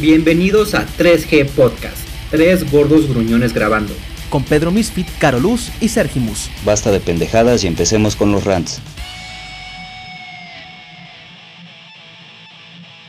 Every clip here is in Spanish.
Bienvenidos a 3G Podcast, tres gordos gruñones grabando. Con Pedro Misfit, Caroluz y Sergimus. Basta de pendejadas y empecemos con los rants.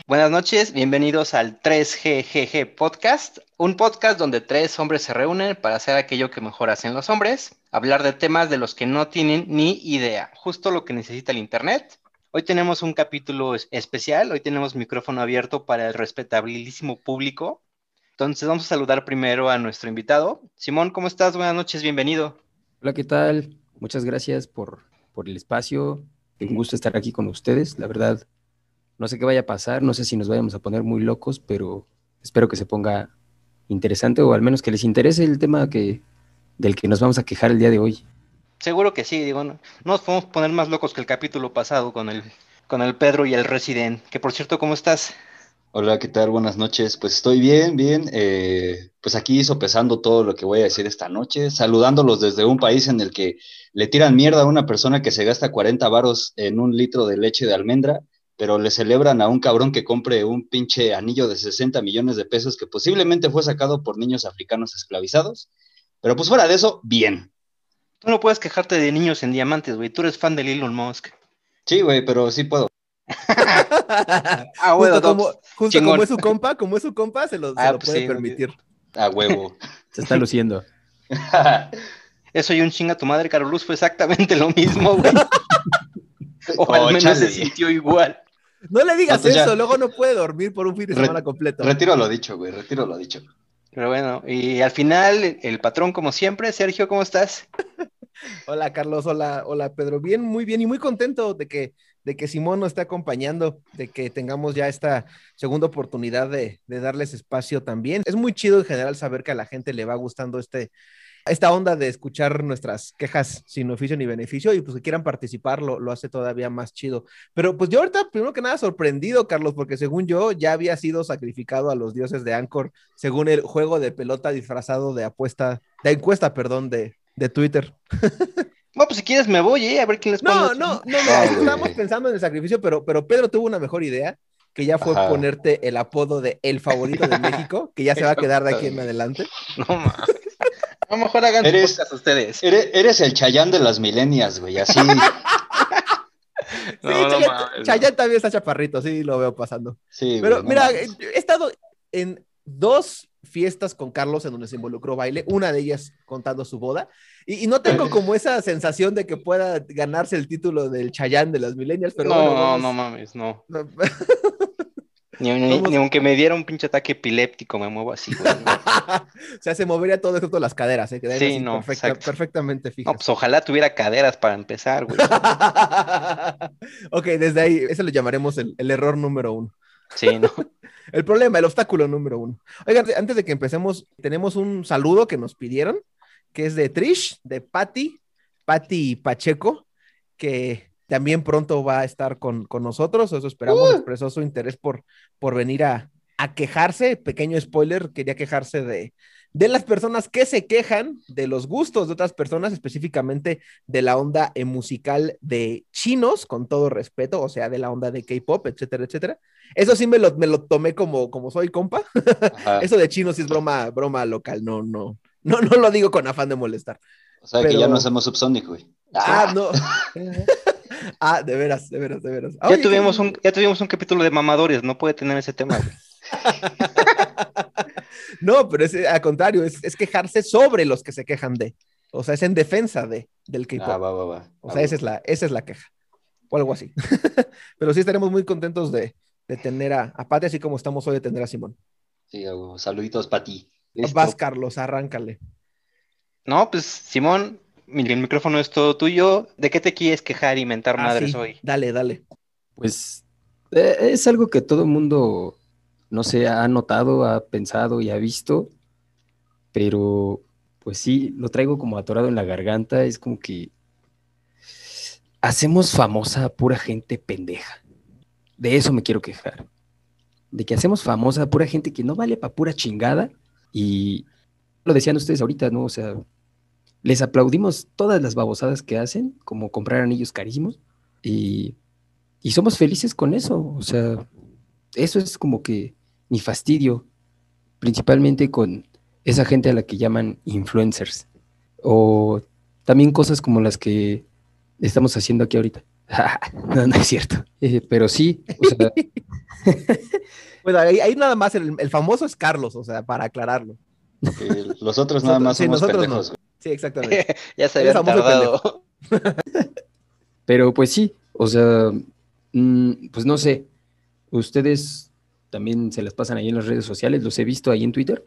Buenas noches, bienvenidos al 3GGG Podcast, un podcast donde tres hombres se reúnen para hacer aquello que mejor hacen los hombres, hablar de temas de los que no tienen ni idea, justo lo que necesita el Internet. Hoy tenemos un capítulo especial, hoy tenemos micrófono abierto para el respetabilísimo público. Entonces vamos a saludar primero a nuestro invitado. Simón, ¿cómo estás? Buenas noches, bienvenido. Hola, ¿qué tal? Muchas gracias por, por el espacio. Un gusto estar aquí con ustedes. La verdad, no sé qué vaya a pasar, no sé si nos vayamos a poner muy locos, pero espero que se ponga interesante o al menos que les interese el tema que, del que nos vamos a quejar el día de hoy. Seguro que sí, digo, no, nos podemos poner más locos que el capítulo pasado con el, con el Pedro y el Resident. Que por cierto, ¿cómo estás? Hola, ¿qué tal? Buenas noches. Pues estoy bien, bien. Eh, pues aquí sopesando todo lo que voy a decir esta noche, saludándolos desde un país en el que le tiran mierda a una persona que se gasta 40 varos en un litro de leche de almendra pero le celebran a un cabrón que compre un pinche anillo de 60 millones de pesos que posiblemente fue sacado por niños africanos esclavizados. Pero pues fuera de eso, bien. Tú no puedes quejarte de niños en diamantes, güey. Tú eres fan de Elon Musk. Sí, güey, pero sí puedo. ah, bueno, como, justo como es su compa, como es su compa, se lo, ah, pues puede permitir. A huevo. se está luciendo. Eso y un chinga tu madre, Caroluz, fue exactamente lo mismo, güey. o al menos se sintió igual. No le digas eso, luego no puede dormir por un fin de semana completo. Retiro lo dicho, güey, retiro lo dicho. Pero bueno, y al final, el patrón, como siempre, Sergio, ¿cómo estás? hola, Carlos, hola, hola, Pedro. Bien, muy bien y muy contento de que, de que Simón nos esté acompañando, de que tengamos ya esta segunda oportunidad de, de darles espacio también. Es muy chido en general saber que a la gente le va gustando este, esta onda de escuchar nuestras quejas sin oficio ni beneficio y pues que quieran participar lo, lo, hace todavía más chido. Pero pues yo ahorita, primero que nada, sorprendido, Carlos, porque según yo ya había sido sacrificado a los dioses de Anchor según el juego de pelota disfrazado de apuesta, de encuesta, perdón, de, de Twitter. No, pues si quieres me voy, ¿eh? A ver quién les pone. No, no, no, no, estábamos pensando en el sacrificio, pero, pero Pedro tuvo una mejor idea, que ya fue ponerte el apodo de el favorito de México, que ya se va a quedar de aquí en adelante. No mames. A lo mejor hagan eres, ustedes. Eres, el Chayán de las milenias, güey, así. sí, Chayán, también está chaparrito, sí, lo veo pasando. Sí, Pero mira, he estado en dos fiestas con Carlos en donde se involucró baile, una de ellas contando su boda, y, no tengo como esa sensación de que pueda ganarse el título del Chayán de las milenias, pero no, no, no mames, no. Ni, aunque me diera un pinche ataque epiléptico, me muevo así, o sea, se movería todo excepto las caderas, ¿eh? sí, no, perfectamente fijo. No, pues ojalá tuviera caderas para empezar, güey. ok, desde ahí, ese lo llamaremos el, error número uno. Sí, ¿no? el problema, el obstáculo número uno. Oigan, antes de que empecemos, tenemos un saludo que nos pidieron, que es de Trish, de Patty, Patty Pacheco, que también pronto va a estar con, nosotros, eso esperamos, uh. expresó su interés por, por venir a, quejarse, pequeño spoiler, quería quejarse de, de las personas que se quejan de los gustos de otras personas, específicamente de la onda musical de chinos, con todo respeto, o sea, de la onda de K-pop, etcétera, etcétera. Eso sí me lo, me lo tomé como, como soy compa. Eso de chinos sí es broma, broma local, no, no, no, no lo digo con afán de molestar. O sea, que ya no hacemos Subsonic, güey. Ah, no. Ah, de veras, de veras, de veras. ya, tuvimos un, ya tuvimos un capítulo de mamadores, no puede tener ese tema. no, pero es al contrario, es, quejarse sobre los que se quejan de. O sea, es en defensa de, del K-pop. Ah, va, va, va. O sea, esa es, la, esa es la queja. O algo así. pero sí estaremos muy contentos de, tener a, a Pati, así como estamos hoy de tener a Simón. Sí, saluditos para ti. Vas, Carlos, arráncale. No, pues Simón, el micrófono es todo tuyo. ¿De qué te quieres quejar y mentar ah, madres hoy? Dale, dale. Pues eh, es algo que todo el mundo, no sé, ha notado, ha pensado y ha visto, pero pues sí, lo traigo como atorado en la garganta. Es como que hacemos famosa a pura gente pendeja. De eso me quiero quejar. De que hacemos famosa a pura gente que no vale para pura chingada y lo decían ustedes ahorita, ¿no? O sea, les aplaudimos todas las babosadas que hacen, como comprar anillos carísimos, y, somos felices con eso. O sea, eso es como que ni fastidio, principalmente con esa gente a la que llaman influencers, o también cosas como las que estamos haciendo aquí ahorita. no, no es cierto, Eh, pero sí, o sea, Bueno, ahí, ahí nada más el, el famoso es Carlos, o sea, para aclararlo. Eh, los otros nada más Sí, somos nosotros pendejos. Sí, exactamente. ya se había tardado. Pero pues sí, o sea, mm, pues no sé, ustedes también se las pasan ahí en las redes sociales, los he visto ahí en Twitter,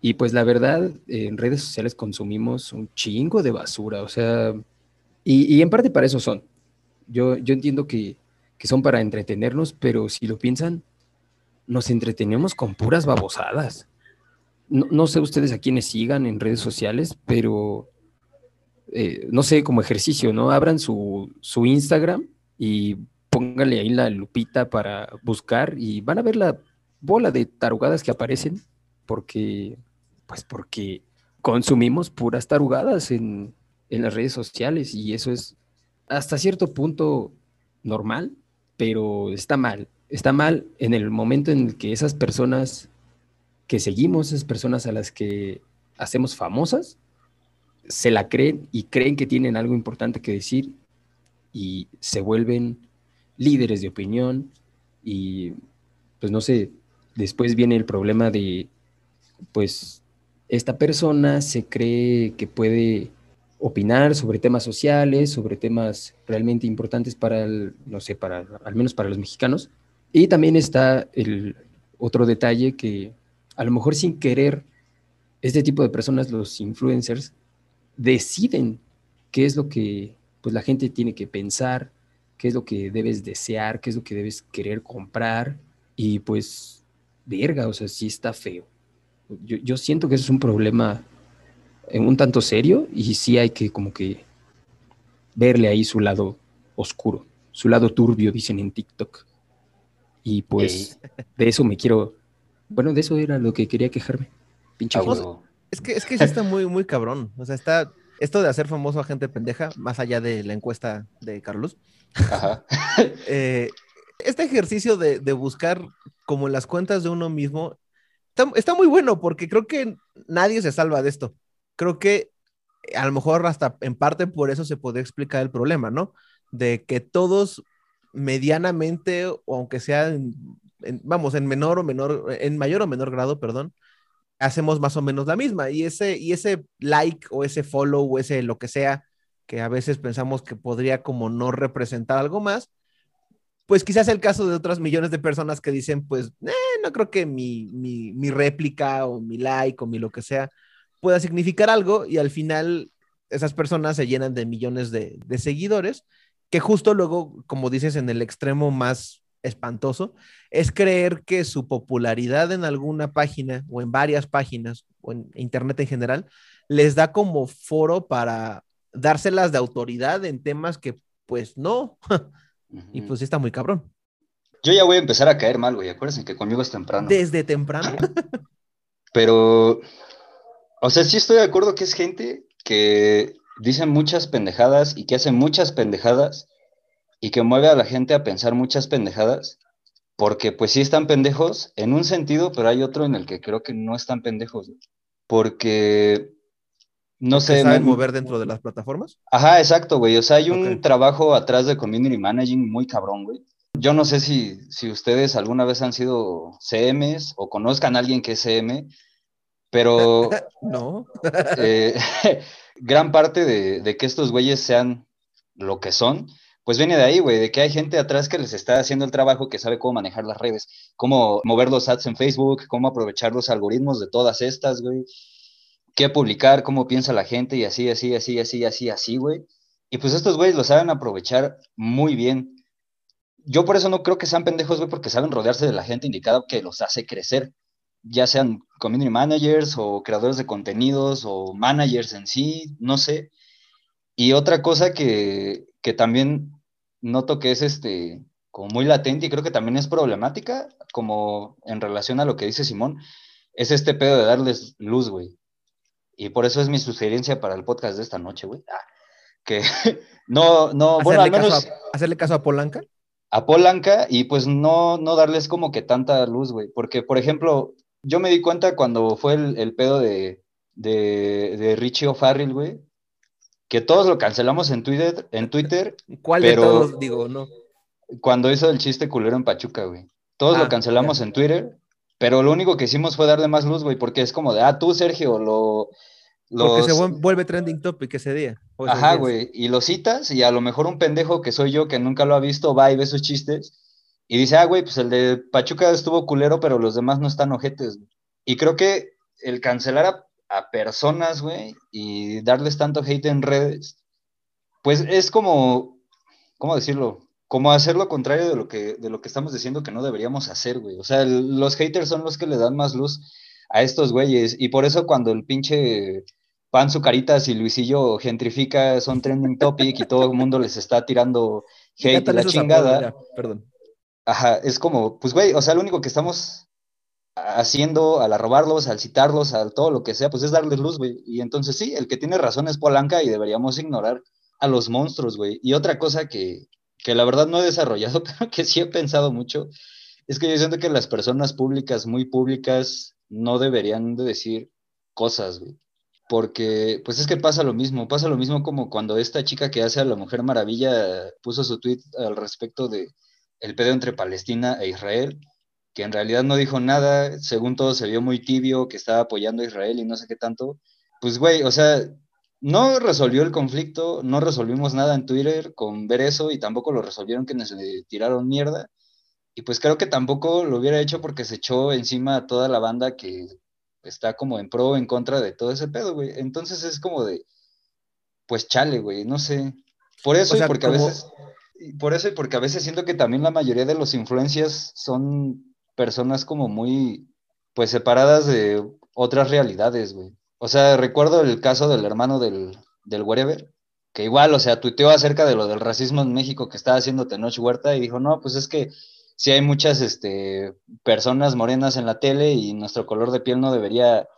y pues la verdad, en redes sociales consumimos un chingo de basura, o sea, y, y en parte para eso son. Yo, yo entiendo que, que son para entretenernos, pero si lo piensan, nos entretenemos con puras babosadas. No, sé ustedes a quienes sigan en redes sociales, pero eh, no sé, como ejercicio, ¿no? Abran su, su Instagram y pónganle ahí la lupita para buscar y van a ver la bola de tarugadas que aparecen porque, pues porque consumimos puras tarugadas en, en las redes sociales y eso es hasta cierto punto normal, pero está mal. Está mal en el momento en el que esas personas que seguimos, esas personas a las que hacemos famosas, se la creen y creen que tienen algo importante que decir y se vuelven líderes de opinión y pues no sé, después viene el problema de pues esta persona se cree que puede opinar sobre temas sociales, sobre temas realmente importantes para el, no sé, para al menos para los mexicanos. Y también está el otro detalle que a lo mejor sin querer este tipo de personas, los influencers, deciden qué es lo que pues, la gente tiene que pensar, qué es lo que debes desear, qué es lo que debes querer comprar. Y pues, verga, o sea, sí está feo. Yo, yo siento que eso es un problema en un tanto serio y sí hay que como que verle ahí su lado oscuro, su lado turbio, dicen en TikTok. Y pues de eso me quiero, bueno, de eso era lo que quería quejarme. Pinche A gente. huevo. Es que, es que sí está muy, muy cabrón. O sea, está esto de hacer famoso a gente pendeja, más allá de la encuesta de Carlos. Ajá. eh, este ejercicio de, de buscar como las cuentas de uno mismo está, está muy bueno porque creo que nadie se salva de esto. Creo que a lo mejor hasta en parte por eso se puede explicar el problema, ¿no? De que todos medianamente, o aunque sea, en- en- vamos, en menor o menor, en mayor o menor grado, perdón, hacemos más o menos la misma. Y ese, y ese like o ese follow o ese lo que sea, que a veces pensamos que podría como no representar algo más, pues quizás el caso de otras millones de personas que dicen, pues, "Eh, no creo que mi, mi, mi réplica o mi like o mi lo que sea pueda significar algo y al final esas personas se llenan de millones de, de seguidores, que justo luego, como dices, en el extremo más espantoso, es creer que su popularidad en alguna página o en varias páginas o en internet en general les da como foro para dárselas de autoridad en temas que pues no, y pues sí está muy cabrón. Yo ya voy a empezar a caer mal, güey. Acuérdense que conmigo es temprano. Desde temprano. Pero, o sea, sí estoy de acuerdo que es gente que dice muchas pendejadas y que hace muchas pendejadas y que mueve a la gente a pensar muchas pendejadas, porque pues sí están pendejos en un sentido, pero hay otro en el que creo que no están pendejos, porque no sé, saben me- mover dentro de las plataformas. Ajá, exacto, güey. O sea, hay un Ok. trabajo atrás de community managing muy cabrón, güey. Yo no sé si, si ustedes alguna vez han sido CMs o conozcan a alguien que es CM, pero No. eh, gran parte de, de que estos güeyes sean lo que son, pues viene de ahí, güey, de que hay gente atrás que les está haciendo el trabajo, que sabe cómo manejar las redes, cómo mover los ads en Facebook, cómo aprovechar los algoritmos de todas estas, güey, qué publicar, cómo piensa la gente y así, así, así, así, así, así, güey. Y pues estos güeyes lo saben aprovechar muy bien. Yo por eso no creo que sean pendejos, güey, porque saben rodearse de la gente indicada que los hace crecer, ya sean community managers o creadores de contenidos o managers en sí, no sé. Y otra cosa que, que también noto que es este, como muy latente y creo que también es problemática, como en relación a lo que dice Simón, es este pedo de darles luz, güey. Y por eso es mi sugerencia para el podcast de esta noche, güey. Ah, que no, no, bueno, al hacerle, menos... caso a, hacerle caso a Polanca. a Polanca y pues no, no darles como que tanta luz, güey. Porque, por ejemplo, yo me di cuenta cuando fue el, el pedo de, de, de Richie O'Farrill, güey, que todos lo cancelamos en Twitter, en Twitter ¿Cuál Pero- de todos? Digo, no. cuando hizo el chiste culero en Pachuca, güey. Todos Ah, lo cancelamos en Twitter, pero lo único que hicimos fue darle más luz, güey, porque es como de, ah, tú, Sergio, lo... Porque se los- vuel- vuelve trending topic ese día. Ajá, días. güey, y lo citas y a lo mejor un pendejo que soy yo que nunca lo ha visto va y ve sus chistes y dice, ah, güey, pues el de Pachuca estuvo culero, pero los demás no están ojetes. güey". Y creo que el cancelar a, a personas, güey, y darles tanto hate en redes, pues es como, ¿cómo decirlo? Como hacer lo contrario de lo que, de lo que estamos diciendo que no deberíamos hacer, güey. O sea, el- los haters son los que le dan más luz a estos güeyes. Y por eso cuando el pinche Pan Zucaritas y Luisillo gentrifica son trending topic y todo el mundo les está tirando hate y la chingada. apodos, ya, Perdón. Ajá, es como, pues güey, o sea, lo único que estamos haciendo al arrobarlos, al citarlos, al todo lo que sea, pues es darles luz, güey. Y entonces sí, el que tiene razón es Polanca y deberíamos ignorar a los monstruos, güey. Y otra cosa que, que la verdad no he desarrollado, pero que sí he pensado mucho, es que yo siento que las personas públicas, muy públicas, no deberían de decir cosas, güey. Porque, pues es que pasa lo mismo, pasa lo mismo como cuando esta chica que hace a la Mujer Maravilla puso su tweet al respecto de el pedo entre Palestina e Israel, que en realidad no dijo nada, según todo se vio muy tibio, que estaba apoyando a Israel y no sé qué tanto. Pues, güey, o sea, no resolvió el conflicto, no resolvimos nada en Twitter con ver eso y tampoco lo resolvieron que nos tiraron mierda. Y pues creo que tampoco lo hubiera hecho porque se echó encima a toda la banda que está como en pro o en contra de todo ese pedo, güey. Entonces es como de, pues chale, güey, no sé. Por eso O sea, y porque como- a veces, por eso y porque a veces siento que también la mayoría de los influencias son personas como muy, pues separadas de otras realidades, güey. O sea, recuerdo el caso del hermano del, del Wherever, que igual, o sea, tuiteó acerca de lo del racismo en México que estaba haciendo Tenoch Huerta y dijo, no, pues es que sí hay muchas este, personas morenas en la tele y nuestro color de piel no debería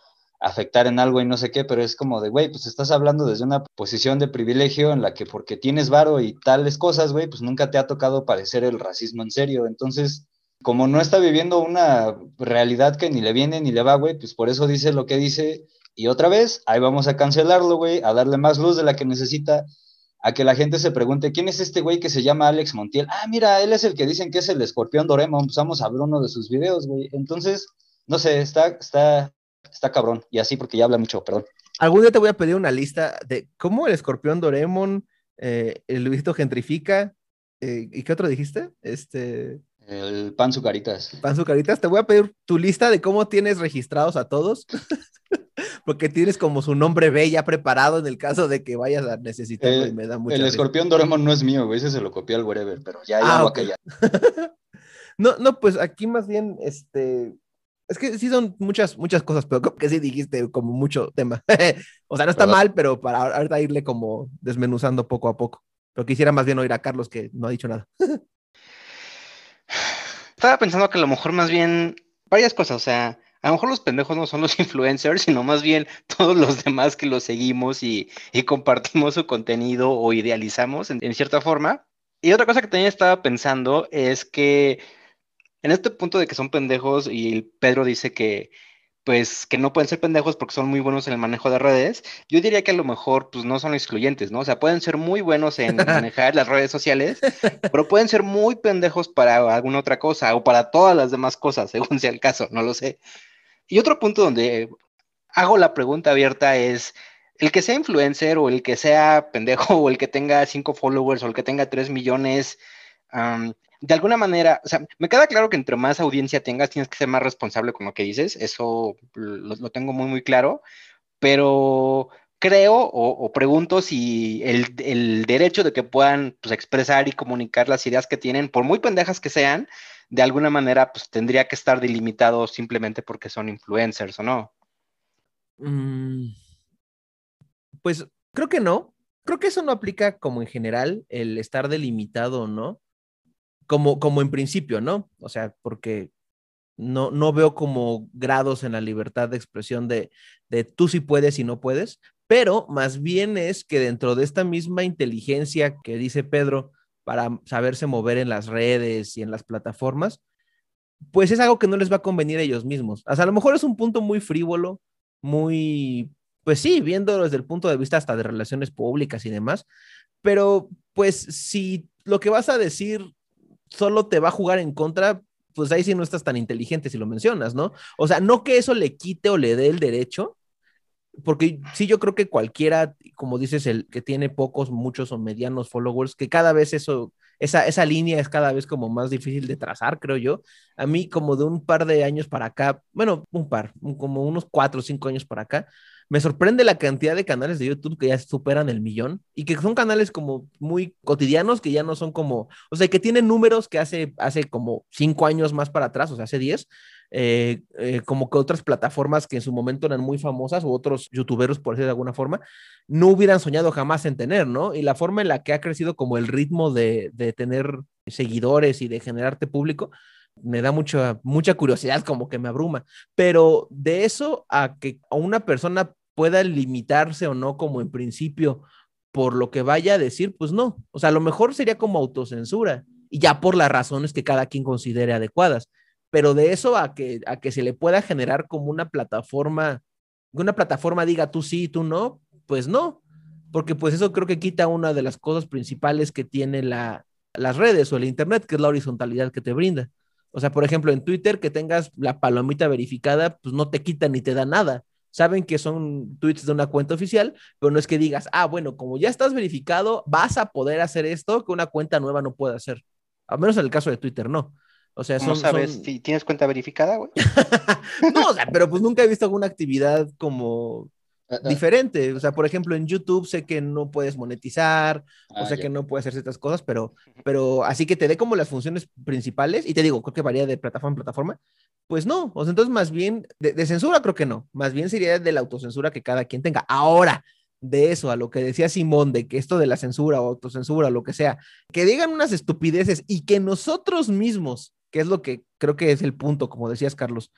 afectar en algo y no sé qué, pero es como de, güey, pues estás hablando desde una posición de privilegio en la que porque tienes varo y tales cosas, güey, pues nunca te ha tocado padecer el racismo en serio. Entonces, como no está viviendo una realidad que ni le viene ni le va, güey, pues por eso dice lo que dice. Y otra vez, ahí vamos a cancelarlo, güey, a darle más luz de la que necesita, a que la gente se pregunte, ¿quién es este güey que se llama Alex Montiel? Ah, mira, él es el que dicen que es el escorpión Doremon, pues vamos a ver uno de sus videos, güey. Entonces, no sé, está, está, está cabrón. Y así porque ya habla mucho, perdón. Algún día te voy a pedir una lista de cómo el escorpión Doremon, eh, el Luisito gentrifica, eh, ¿y qué otro dijiste? Este, El pan sucaritas. Pan Zucaritas, te voy a pedir tu lista de cómo tienes registrados a todos, porque tienes como su nombre B ya preparado en el caso de que vayas a necesitarlo Eh, y me da mucha El risa. escorpión Doremon no es mío, güey, ese se lo copió al wherever, pero ya, ya Ah, lo ok. acá ya. No, no, pues aquí más bien, este, es que sí son muchas, muchas cosas, pero creo que sí dijiste como mucho tema. o sea, no está mal, pero para ahorita irle como desmenuzando poco a poco. Pero quisiera más bien oír a Carlos que no ha dicho nada. Estaba pensando que a lo mejor más bien varias cosas, o sea, a lo mejor los pendejos no son los influencers, sino más bien todos los demás que los seguimos y, compartimos su contenido o idealizamos en, cierta forma. Y otra cosa que también estaba pensando es que en este punto de que son pendejos y Pedro dice que pues que no pueden ser pendejos porque son muy buenos en el manejo de redes, yo diría que a lo mejor pues no son excluyentes, ¿no? O sea, pueden ser muy buenos en manejar las redes sociales, pero pueden ser muy pendejos para alguna otra cosa o para todas las demás cosas, según sea el caso, no lo sé. Y otro punto donde hago la pregunta abierta es, el que sea influencer o el que sea pendejo o el que tenga cinco followers o el que tenga tres millones, am, de alguna manera, o sea, me queda claro que entre más audiencia tengas, tienes que ser más responsable con lo que dices, eso lo, tengo muy, muy claro, pero creo o, o pregunto si el, el derecho de que puedan pues, expresar y comunicar las ideas que tienen, por muy pendejas que sean, de alguna manera pues tendría que estar delimitado simplemente porque son influencers o no. Mm, pues creo que no. Creo que eso no aplica como en general el estar delimitado, ¿no? Como, como en principio, ¿no? O sea, porque no, no veo como grados en la libertad de expresión de, de tú sí puedes y no puedes, pero más bien es que dentro de esta misma inteligencia que dice Pedro, para saberse mover en las redes y en las plataformas, pues es algo que no les va a convenir a ellos mismos. O sea, a lo mejor es un punto muy frívolo, muy, pues sí, viendo desde el punto de vista hasta de relaciones públicas y demás, pero pues si lo que vas a decir solo te va a jugar en contra, pues ahí sí no estás tan inteligente si lo mencionas, ¿no? O sea, no que eso le quite o le dé el derecho, porque sí yo creo que cualquiera, como dices, el que tiene pocos, muchos o medianos followers, que cada vez eso, esa, esa línea es cada vez como más difícil de trazar, creo yo. A mí como de un par de años para acá, bueno, un par, como unos cuatro o cinco años para acá, me sorprende la cantidad de canales de YouTube que ya superan el millón y que son canales como muy cotidianos, que ya no son como, o sea, que tienen números que hace, hace como cinco años más para atrás, o sea, hace diez, eh, eh, como que otras plataformas que en su momento eran muy famosas o otros youtuberos, por decirlo de alguna forma, no hubieran soñado jamás en tener, ¿no? Y la forma en la que ha crecido como el ritmo de, de tener seguidores y de generarte público, me da mucha, mucha curiosidad, como que me abruma. Pero de eso a que una persona pueda limitarse o no como en principio por lo que vaya a decir, pues no. O sea, a lo mejor sería como autocensura y ya por las razones que cada quien considere adecuadas. Pero de eso a que, a que se le pueda generar como una plataforma, una plataforma diga tú sí, tú no, pues no. Porque pues eso creo que quita una de las cosas principales que tiene la, las redes o el Internet, que es la horizontalidad que te brinda. O sea, por ejemplo, en Twitter que tengas la palomita verificada, pues no te quita ni te da nada saben que son tweets de una cuenta oficial, pero no es que digas, ah, bueno, como ya estás verificado, vas a poder hacer esto que una cuenta nueva no puede hacer. Al menos en el caso de Twitter, no. O sea, ¿Cómo sabes si tienes cuenta verificada, güey? no, o sea, pero pues nunca he visto alguna actividad como ah. diferente. O sea, por ejemplo, en YouTube sé que no puedes monetizar, o sea ah, que no puedes hacer ciertas cosas, pero, pero así que te dé como las funciones principales, y te digo, creo que varía de plataforma en plataforma, pues no, o sea, entonces más bien, de, censura creo que no, más bien sería de la autocensura que cada quien tenga. Ahora, de eso, a lo que decía Simón, de que esto de la censura o autocensura, lo que sea, que digan unas estupideces y que nosotros mismos, que es lo que creo que es el punto, como decías Carlos,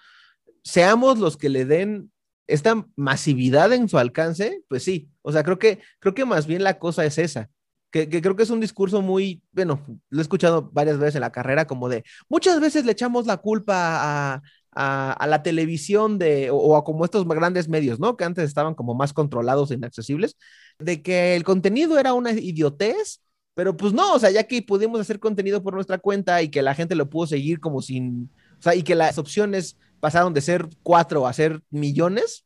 seamos los que le den esta masividad en su alcance, pues sí, o sea, creo que, creo que más bien la cosa es esa, que, creo que es un discurso muy, bueno, lo he escuchado varias veces en la carrera, como de, muchas veces le echamos la culpa a, a, la televisión de, o, a como estos grandes medios, ¿no? Que antes estaban como más controlados e inaccesibles, de que el contenido era una idiotez, pero pues no, o sea, ya que pudimos hacer contenido por nuestra cuenta y que la gente lo pudo seguir como sin, o sea, y que las opciones pasaron de ser cuatro a ser millones,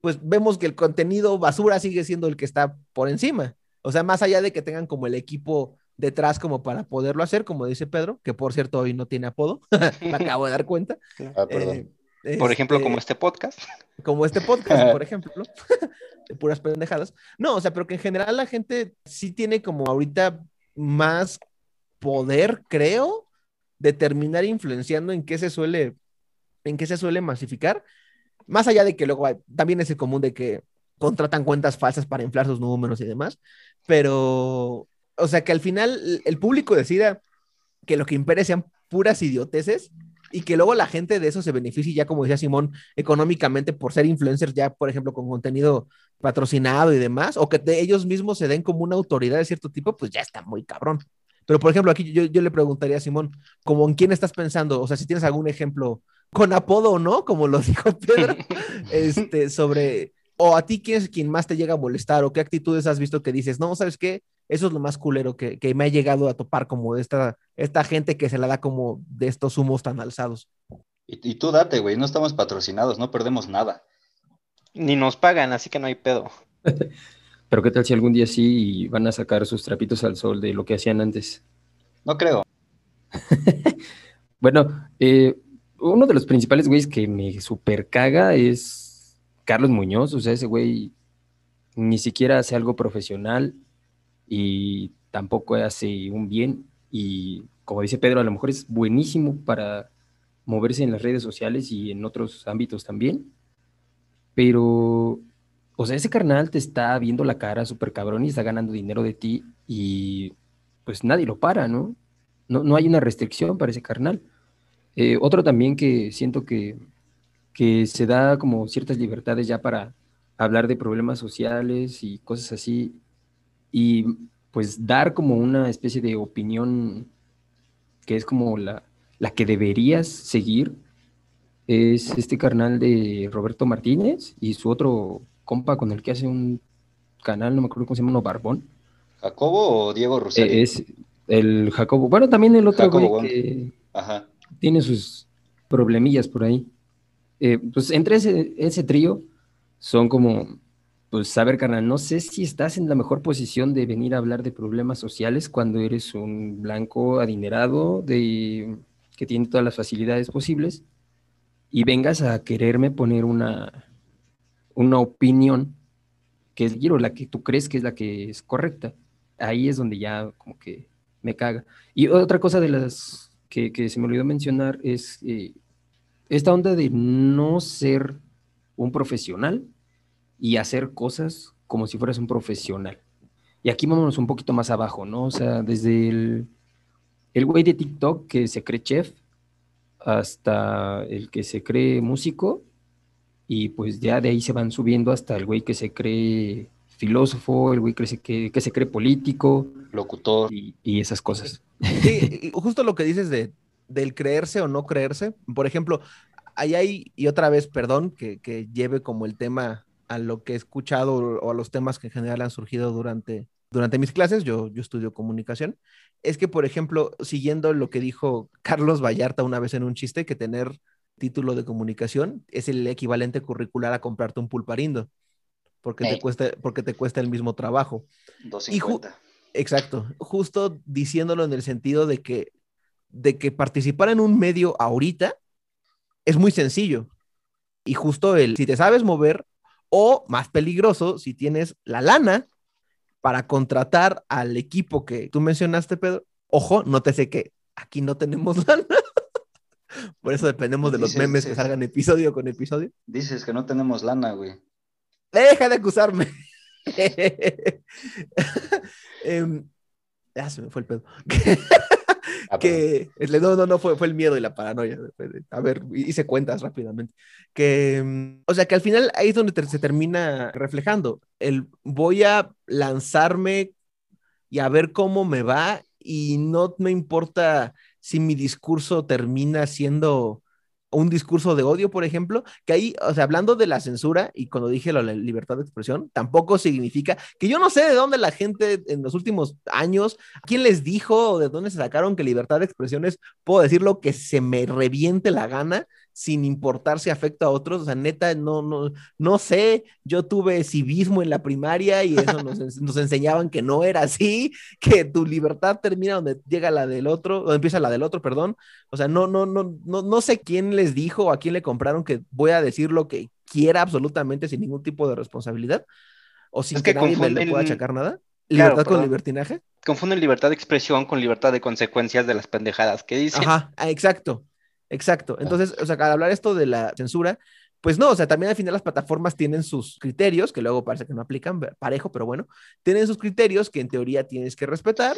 pues vemos que el contenido basura sigue siendo el que está por encima. O sea, más allá de que tengan como el equipo detrás como para poderlo hacer, como dice Pedro, que por cierto hoy no tiene apodo, me acabo de dar cuenta. Ah, perdón. Eh, por ejemplo, como este, este podcast. Como este podcast, por ejemplo, de puras pendejadas. No, o sea, pero que en general la gente sí tiene como ahorita más poder, creo, de terminar influenciando en qué se suele, en qué se suele masificar. Más allá de que luego también es común de que contratan cuentas falsas para inflar sus números y demás, pero, o sea, que al final el público decida que lo que impere sean puras idioteces y que luego la gente de eso se beneficie ya, como decía Simón, económicamente por ser influencers ya, por ejemplo, con contenido patrocinado y demás, o que ellos mismos se den como una autoridad de cierto tipo, pues ya está muy cabrón. Pero, por ejemplo, aquí yo, yo le preguntaría a Simón, ¿como en quién estás pensando? O sea, si tienes algún ejemplo con apodo o no, como lo dijo Pedro, este, sobre o a ti quién es quien más te llega a molestar o qué actitudes has visto que dices, no, ¿sabes qué? Eso es lo más culero que, me ha llegado a topar como de esta, esta gente que se la da como de estos humos tan alzados. Y, tú date, güey, no estamos patrocinados, no perdemos nada. Ni nos pagan, así que no hay pedo. Pero qué tal si algún día sí van a sacar sus trapitos al sol de lo que hacían antes. No creo. bueno, eh, uno de los principales güeyes que me super caga es Carlos Muñoz, o sea, ese güey ni siquiera hace algo profesional y tampoco hace un bien. Y como dice Pedro, a lo mejor es buenísimo para moverse en las redes sociales y en otros ámbitos también. Pero, o sea, ese carnal te está viendo la cara súper cabrón y está ganando dinero de ti y pues nadie lo para, ¿no? No, no hay una restricción para ese carnal. Eh, otro también que siento que que se da como ciertas libertades ya para hablar de problemas sociales y cosas así. Y pues dar como una especie de opinión que es como la, la que deberías seguir, es este carnal de Roberto Martínez y su otro compa con el que hace un canal, no me acuerdo cómo se llama, uno Barbón. ¿Jacobo o Diego Rosario? Eh, es el Jacobo. Bueno, también el otro Jacobo güey Wong. que Ajá. Tiene sus problemillas por ahí. Eh, pues entre ese, ese trío son como, pues a ver, carnal, no sé si estás en la mejor posición de venir a hablar de problemas sociales cuando eres un blanco adinerado de, que tiene todas las facilidades posibles y vengas a quererme poner una, una opinión que es giro, la que tú crees que es la que es correcta. Ahí es donde ya como que me caga. Y otra cosa de las que, se me olvidó mencionar es eh, esta onda de no ser un profesional y hacer cosas como si fueras un profesional. Y aquí vámonos un poquito más abajo, ¿no? O sea, desde el, el güey de TikTok que se cree chef hasta el que se cree músico y pues ya de ahí se van subiendo hasta el güey que se cree filósofo, el güey que se, que, que se cree político Locutor. y, y esas cosas. Sí, justo lo que dices de, del creerse o no creerse. Por ejemplo, ahí hay, y otra vez, perdón, que, que lleve como el tema a lo que he escuchado o a los temas que en general han surgido durante, durante mis clases, yo, yo estudio comunicación, es que, por ejemplo, siguiendo lo que dijo Carlos Vallarta una vez en un chiste, que tener título de comunicación es el equivalente curricular a comprarte un pulparindo, porque, te, cuesta, porque te cuesta el mismo trabajo. 250. Exacto, justo diciéndolo en el sentido de que, de que participar en un medio ahorita es muy sencillo. Y justo el, si te sabes mover, o más peligroso, si tienes la lana para contratar al equipo que tú mencionaste, Pedro. Ojo, no te sé que aquí no tenemos lana. Por eso dependemos de los Dices, memes que dices. salgan episodio con episodio. Dices que no tenemos lana, güey. Deja de acusarme. Em, ya se me fue el pedo. Ah, que no, no, no, fue, fue el miedo y la paranoia. A ver, hice cuentas rápidamente. Que, mm, o sea, que al final ahí es donde te- se termina reflejando. El voy a lanzarme y a ver cómo me va y no me importa si mi discurso termina siendo un discurso de odio, por ejemplo, que ahí, o sea, hablando de la censura y cuando dije la libertad de expresión, tampoco significa que yo no sé de dónde la gente en los últimos años, quién les dijo o de dónde se sacaron que libertad de expresión es, puedo decir lo que se me reviente la gana sin importar si afecta a otros, o sea, neta, no, no, no sé, yo tuve civismo en la primaria y eso nos, ens- nos enseñaban que no era así, que tu libertad termina donde llega la del otro, donde empieza la del otro, perdón, o sea, no, no, no, no, no sé quién les dijo o a quién le compraron que voy a decir lo que quiera absolutamente sin ningún tipo de responsabilidad o sin Es que, que nadie me le confunden- pueda achacar nada. Claro, Libertad con perdón. libertinaje. Confunden libertad de expresión con libertad de consecuencias de las pendejadas que dicen. Ajá, ah, exacto, exacto. Entonces, o sea, al hablar esto de la censura, pues no, o sea, también al final las plataformas tienen sus criterios, que luego parece que no aplican parejo, pero bueno, tienen sus criterios que en teoría tienes que respetar.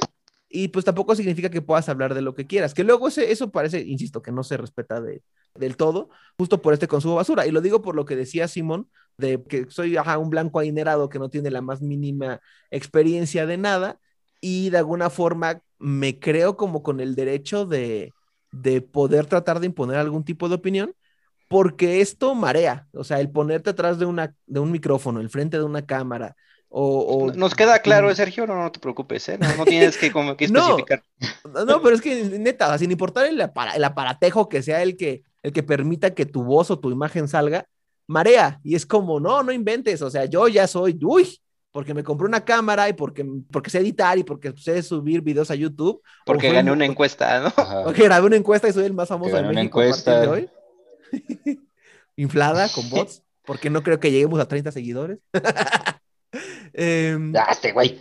Y pues tampoco significa que puedas hablar de lo que quieras, que luego ese, eso parece, insisto, que no se respeta de, del todo, justo por este consumo de basura. Y lo digo por lo que decía Simón, de que soy ajá, un blanco adinerado que no tiene la más mínima experiencia de nada y de alguna forma me creo como con el derecho de, de poder tratar de imponer algún tipo de opinión, porque esto marea, o sea, el ponerte atrás de, una, de un micrófono, el frente de una cámara, o... o- Nos queda claro, Mm. Sergio, no, no te preocupes, ¿eh? No, no tienes que, como que No. especificar. No, pero es que neta, sin importar el, apara- el aparatejo que sea el que, el que permita que tu voz o tu imagen salga, marea. Y es como, no, no inventes. O sea, yo ya soy, uy, porque me compré una cámara y porque, porque sé editar y porque sé subir videos a YouTube. Porque gané un- una encuesta, ¿no? Ajá. Porque grabé una encuesta y soy el más famoso de gané una México a partir encuesta. de hoy. Inflada con bots, porque no creo que lleguemos a 30 seguidores. Em, Ah, este güey.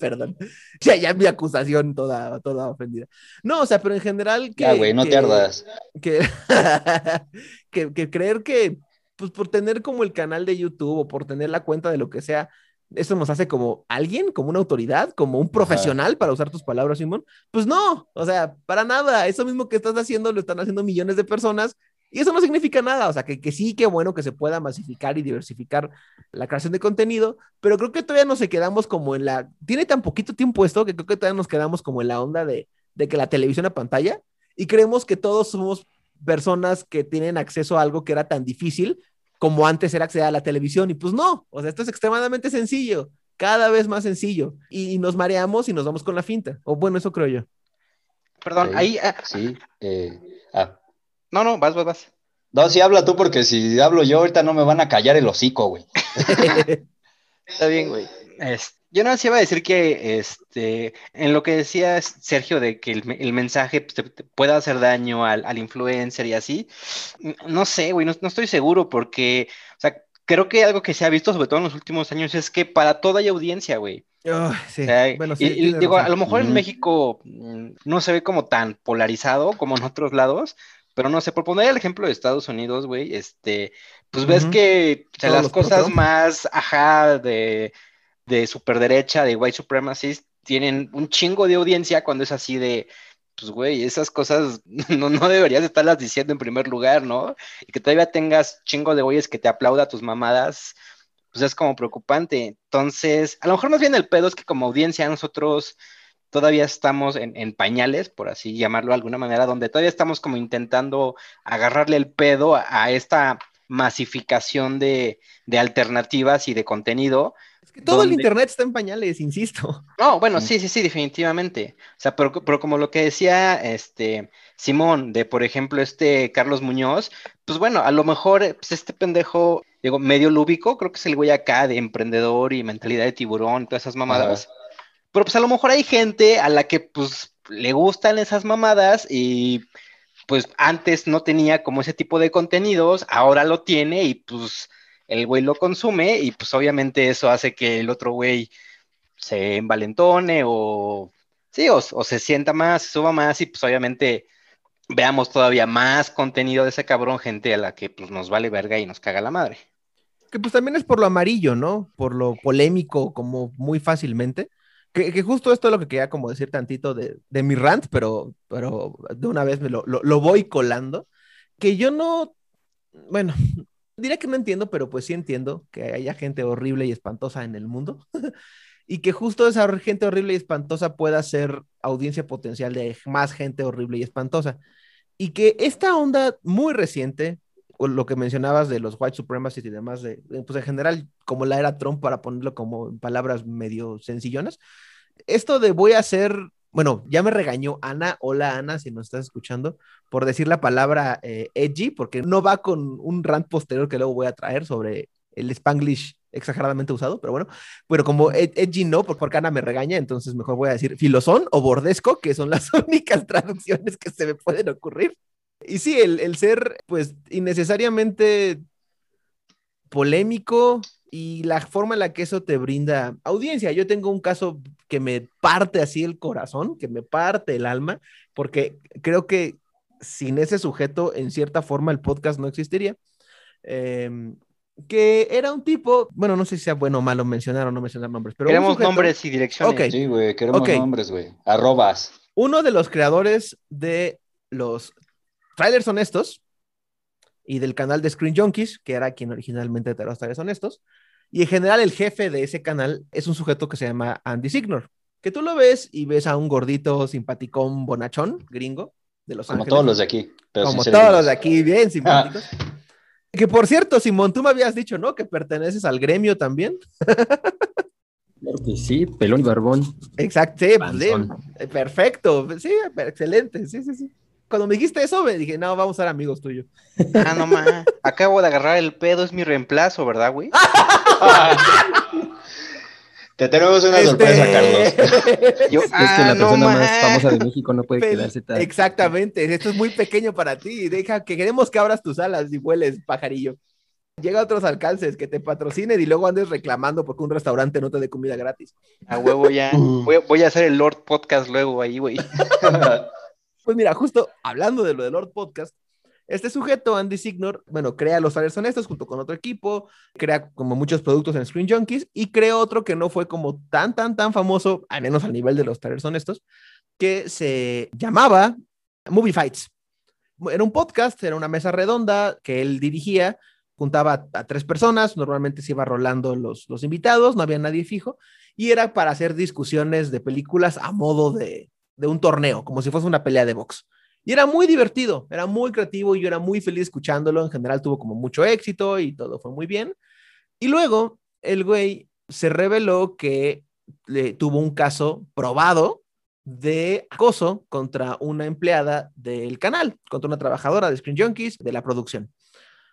Perdón. Ya, ya mi acusación toda, toda ofendida. No, o sea, pero en general que. Ya, güey, no que- te ardas. Que, que, que creer que, pues por tener como el canal de YouTube o por tener la cuenta de lo que sea, eso nos hace como alguien, como una autoridad, como un profesional, para usar tus palabras, Simón. Pues no, o sea, para nada. Eso mismo que estás haciendo lo están haciendo millones de personas Y eso no significa nada, o sea, que, que sí, que bueno que se pueda masificar y diversificar la creación de contenido, pero creo que todavía nos quedamos como en la, tiene tan poquito tiempo esto que creo que todavía nos quedamos como en la onda de, de que la televisión a pantalla y creemos que todos somos personas que tienen acceso a algo que era tan difícil como antes era acceder a la televisión y pues no, o sea, esto es extremadamente sencillo, cada vez más sencillo y, y nos mareamos y nos vamos con la finta, o bueno, eso creo yo. Perdón, Sí, ahí. ah, Sí. eh, ah. no, no, vas, vas, vas. No, sí habla tú, porque si hablo yo, ahorita no me van a callar el hocico, güey. Está bien, güey. Es- yo no iba a decir que este, en lo que decía Sergio de que el, el mensaje pues, te, te pueda hacer daño al, al influencer y así, n- no sé, güey, no, no estoy seguro porque, o sea, creo que algo que se ha visto, sobre todo en los últimos años, es que para todo hay audiencia, güey. Ay, sí, O sea, bueno, y- sí, y tienes digo, a lo mejor en. México mm, no se ve como tan polarizado como en otros lados, pero no sé, por poner el ejemplo de Estados Unidos, güey, este, pues ves Ujú. que o sea, las cosas más, ajá, de, de superderecha, de white supremacists, tienen un chingo de audiencia cuando es así de, pues, güey, esas cosas no, no deberías estarlas diciendo en primer lugar, ¿no? Y que todavía tengas chingo de güeyes que te aplauda tus mamadas, pues es como preocupante. Entonces, a lo mejor más bien el pedo es que como audiencia nosotros todavía estamos en, en pañales, por así llamarlo de alguna manera, donde todavía estamos como intentando agarrarle el pedo a, a esta masificación de, de alternativas y de contenido. Es que todo el internet está en pañales, insisto. No, bueno, Sí. sí, sí, sí, definitivamente. O sea, pero, pero como lo que decía este Simón, de por ejemplo, este Carlos Muñoz, pues bueno, a lo mejor eh, pues este pendejo, digo, medio lúbico, creo que es el güey acá de emprendedor y mentalidad de tiburón, todas esas mamadas. Pero pues a lo mejor hay gente a la que pues le gustan esas mamadas y pues antes no tenía como ese tipo de contenidos, ahora lo tiene y pues el güey lo consume y pues obviamente eso hace que el otro güey se envalentone o sí, o, se sienta más, suba más y pues obviamente veamos todavía más contenido de ese cabrón, gente a la que pues nos vale verga y nos caga la madre. Que pues también es por lo amarillo, ¿no? Por lo polémico, como muy fácilmente. Que, justo esto es lo que quería como decir tantito de, de mi rant, pero, pero de una vez me lo, lo voy colando. Que yo no, bueno, diría que no entiendo, pero pues sí entiendo que haya gente horrible y espantosa en el mundo. y que justo esa gente horrible y espantosa pueda ser audiencia potencial de más gente horrible y espantosa. Y que esta onda muy reciente, o lo que mencionabas de los white supremacists y demás, de, pues en general, como la era Trump, para ponerlo como palabras medio sencillonas, esto de voy a hacer, bueno, ya me regañó Ana, hola Ana, si nos estás escuchando, por decir la palabra eh, edgy, porque no va con un rant posterior que luego voy a traer sobre el spanglish exageradamente usado, pero bueno, pero como ed edgy no, porque Ana me regaña, entonces mejor voy a decir filosón o bordesco, que son las únicas traducciones que se me pueden ocurrir. Y sí, el, el ser, pues, innecesariamente polémico y la forma en la que eso te brinda audiencia. Yo tengo un caso que me parte así el corazón, que me parte el alma, porque creo que sin ese sujeto, en cierta forma, el podcast no existiría. Eh, que era un tipo, bueno, no sé si sea bueno o malo mencionar o no mencionar nombres, pero queremos sujeto, nombres y direcciones. Sí, güey, queremos nombres, güey. Arrobas. Uno de los creadores de los trailers honestos y del canal de Screen Junkies, que era quien originalmente te los trailers honestos, y en general el jefe de ese canal es un sujeto que se llama Andy Signor, que tú lo ves y ves a un gordito simpaticón bonachón, gringo, de Los Como Ángeles. todos los de aquí. pero Como todos los de aquí, bien simpáticos. Que por cierto, Simón, tú me habías dicho, ¿no? Que perteneces al gremio también. Claro que sí, pelón y barbón. Exacto, sí, pues, Panzón. perfecto, sí, excelente, sí, sí, sí. Cuando me dijiste eso, me dije, no, vamos a ser amigos tuyos. Ah, no más. Acabo de agarrar el pedo, es mi reemplazo, ¿verdad, güey? Te tenemos una Este- sorpresa, Carlos. Yo, Es que ah, la no persona más más. famosa de México no puede quedarse tan... Exactamente, esto es muy pequeño para ti. Deja que queremos que abras tus alas y vueles, pajarillo. Llega a otros alcances, que te patrocinen y luego andes reclamando porque un restaurante no te dé comida gratis. A huevo ya. Voy, voy a hacer el Lord Podcast luego ahí, güey. Pues mira, justo hablando de lo del Lord Podcast, este sujeto, Andy Signor, bueno, crea los trailers honestos junto con otro equipo, crea como muchos productos en Screen Junkies y crea otro que no fue como tan, tan, tan famoso, al menos al nivel de los trailers honestos, que se llamaba Movie Fights. era un podcast, era una mesa redonda que él dirigía, juntaba a, tres personas, normalmente se iba rolando los, los invitados, no había nadie fijo, y era para hacer discusiones de películas a modo de, de un torneo, como si fuese una pelea de box. Y era muy divertido, era muy creativo y yo era muy feliz escuchándolo. En general tuvo como mucho éxito y todo fue muy bien. Y luego el güey se reveló que tuvo un caso probado de acoso contra una empleada del canal, contra una trabajadora de Screen Junkies de la producción.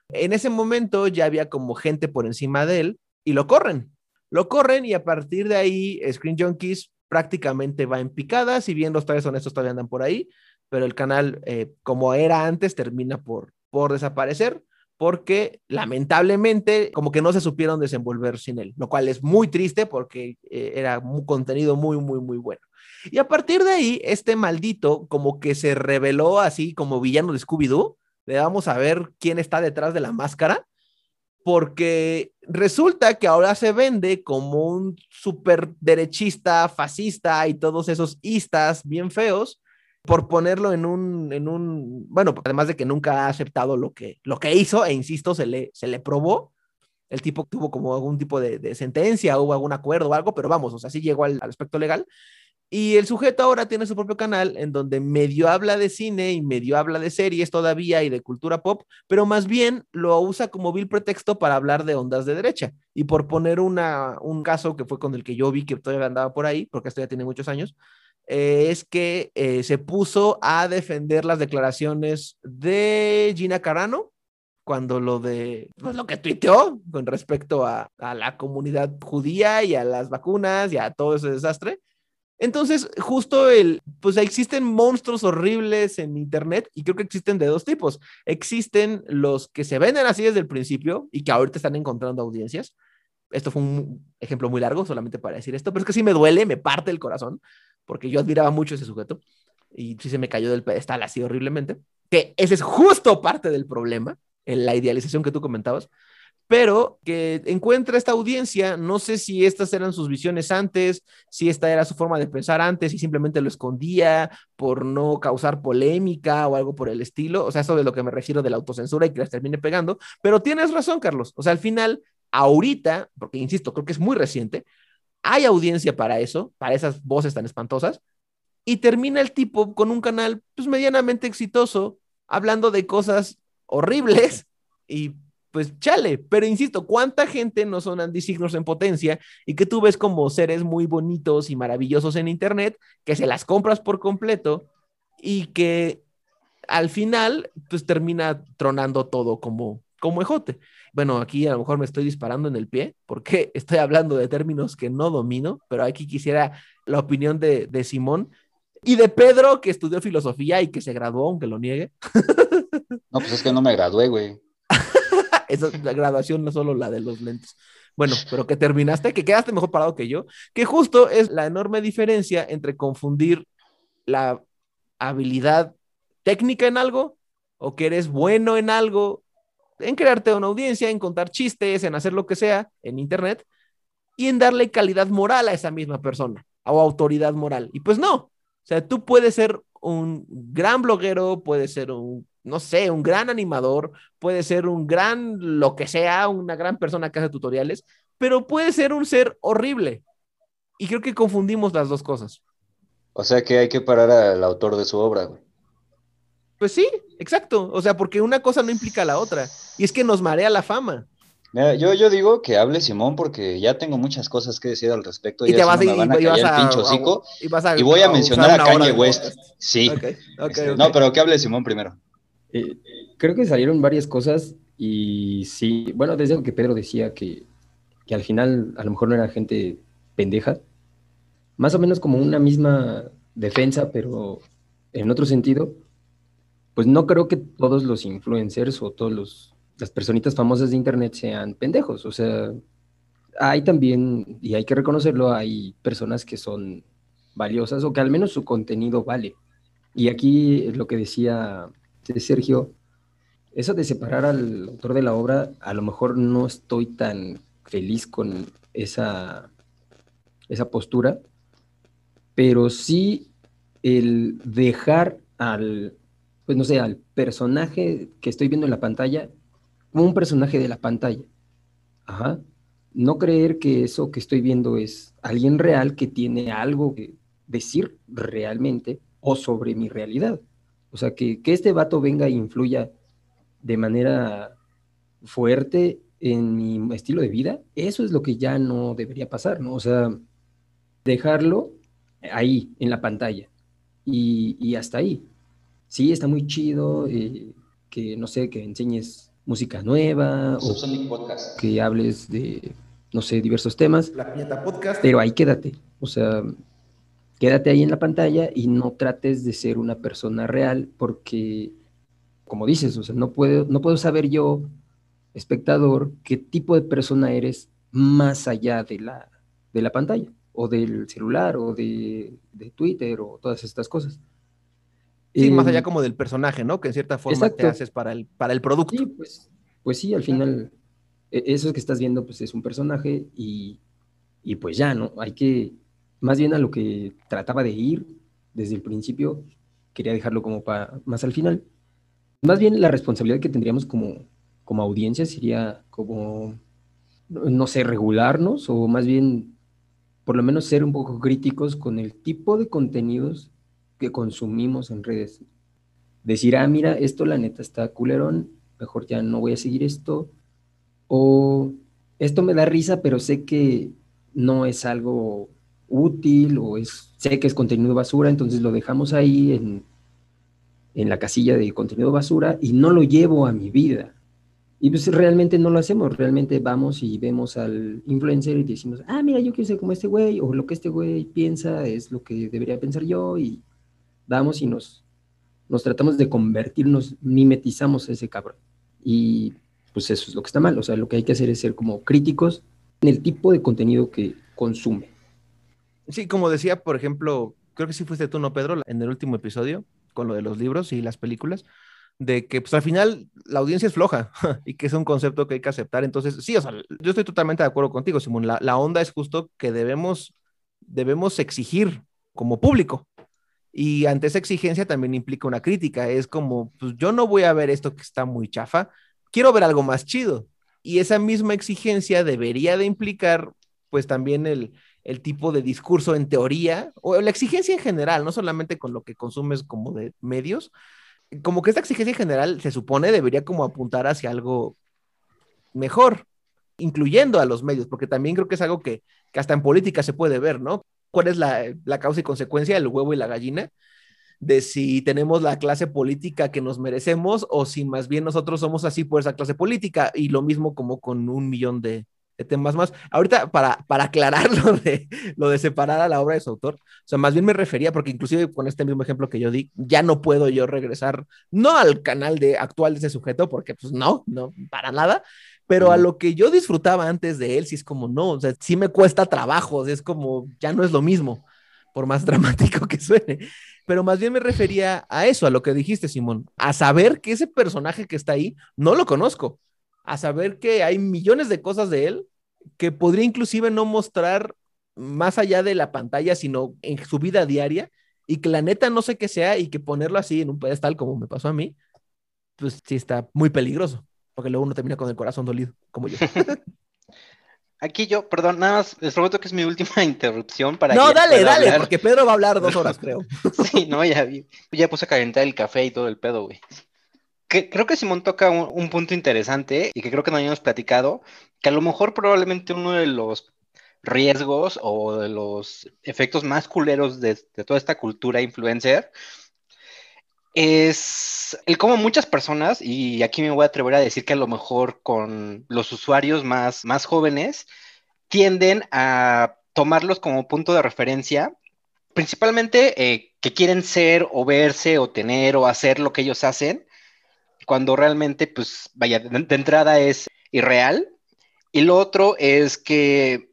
En ese momento ya había como gente por encima de él y lo corren. Lo corren y a partir de ahí Screen Junkies prácticamente va en picada, si bien los tres honestos todavía andan por ahí, pero el canal, eh, como era antes, termina por, por desaparecer porque lamentablemente como que no se supieron desenvolver sin él, lo cual es muy triste porque eh, era un contenido muy, muy, muy bueno. Y a partir de ahí, este maldito como que se reveló así como villano de Scooby-Doo, le vamos a ver quién está detrás de la máscara, porque resulta que ahora se vende como un súper derechista, fascista y todos esos istas bien feos, por ponerlo en un, en un, bueno, además de que nunca ha aceptado lo que, lo que hizo, e insisto, se le, se le probó. El tipo tuvo como algún tipo de, de sentencia, hubo algún acuerdo o algo, pero vamos, o sea, sí llegó al, al aspecto legal. Y el sujeto ahora tiene su propio canal en donde medio habla de cine y medio habla de series todavía y de cultura pop, pero más bien lo usa como vil pretexto para hablar de ondas de derecha. Y por poner una, un caso que fue con el que yo vi que todavía andaba por ahí, porque esto ya tiene muchos años, eh, es que eh, se puso a defender las declaraciones de Gina Carano cuando lo de pues, lo que tuiteó con respecto a, a, la comunidad judía y a las vacunas y a todo ese desastre. Entonces, justo el, pues existen monstruos horribles en Internet y creo que existen de dos tipos. Existen los que se venden así desde el principio y que ahorita están encontrando audiencias. Esto fue un ejemplo muy largo solamente para decir esto, pero es que sí me duele, me parte el corazón porque yo admiraba mucho ese sujeto y sí se me cayó del pedestal así horriblemente, que ese es justo parte del problema, en la idealización que tú comentabas, pero que encuentra esta audiencia, no sé si estas eran sus visiones antes, si esta era su forma de pensar antes y simplemente lo escondía por no causar polémica o algo por el estilo, o sea, eso de lo que me refiero de la autocensura y que las termine pegando, pero tienes razón, Carlos, o sea, al final, ahorita, porque insisto, creo que es muy reciente, hay audiencia para eso, para esas voces tan espantosas, y termina el tipo con un canal pues medianamente exitoso, hablando de cosas horribles y pues chale, pero insisto, ¿cuánta gente no son antisignos en potencia y que tú ves como seres muy bonitos y maravillosos en internet, que se las compras por completo y que al final pues termina tronando todo como, como ejote? bueno, aquí a lo mejor me estoy disparando en el pie porque estoy hablando de términos que no domino, pero aquí quisiera la opinión de, de Simón y de Pedro, que estudió filosofía y que se graduó, aunque lo niegue. No, pues es que no me gradué, güey. Esa la graduación no solo la de los lentes. Bueno, pero que terminaste, que quedaste mejor parado que yo, que justo es la enorme diferencia entre confundir la habilidad técnica en algo o que eres bueno en algo en crearte una audiencia, en contar chistes, en hacer lo que sea en Internet y en darle calidad moral a esa misma persona o autoridad moral. Y pues no, o sea, tú puedes ser un gran bloguero, puedes ser un, no sé, un gran animador, puedes ser un gran, lo que sea, una gran persona que hace tutoriales, pero puede ser un ser horrible. Y creo que confundimos las dos cosas. O sea que hay que parar al autor de su obra, güey. Pues sí, exacto. O sea, porque una cosa no implica la otra. Y es que nos marea la fama. Mira, yo, yo digo que hable Simón porque ya tengo muchas cosas que decir al respecto. Y ya te vas a, me van a y vas a- pincho hocico. y vas a- Y voy a mencionar a Kanye West. Sí. Ok, ok, Este, ok. No, pero que hable Simón primero. Eh, creo que salieron varias cosas y sí, bueno, desde lo que Pedro decía que, que al final a lo mejor no era gente pendeja, más o menos como una misma defensa, pero en otro sentido, pues no creo que todos los influencers o todos los las personitas famosas de internet sean pendejos, o sea, hay también, y hay que reconocerlo, hay personas que son valiosas o que al menos su contenido vale. Y aquí lo que decía de Sergio, eso de separar al autor de la obra, a lo mejor no estoy tan feliz con esa, esa postura, pero sí el dejar al pues no sé, al personaje que estoy viendo en la pantalla como un personaje de la pantalla. Ajá. No creer que eso que estoy viendo es alguien real que tiene algo que decir realmente o sobre mi realidad. O sea, que, que este vato venga e influya de manera fuerte en mi estilo de vida, eso es lo que ya no debería pasar, ¿no? O sea, dejarlo ahí, en la pantalla, y, y hasta ahí. Sí, está muy chido, eh, que no sé, que enseñes música nueva o Podcast. que hables de, no sé, diversos temas, La Piñata Podcast. pero ahí quédate. O sea, quédate ahí en la pantalla y no trates de ser una persona real porque, como dices, o sea, no puedo, no puedo saber yo, espectador, qué tipo de persona eres más allá de la, de la pantalla o del celular o de, de Twitter o todas estas cosas. Sí, más Eh, allá como del personaje, ¿no? Que en cierta forma te haces para el, para el producto. Sí, pues, pues sí, al final, e- eso que estás viendo, pues es un personaje y, y pues ya, ¿no? Hay que, más bien a lo que trataba de ir desde el principio, quería dejarlo como para más al final. Más bien la responsabilidad que tendríamos como, como audiencia sería como, no sé, regularnos o más bien, por lo menos ser un poco críticos con el tipo de contenidos que consumimos en redes. Decir, ah, mira, esto la neta está culerón, mejor ya no voy a seguir esto. O esto me da risa, pero sé que no es algo útil o es, sé que es contenido basura, entonces lo dejamos ahí en, en la casilla de contenido basura y no lo llevo a mi vida. Y pues realmente no lo hacemos, realmente vamos y vemos al influencer y decimos, ah, mira, yo quiero ser como este güey, o lo que este güey piensa es lo que debería pensar yo, y vamos y nos, nos tratamos de convertirnos, mimetizamos a ese cabrón. Y pues eso es lo que está mal, o sea, lo que hay que hacer es ser como críticos en el tipo de contenido que consume. Sí, como decía, por ejemplo, creo que sí fuiste tú, ¿no, Pedro? En el último episodio, con lo de los libros y las películas, de que pues al final la audiencia es floja y que es un concepto que hay que aceptar. Entonces, sí, o sea, yo estoy totalmente de acuerdo contigo, Simón. La, la onda es justo que debemos, debemos exigir como público. Y ante esa exigencia también implica una crítica. Es como, pues yo no voy a ver esto que está muy chafa, quiero ver algo más chido. Y esa misma exigencia debería de implicar, pues también el, el tipo de discurso en teoría, o la exigencia en general, no solamente con lo que consumes como de medios, como que esta exigencia en general se supone debería como apuntar hacia algo mejor, incluyendo a los medios, porque también creo que es algo que, que hasta en política se puede ver, ¿no? ¿Cuál es la, la causa y consecuencia del huevo y la gallina? de si tenemos la clase política que nos merecemos o si más bien nosotros somos así por esa clase política y lo mismo como con un millón de, temas más. Ahorita, para, para aclarar lo de, lo de separar a la obra de su autor, o sea, más bien me refería, porque inclusive con este mismo ejemplo que yo di, ya no puedo yo regresar, no al canal de, actual de ese sujeto, porque pues no, no, para nada, pero a lo que yo disfrutaba antes de él, sí es como, no, o sea, sí me cuesta trabajo, es como, ya no es lo mismo, por más dramático que suene. Pero más bien me refería a eso, a lo que dijiste, Simón, a saber que ese personaje que está ahí, no lo conozco, a saber que hay millones de cosas de él que podría inclusive no mostrar más allá de la pantalla, sino en su vida diaria, y que la neta no sé qué sea, y que ponerlo así en un pedestal como me pasó a mí, pues sí está muy peligroso, porque luego uno termina con el corazón dolido, como yo. Aquí yo, perdón, nada más, les prometo que es mi última interrupción para no, que dale, dale, hablar. porque Pedro va a hablar dos horas, creo. Sí, no, ya vi. Ya puse a calentar el café y todo el pedo, güey. Creo que Simón toca un, un punto interesante y que creo que no habíamos platicado, que a lo mejor probablemente uno de los riesgos o de los efectos más culeros de, de toda esta cultura influencer es el cómo muchas personas, y aquí me voy a atrever a decir que a lo mejor con los usuarios más, más jóvenes, tienden a tomarlos como punto de referencia, principalmente eh, que quieren ser o verse o tener o hacer lo que ellos hacen, cuando realmente, pues, vaya, de, de entrada es irreal. Y lo otro es que,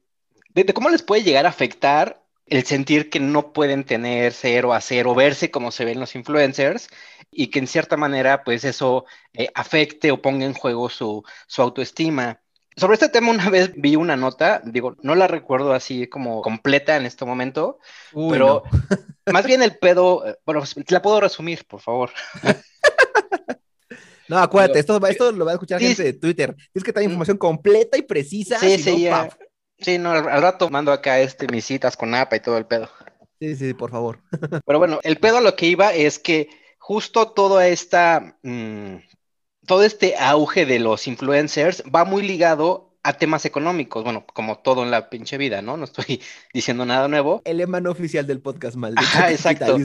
de, de cómo les puede llegar a afectar el sentir que no pueden tener, ser o hacer o verse como se ven los influencers y que en cierta manera pues eso eh, afecte o ponga en juego su, su autoestima. Sobre este tema una vez vi una nota, digo, no la recuerdo así como completa en este momento, Uy, pero no. más bien el pedo, eh, bueno, pues, la puedo resumir, por favor. No, acuérdate, esto, va- esto lo va a escuchar Sí, gente de Twitter. Tienes que dar información completa y precisa. Sí, sí, no, ya. Sí, no, al, al rato mando acá este, mis citas con APA y todo el pedo. Sí, sí, por favor. Pero bueno, el pedo a lo que iba es que justo toda esta, mm, todo este auge de los influencers va muy ligado a temas económicos, bueno, como todo en la pinche vida, ¿no? No estoy diciendo nada nuevo. El lema no oficial del podcast, maldito. Ajá, exacto.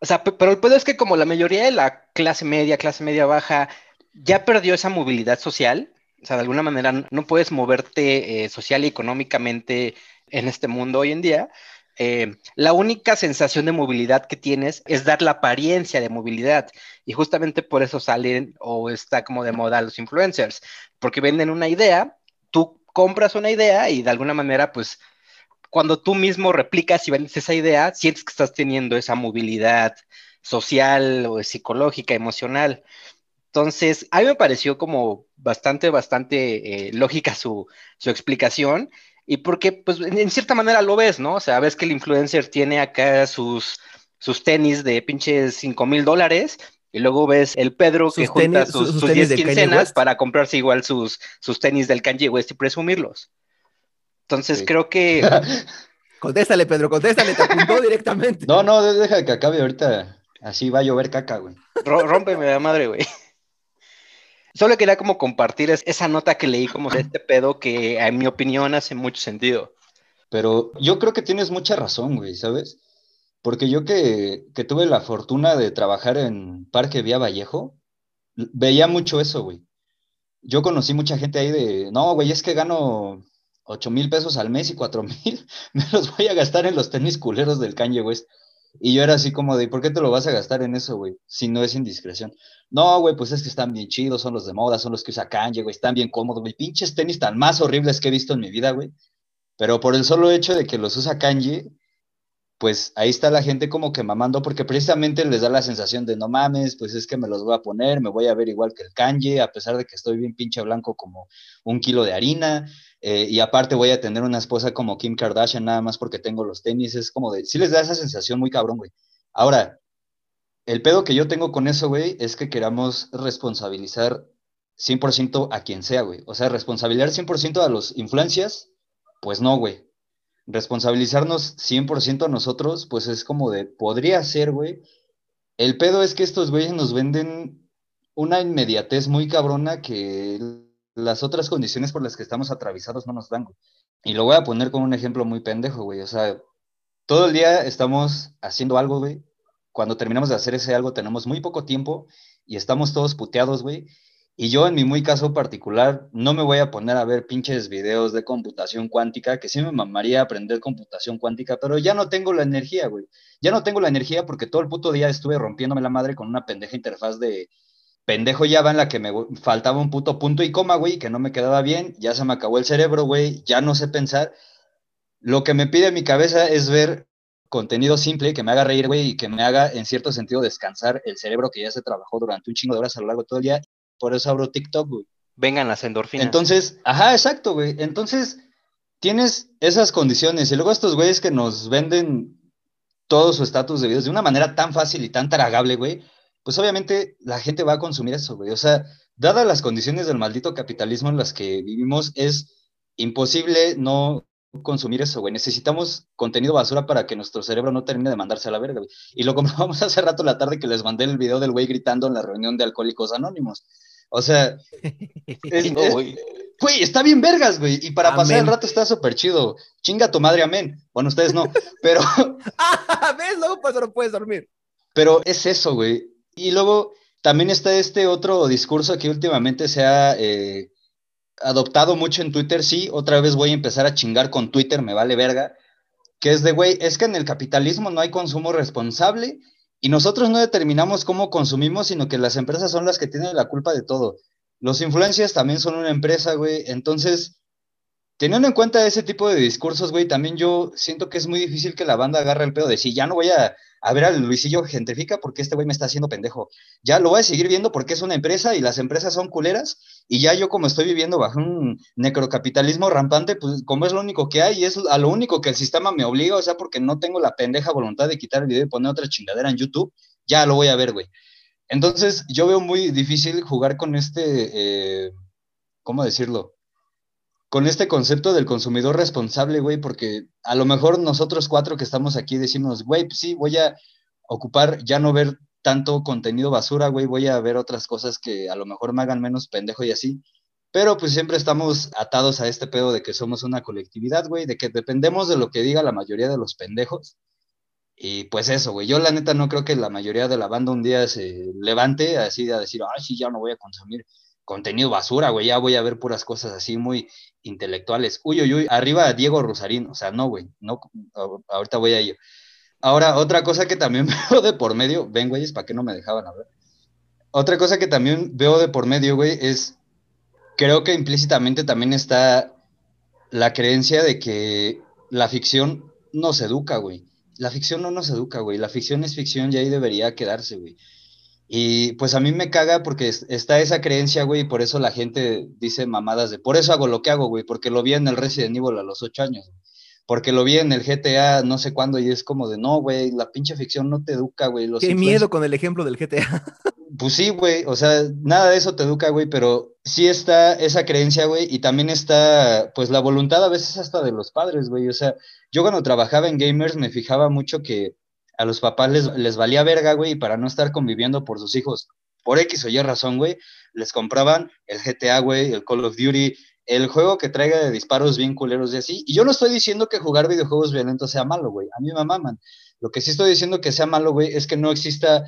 O sea, pe- pero el pedo es que como la mayoría de la clase media, clase media baja, ya perdió esa movilidad social, o sea, de alguna manera no puedes moverte eh, social y económicamente en este mundo hoy en día, eh, la única sensación de movilidad que tienes es dar la apariencia de movilidad. Y justamente por eso salen o está como de moda los influencers, porque venden una idea, tú compras una idea y de alguna manera, pues, cuando tú mismo replicas y esa idea, sientes que estás teniendo esa movilidad social o psicológica, emocional. Entonces, a mí me pareció como bastante, bastante eh, lógica su, su explicación. Y porque, pues, en, en cierta manera lo ves, ¿no? O sea, ves que el influencer tiene acá sus, sus tenis de pinches 5 mil dólares. Y luego ves el Pedro que junta tenis- sus, sus sus tenis 10 de Kanye quincenas para comprarse igual sus, sus tenis del Kanye West y presumirlos. Entonces Sí. creo que Contéstale, Pedro, contéstale, te apuntó directamente. No, no, de- deja que acabe ahorita. Así va a llover caca, güey. Ro- Rómpeme la madre, güey. Solo quería como compartir es- esa nota que leí como de este pedo que en mi opinión hace mucho sentido. Pero yo creo que tienes mucha razón, güey, ¿sabes? Porque yo que, tuve la fortuna de trabajar en Parque Vía Vallejo, veía mucho eso, güey. Yo conocí mucha gente ahí de, no, güey, es que gano 8 mil pesos al mes y 4 mil me los voy a gastar en los tenis culeros del Kanye West. Y yo era así como de, ¿por qué te lo vas a gastar en eso, güey? Si no es indiscreción. No, güey, pues es que están bien chidos, son los de moda, son los que usa Kanye, güey, están bien cómodos, güey. Pinches tenis tan más horribles que he visto en mi vida, güey. Pero por el solo hecho de que los usa Kanye, pues ahí está la gente como que mamando, porque precisamente les da la sensación de no mames, pues es que me los voy a poner, me voy a ver igual que el Kanye, a pesar de que estoy bien pinche blanco como un kilo de harina, eh, y aparte voy a tener una esposa como Kim Kardashian nada más porque tengo los tenis, es como de, sí les da esa sensación muy cabrón, güey. Ahora, el pedo que yo tengo con eso, güey, es que queramos responsabilizar 100% a quien sea, güey. O sea, responsabilizar 100% a los influencias, pues no, güey. Responsabilizarnos 100% a nosotros, pues es como de, podría ser, güey. El pedo es que estos güeyes nos venden una inmediatez muy cabrona que las otras condiciones por las que estamos atravesados no nos dan. Y lo voy a poner con un ejemplo muy pendejo, güey. O sea, todo el día estamos haciendo algo, güey. Cuando terminamos de hacer ese algo tenemos muy poco tiempo y estamos todos puteados, güey. Y yo en mi muy caso particular no me voy a poner a ver pinches videos de computación cuántica, que sí me mamaría aprender computación cuántica, pero ya no tengo la energía, güey. Ya no tengo la energía porque todo el puto día estuve rompiéndome la madre con una pendeja interfaz de pendejo Java en la que me faltaba un puto punto y coma, güey, que no me quedaba bien, ya se me acabó el cerebro, güey, ya no sé pensar. Lo que me pide mi cabeza es ver contenido simple que me haga reír, güey, y que me haga en cierto sentido descansar el cerebro que ya se trabajó durante un chingo de horas a lo largo de todo el día. Por eso abro TikTok, güey. Vengan las endorfinas. Entonces, ajá, exacto, güey. Entonces, tienes esas condiciones y luego estos güeyes que nos venden todo su estatus de videos de una manera tan fácil y tan tragable, güey, pues obviamente la gente va a consumir eso, güey. O sea, dadas las condiciones del maldito capitalismo en las que vivimos, es imposible no consumir eso, güey. Necesitamos contenido basura para que nuestro cerebro no termine de mandarse a la verga, güey. Y lo comprobamos hace rato la tarde que les mandé el video del güey gritando en la reunión de Alcohólicos Anónimos. O sea, es, No, es- güey. güey, está bien vergas, güey. Y para pasar el Amén. rato está súper chido. Chinga tu madre, amén. Bueno, ustedes no, pero, Ah, ¿Ves? Luego pues no puedes dormir. pero es eso, güey. Y luego también está este otro discurso que últimamente se ha eh, adoptado mucho en Twitter. Sí, otra vez voy a empezar a chingar con Twitter, me vale verga. Que es de, güey, es que en el capitalismo no hay consumo responsable y nosotros no determinamos cómo consumimos, sino que las empresas son las que tienen la culpa de todo. Los influencers también son una empresa, güey. Entonces, teniendo en cuenta ese tipo de discursos, güey, también yo siento que es muy difícil que la banda agarre el pedo de si ya no voy a, a ver al Luisillo gentrifica porque este güey me está haciendo pendejo. Ya lo voy a seguir viendo porque es una empresa y las empresas son culeras y ya yo como estoy viviendo bajo un necrocapitalismo rampante, pues como es lo único que hay y es a lo único que el sistema me obliga, o sea, porque no tengo la pendeja voluntad de quitar el video y poner otra chingadera en YouTube, ya lo voy a ver, güey. Entonces yo veo muy difícil jugar con este, eh, ¿cómo decirlo? Con este concepto del consumidor responsable, güey, porque a lo mejor nosotros cuatro que estamos aquí decimos, güey, pues sí, voy a ocupar ya no ver tanto contenido basura, güey, voy a ver otras cosas que a lo mejor me hagan menos pendejo y así. Pero pues siempre estamos atados a este pedo de que somos una colectividad, güey, de que dependemos de lo que diga la mayoría de los pendejos. Y pues eso, güey, yo la neta no creo que la mayoría de la banda un día se levante así a decir, ay, sí, ya no voy a consumir contenido basura, güey, ya voy a ver puras cosas así muy intelectuales. Uy, uy, uy, arriba Diego Rosarín, o sea, no, güey, no, ahorita voy a ello. Ahora, otra cosa que también veo de por medio, ven, güeyes, ¿para qué no me dejaban hablar? Otra cosa que también veo de por medio, güey, es, creo que implícitamente también está la creencia de que la ficción nos educa, güey. La ficción no nos educa, güey. La ficción es ficción y ahí debería quedarse, güey. Y pues a mí me caga porque está esa creencia, güey, y por eso la gente dice mamadas de, por eso hago lo que hago, güey, porque lo vi en el Resident Evil a los ocho años, porque lo vi en el GTA no sé cuándo y es como de, no, güey, la pinche ficción no te educa, güey. Qué miedo con el ejemplo del GTA. Pues sí, güey, o sea, nada de eso te educa, güey, pero sí está esa creencia, güey, y también está, pues la voluntad a veces hasta de los padres, güey, o sea, yo cuando trabajaba en gamers me fijaba mucho que a los papás les, les valía verga, güey, y para no estar conviviendo por sus hijos, por X o Y razón, güey, les compraban el GTA, güey, el Call of Duty, el juego que traiga de disparos bien culeros y así. Y yo no estoy diciendo que jugar videojuegos violentos sea malo, güey. A mí me maman. Lo que sí estoy diciendo que sea malo, güey, es que no exista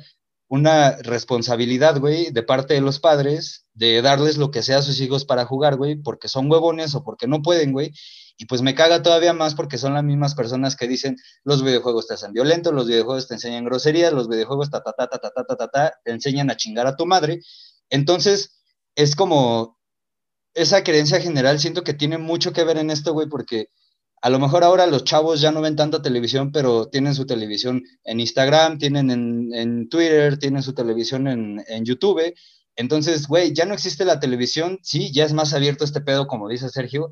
una responsabilidad, güey, de parte de los padres de darles lo que sea a sus hijos para jugar, güey, porque son huevones o porque no pueden, güey, y pues me caga todavía más porque son las mismas personas que dicen los videojuegos te hacen violento, los videojuegos te enseñan groserías, los videojuegos ta ta ta ta ta ta ta ta, te enseñan a chingar a tu madre. Entonces, es como esa creencia general siento que tiene mucho que ver en esto, güey, porque a lo mejor ahora los chavos ya no ven tanta televisión, pero tienen su televisión en Instagram, tienen en, en Twitter, tienen su televisión en, en YouTube. Entonces, güey, ya no existe la televisión, sí, ya es más abierto este pedo, como dice Sergio,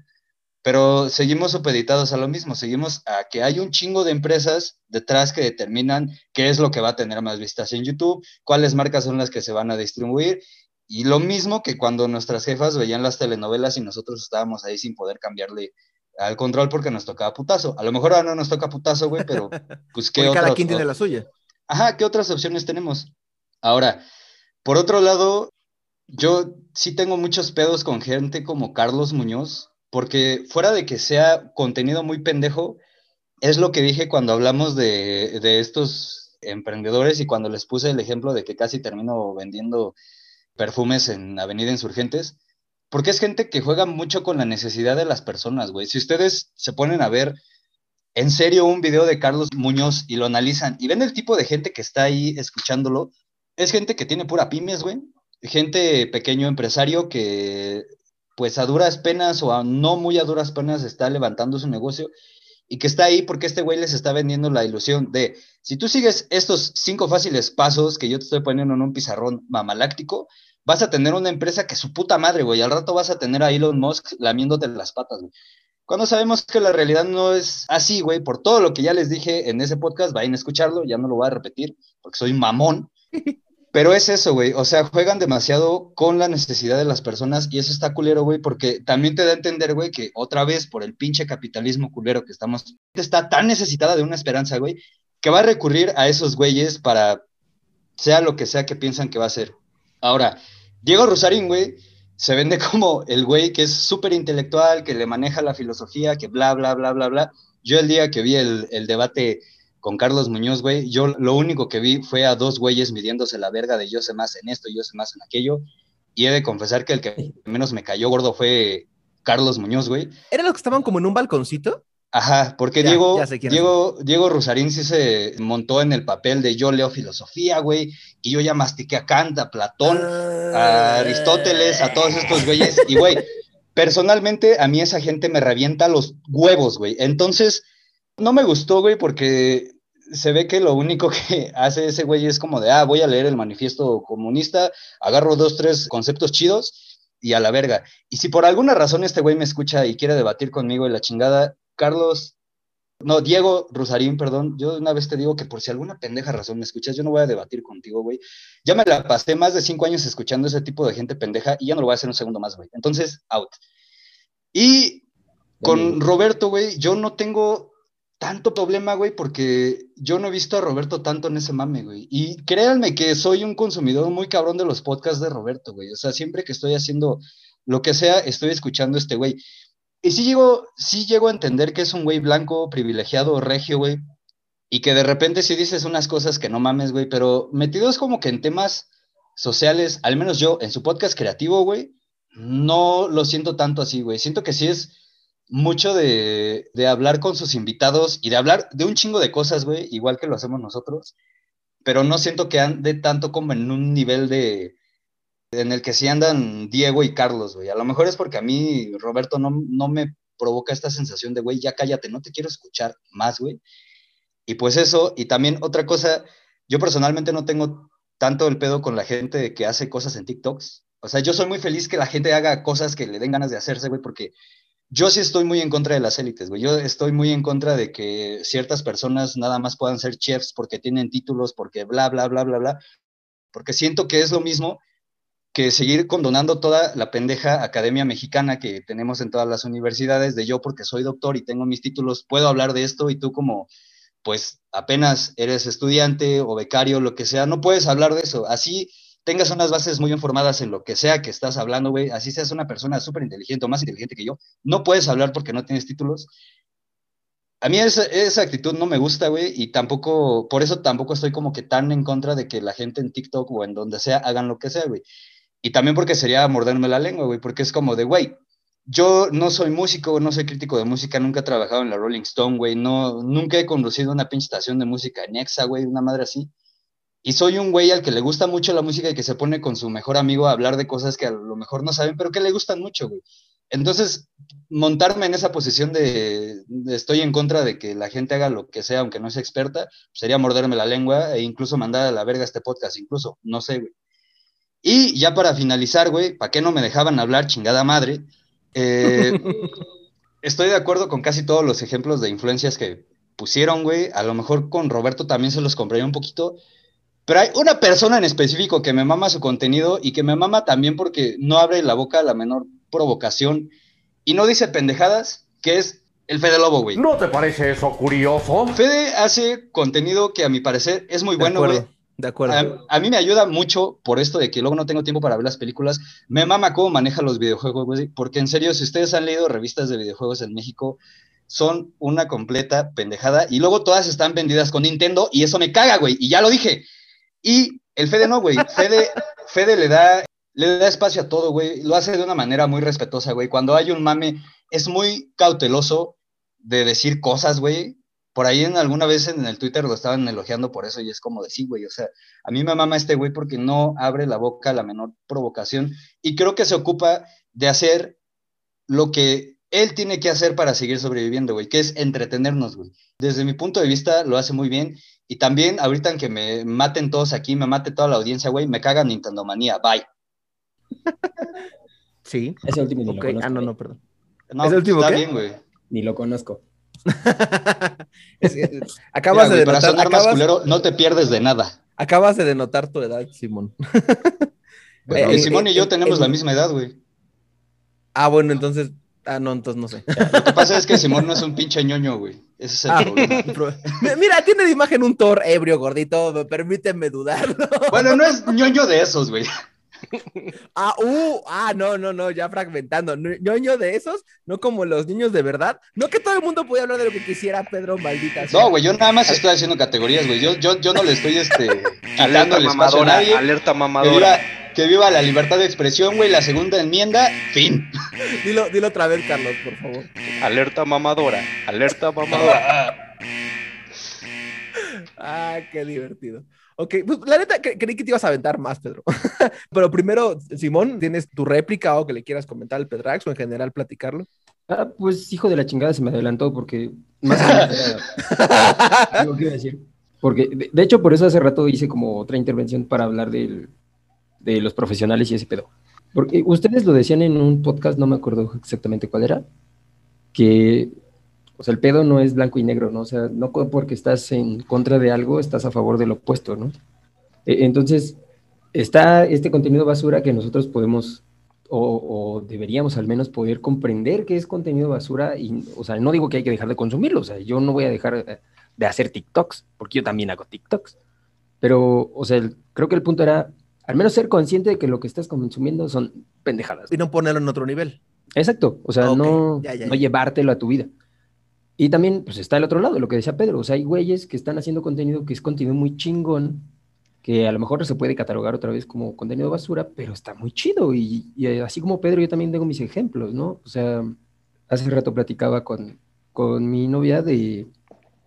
pero seguimos supeditados a lo mismo, seguimos a que hay un chingo de empresas detrás que determinan qué es lo que va a tener más vistas en YouTube, cuáles marcas son las que se van a distribuir, y lo mismo que cuando nuestras jefas veían las telenovelas y nosotros estábamos ahí sin poder cambiarle al control porque nos tocaba putazo. A lo mejor ahora no nos toca putazo, güey, pero pues qué Cada quien tiene la suya. Ajá, ¿qué otras opciones tenemos? Ahora, por otro lado, yo sí tengo muchos pedos con gente como Carlos Muñoz, porque fuera de que sea contenido muy pendejo, es lo que dije cuando hablamos de, estos emprendedores y cuando les puse el ejemplo de que casi termino vendiendo perfumes en Avenida Insurgentes, porque es gente que juega mucho con la necesidad de las personas, güey. Si ustedes se ponen a ver en serio un video de Carlos Muñoz y lo analizan y ven el tipo de gente que está ahí escuchándolo, es gente que tiene pura pymes, güey. Gente pequeño empresario que pues a duras penas o a no muy a duras penas está levantando su negocio y que está ahí porque este güey les está vendiendo la ilusión de, si tú sigues estos cinco fáciles pasos que yo te estoy poniendo en un pizarrón mamaláctico, vas a tener una empresa que su puta madre, güey, al rato vas a tener a Elon Musk lamiéndote las patas, güey. Cuando sabemos que la realidad no es así, güey, por todo lo que ya les dije en ese podcast, vayan a escucharlo, ya no lo voy a repetir porque soy mamón. Pero es eso, güey. O sea, juegan demasiado con la necesidad de las personas y eso está culero, güey, porque también te da a entender, güey, que otra vez por el pinche capitalismo culero que estamos, está tan necesitada de una esperanza, güey, que va a recurrir a esos güeyes para sea lo que sea que piensan que va a ser. Ahora, Diego Rosarín, güey, se vende como el güey que es súper intelectual, que le maneja la filosofía, que bla, bla, bla, bla, bla. Yo el día que vi el, el debate con Carlos Muñoz, güey, yo lo único que vi fue a dos güeyes midiéndose la verga de yo sé más en esto, yo sé más en aquello, y he de confesar que el que menos me cayó gordo fue Carlos Muñoz, güey. ¿Eran los que estaban como en un balconcito? Ajá, porque Diego, Diego, Diego Rusarín sí se montó en el papel de yo leo filosofía, güey, y yo ya mastiqué a Kant, a Platón, a ah. Aristóteles, a todos estos güeyes, y güey, personalmente a mí esa gente me revienta los huevos, güey. Entonces, no me gustó, güey, porque se ve que lo único que hace ese güey es como de, ah, voy a leer el manifiesto comunista, agarro dos, tres conceptos chidos y a la verga. Y si por alguna razón este güey me escucha y quiere debatir conmigo y la chingada, Carlos, no, Diego Rosarín, perdón, yo una vez te digo que por si alguna pendeja razón me escuchas, yo no voy a debatir contigo, güey. Ya me la pasé más de cinco años escuchando ese tipo de gente pendeja y ya no lo voy a hacer un segundo más, güey. Entonces, out. Y con Roberto, güey, yo no tengo tanto problema, güey, porque yo no he visto a Roberto tanto en ese mame, güey. Y créanme que soy un consumidor muy cabrón de los podcasts de Roberto, güey. O sea, siempre que estoy haciendo lo que sea, estoy escuchando a este güey. Y sí llego, sí llego a entender que es un güey blanco, privilegiado, regio, güey. Y que de repente sí dices unas cosas que no mames, güey. Pero metidos como que en temas sociales, al menos yo, en su podcast creativo, güey, no lo siento tanto así, güey. Siento que sí es mucho de, hablar con sus invitados y de hablar de un chingo de cosas, güey, igual que lo hacemos nosotros, pero no siento que ande tanto como en un nivel de en el que sí andan Diego y Carlos, güey. A lo mejor es porque a mí, Roberto, no, no me provoca esta sensación de, güey, ya cállate, no te quiero escuchar más, güey. Y pues eso, y también otra cosa, yo personalmente no tengo tanto el pedo con la gente que hace cosas en TikToks. O sea, yo soy muy feliz que la gente haga cosas que le den ganas de hacerse, güey, porque yo sí estoy muy en contra de las élites, güey. Yo estoy muy en contra de que ciertas personas nada más puedan ser chefs porque tienen títulos, porque bla, bla, bla, bla, bla. Porque siento que es lo mismo que seguir condonando toda la pendeja academia mexicana que tenemos en todas las universidades, de yo porque soy doctor y tengo mis títulos, puedo hablar de esto y tú como, pues apenas eres estudiante o becario, lo que sea, no puedes hablar de eso. Así tengas unas bases muy informadas en lo que sea que estás hablando, güey, así seas una persona súper inteligente o más inteligente que yo, no puedes hablar porque no tienes títulos. A mí esa, actitud no me gusta, güey, y tampoco, por eso tampoco estoy como que tan en contra de que la gente en TikTok o en donde sea hagan lo que sea, güey. Y también porque sería morderme la lengua, güey, porque es como de, güey, yo no soy músico, no soy crítico de música, nunca he trabajado en la Rolling Stone, güey, no, nunca he conducido una pinche estación de música en Exa, güey, una madre así. Y soy un güey al que le gusta mucho la música y que se pone con su mejor amigo a hablar de cosas que a lo mejor no saben, pero que le gustan mucho, güey. Entonces, montarme en esa posición de, estoy en contra de que la gente haga lo que sea, aunque no sea experta, sería morderme la lengua e incluso mandar a la verga este podcast, incluso, no sé, güey. Y ya para finalizar, güey, ¿para qué no me dejaban hablar, chingada madre? Eh, estoy de acuerdo con casi todos los ejemplos de influencias que pusieron, güey. A lo mejor con Roberto también se los compré un poquito, pero hay una persona en específico que me mama su contenido y que me mama también porque no abre la boca a la menor provocación y no dice pendejadas, que es el Fede Lobo, güey. ¿No te parece eso curioso? Fede hace contenido que a mi parecer es muy bueno, güey. De acuerdo. A, mí me ayuda mucho por esto de que luego no tengo tiempo para ver las películas. Me mama cómo maneja los videojuegos, güey. Porque en serio, si ustedes han leído revistas de videojuegos en México, son una completa pendejada. Y luego todas están vendidas con Nintendo y eso me caga, güey. Y ya lo dije. Y el Fede no, güey. Fede, Fede le da, le da espacio a todo, güey. Lo hace de una manera muy respetuosa, güey. Cuando hay un mame, es muy cauteloso de decir cosas, güey. Por ahí en alguna vez en el Twitter lo estaban elogiando por eso y es como de sí, güey. O sea, a mí me mama este güey porque no abre la boca a la menor provocación y creo que se ocupa de hacer lo que él tiene que hacer para seguir sobreviviendo, güey, que es entretenernos, güey. Desde mi punto de vista lo hace muy bien y también, ahorita en que me maten todos aquí, me mate toda la audiencia, güey, me caga Nintendo Manía. Bye. Sí. Ese último ni lo conozco. Ah, no, no, perdón. No, ¿Es el último está bien, güey. Ni lo conozco. acabas de denotar. Para acabas, culero, no te pierdes de nada. Acabas de denotar tu edad, Simón. Bueno, eh, Simón y yo tenemos la misma edad, güey. Ah, bueno, entonces Ah, no, entonces no sé. Lo que pasa es que Simón no es un pinche ñoño, güey. Ese es el ah, problema. Mira, tiene de imagen un Thor ebrio, gordito. Permíteme dudar. Bueno, no es ñoño de esos, güey. Ah, uh, ah, no, no, no, ya fragmentando. ñoño de esos, no como los niños de verdad. No que todo el mundo pueda hablar de lo que quisiera, Pedro, maldita No, güey, yo nada más estoy haciendo categorías, güey. Yo, yo, yo no le estoy este, alerta mamadora, alerta mamadora que viva la libertad de expresión, güey, la segunda enmienda, fin. Dilo, dilo otra vez, Carlos, por favor. Alerta mamadora, alerta mamadora. ah, qué divertido. Ok, pues la neta, creí que te ibas a aventar más, Pedro. Pero primero, Simón, ¿tienes tu réplica o que le quieras comentar al Pedrax o en general platicarlo? Ah, pues hijo de la chingada se me adelantó porque más o menos ¿Qué iba a decir. Porque, de, de hecho, por eso hace rato hice como otra intervención para hablar del- de los profesionales y ese pedo. Porque ustedes lo decían en un podcast, no me acuerdo exactamente cuál era, que, o sea, el pedo no es blanco y negro, ¿no? O sea, no porque estás en contra de algo, estás a favor del opuesto, ¿no? E- Entonces, está este contenido basura que nosotros podemos, o, deberíamos al menos poder comprender que es contenido basura, y, o sea, no digo que hay que dejar de consumirlo, o sea, yo no voy a dejar eh, de hacer TikToks, porque yo también hago TikToks, pero, o sea, creo que el punto era, al menos ser consciente de que lo que estás consumiendo son pendejadas. Y no ponerlo en otro nivel. Exacto, o sea, Ok, no, ya, ya, no llevártelo a tu vida. Y también, pues está el otro lado, lo que decía Pedro, o sea, hay güeyes que están haciendo contenido que es contenido muy chingón, que a lo mejor se puede catalogar otra vez como contenido basura, pero está muy chido. Y, y así como Pedro, yo también tengo mis ejemplos, ¿no? O sea, hace rato platicaba con, con mi novia de,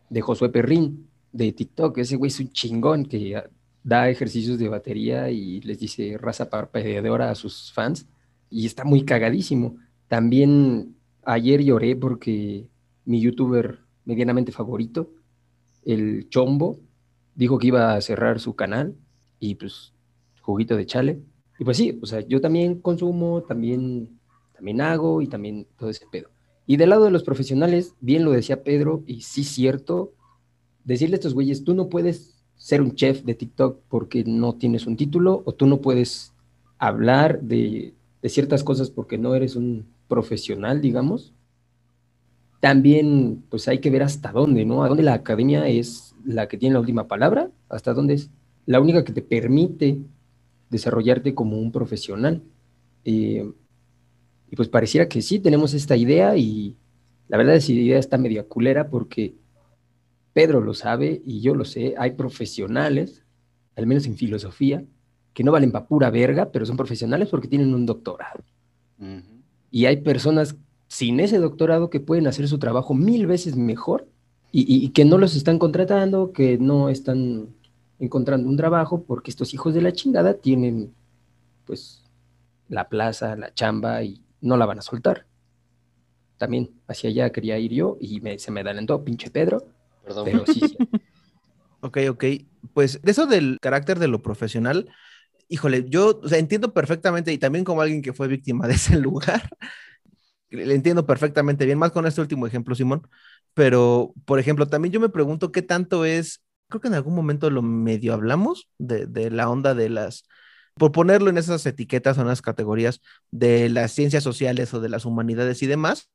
de Josué Perrín, de TikTok, ese güey es un chingón que ah, da ejercicios de batería y les dice raza parpadeadora a sus fans, y está muy cagadísimo. También ayer lloré porque mi youtuber medianamente favorito, el Chombo, dijo que iba a cerrar su canal y pues juguito de chale. Y pues sí, o sea, yo también consumo, también, también hago y también todo ese pedo. Y del lado de los profesionales, bien lo decía Pedro, y sí cierto, decirle a estos güeyes, tú no puedes ser un chef de TikTok porque no tienes un título, o tú no puedes hablar de, ciertas cosas porque no eres un profesional, digamos. También, pues hay que ver hasta dónde, ¿no? A dónde la academia es la que tiene la última palabra, hasta dónde es la única que te permite desarrollarte como un profesional. Eh, y pues pareciera que sí, tenemos esta idea y la verdad esa idea está media culera porque Pedro lo sabe y yo lo sé, hay profesionales, al menos en filosofía, que no valen pa' pura verga, pero son profesionales porque tienen un doctorado. Y hay personas sin ese doctorado que pueden hacer su trabajo mil veces mejor y, y- y que no los están contratando, que no están encontrando un trabajo porque estos hijos de la chingada tienen pues la plaza, la chamba y no la van a soltar. También hacia allá quería ir yo y me- se me adelantó pinche Pedro, Perdón. pero sí, sí. Ok, ok. Pues de eso del carácter de lo profesional, híjole, yo o sea, entiendo perfectamente y también como alguien que fue víctima de ese lugar, le entiendo perfectamente bien, más con este último ejemplo, Simón, pero por ejemplo, también yo me pregunto qué tanto es, creo que en algún momento lo medio hablamos de, de la onda de las, por ponerlo en esas etiquetas o en esas categorías de las ciencias sociales o de las humanidades y demás,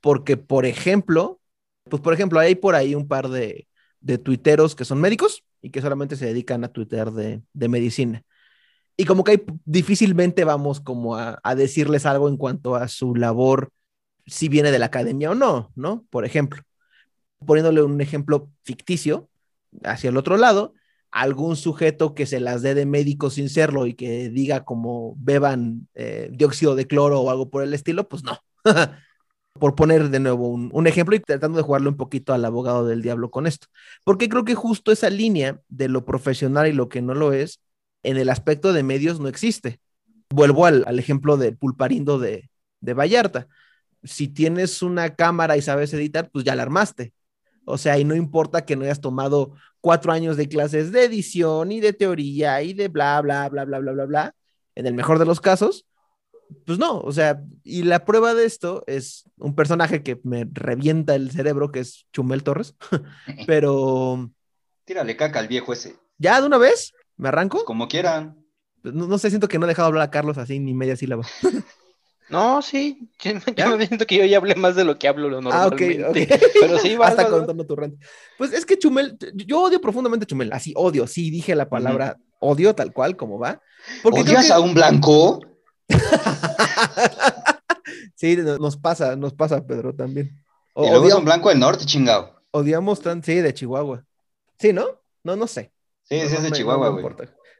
porque por ejemplo, pues por ejemplo, hay por ahí un par de de tuiteros que son médicos y que solamente se dedican a tuitear de, de medicina. Y como que ahí difícilmente vamos como a, a decirles algo en cuanto a su labor, si viene de la academia o no, ¿no? Por ejemplo, poniéndole un ejemplo ficticio hacia el otro lado, algún sujeto que se las dé de médico sin serlo y que diga como beban eh, dióxido de cloro o algo por el estilo, pues no. por poner de nuevo un, ejemplo y tratando de jugarle un poquito al abogado del diablo con esto. Porque creo que justo esa línea de lo profesional y lo que no lo es, en el aspecto de medios no existe. Vuelvo al, al ejemplo del pulparindo de, de Vallarta. Si tienes una cámara y sabes editar, pues ya la armaste. O sea, y no importa que no hayas tomado cuatro años de clases de edición y de teoría y de bla, bla, bla, bla, bla, bla, bla. En el mejor de los casos, pues no, o sea, y la prueba de esto es un personaje que me revienta el cerebro, que es Chumel Torres, pero... Tírale caca al viejo ese. ¿Ya de una vez? ¿Me arranco? Como quieran. No, no sé, siento que no he dejado hablar a Carlos así ni media sílaba. No, sí, yo, yo me siento que yo ya hablé más de lo que hablo normalmente. Ah, ok. Pero sí, va, Hasta contando tu rant. Pues es que Chumel, yo odio profundamente a Chumel, así odio, sí dije la palabra odio tal cual como va. Porque ¿Odias que- a un blanco? sí, no- nos pasa, nos pasa, Pedro, también. O- Y luego es odia- un blanco del norte, chingado. odiamos tan, sí, de Chihuahua. Sí, ¿no? No, no sé. Sí, No, sí, es de me- Chihuahua, güey.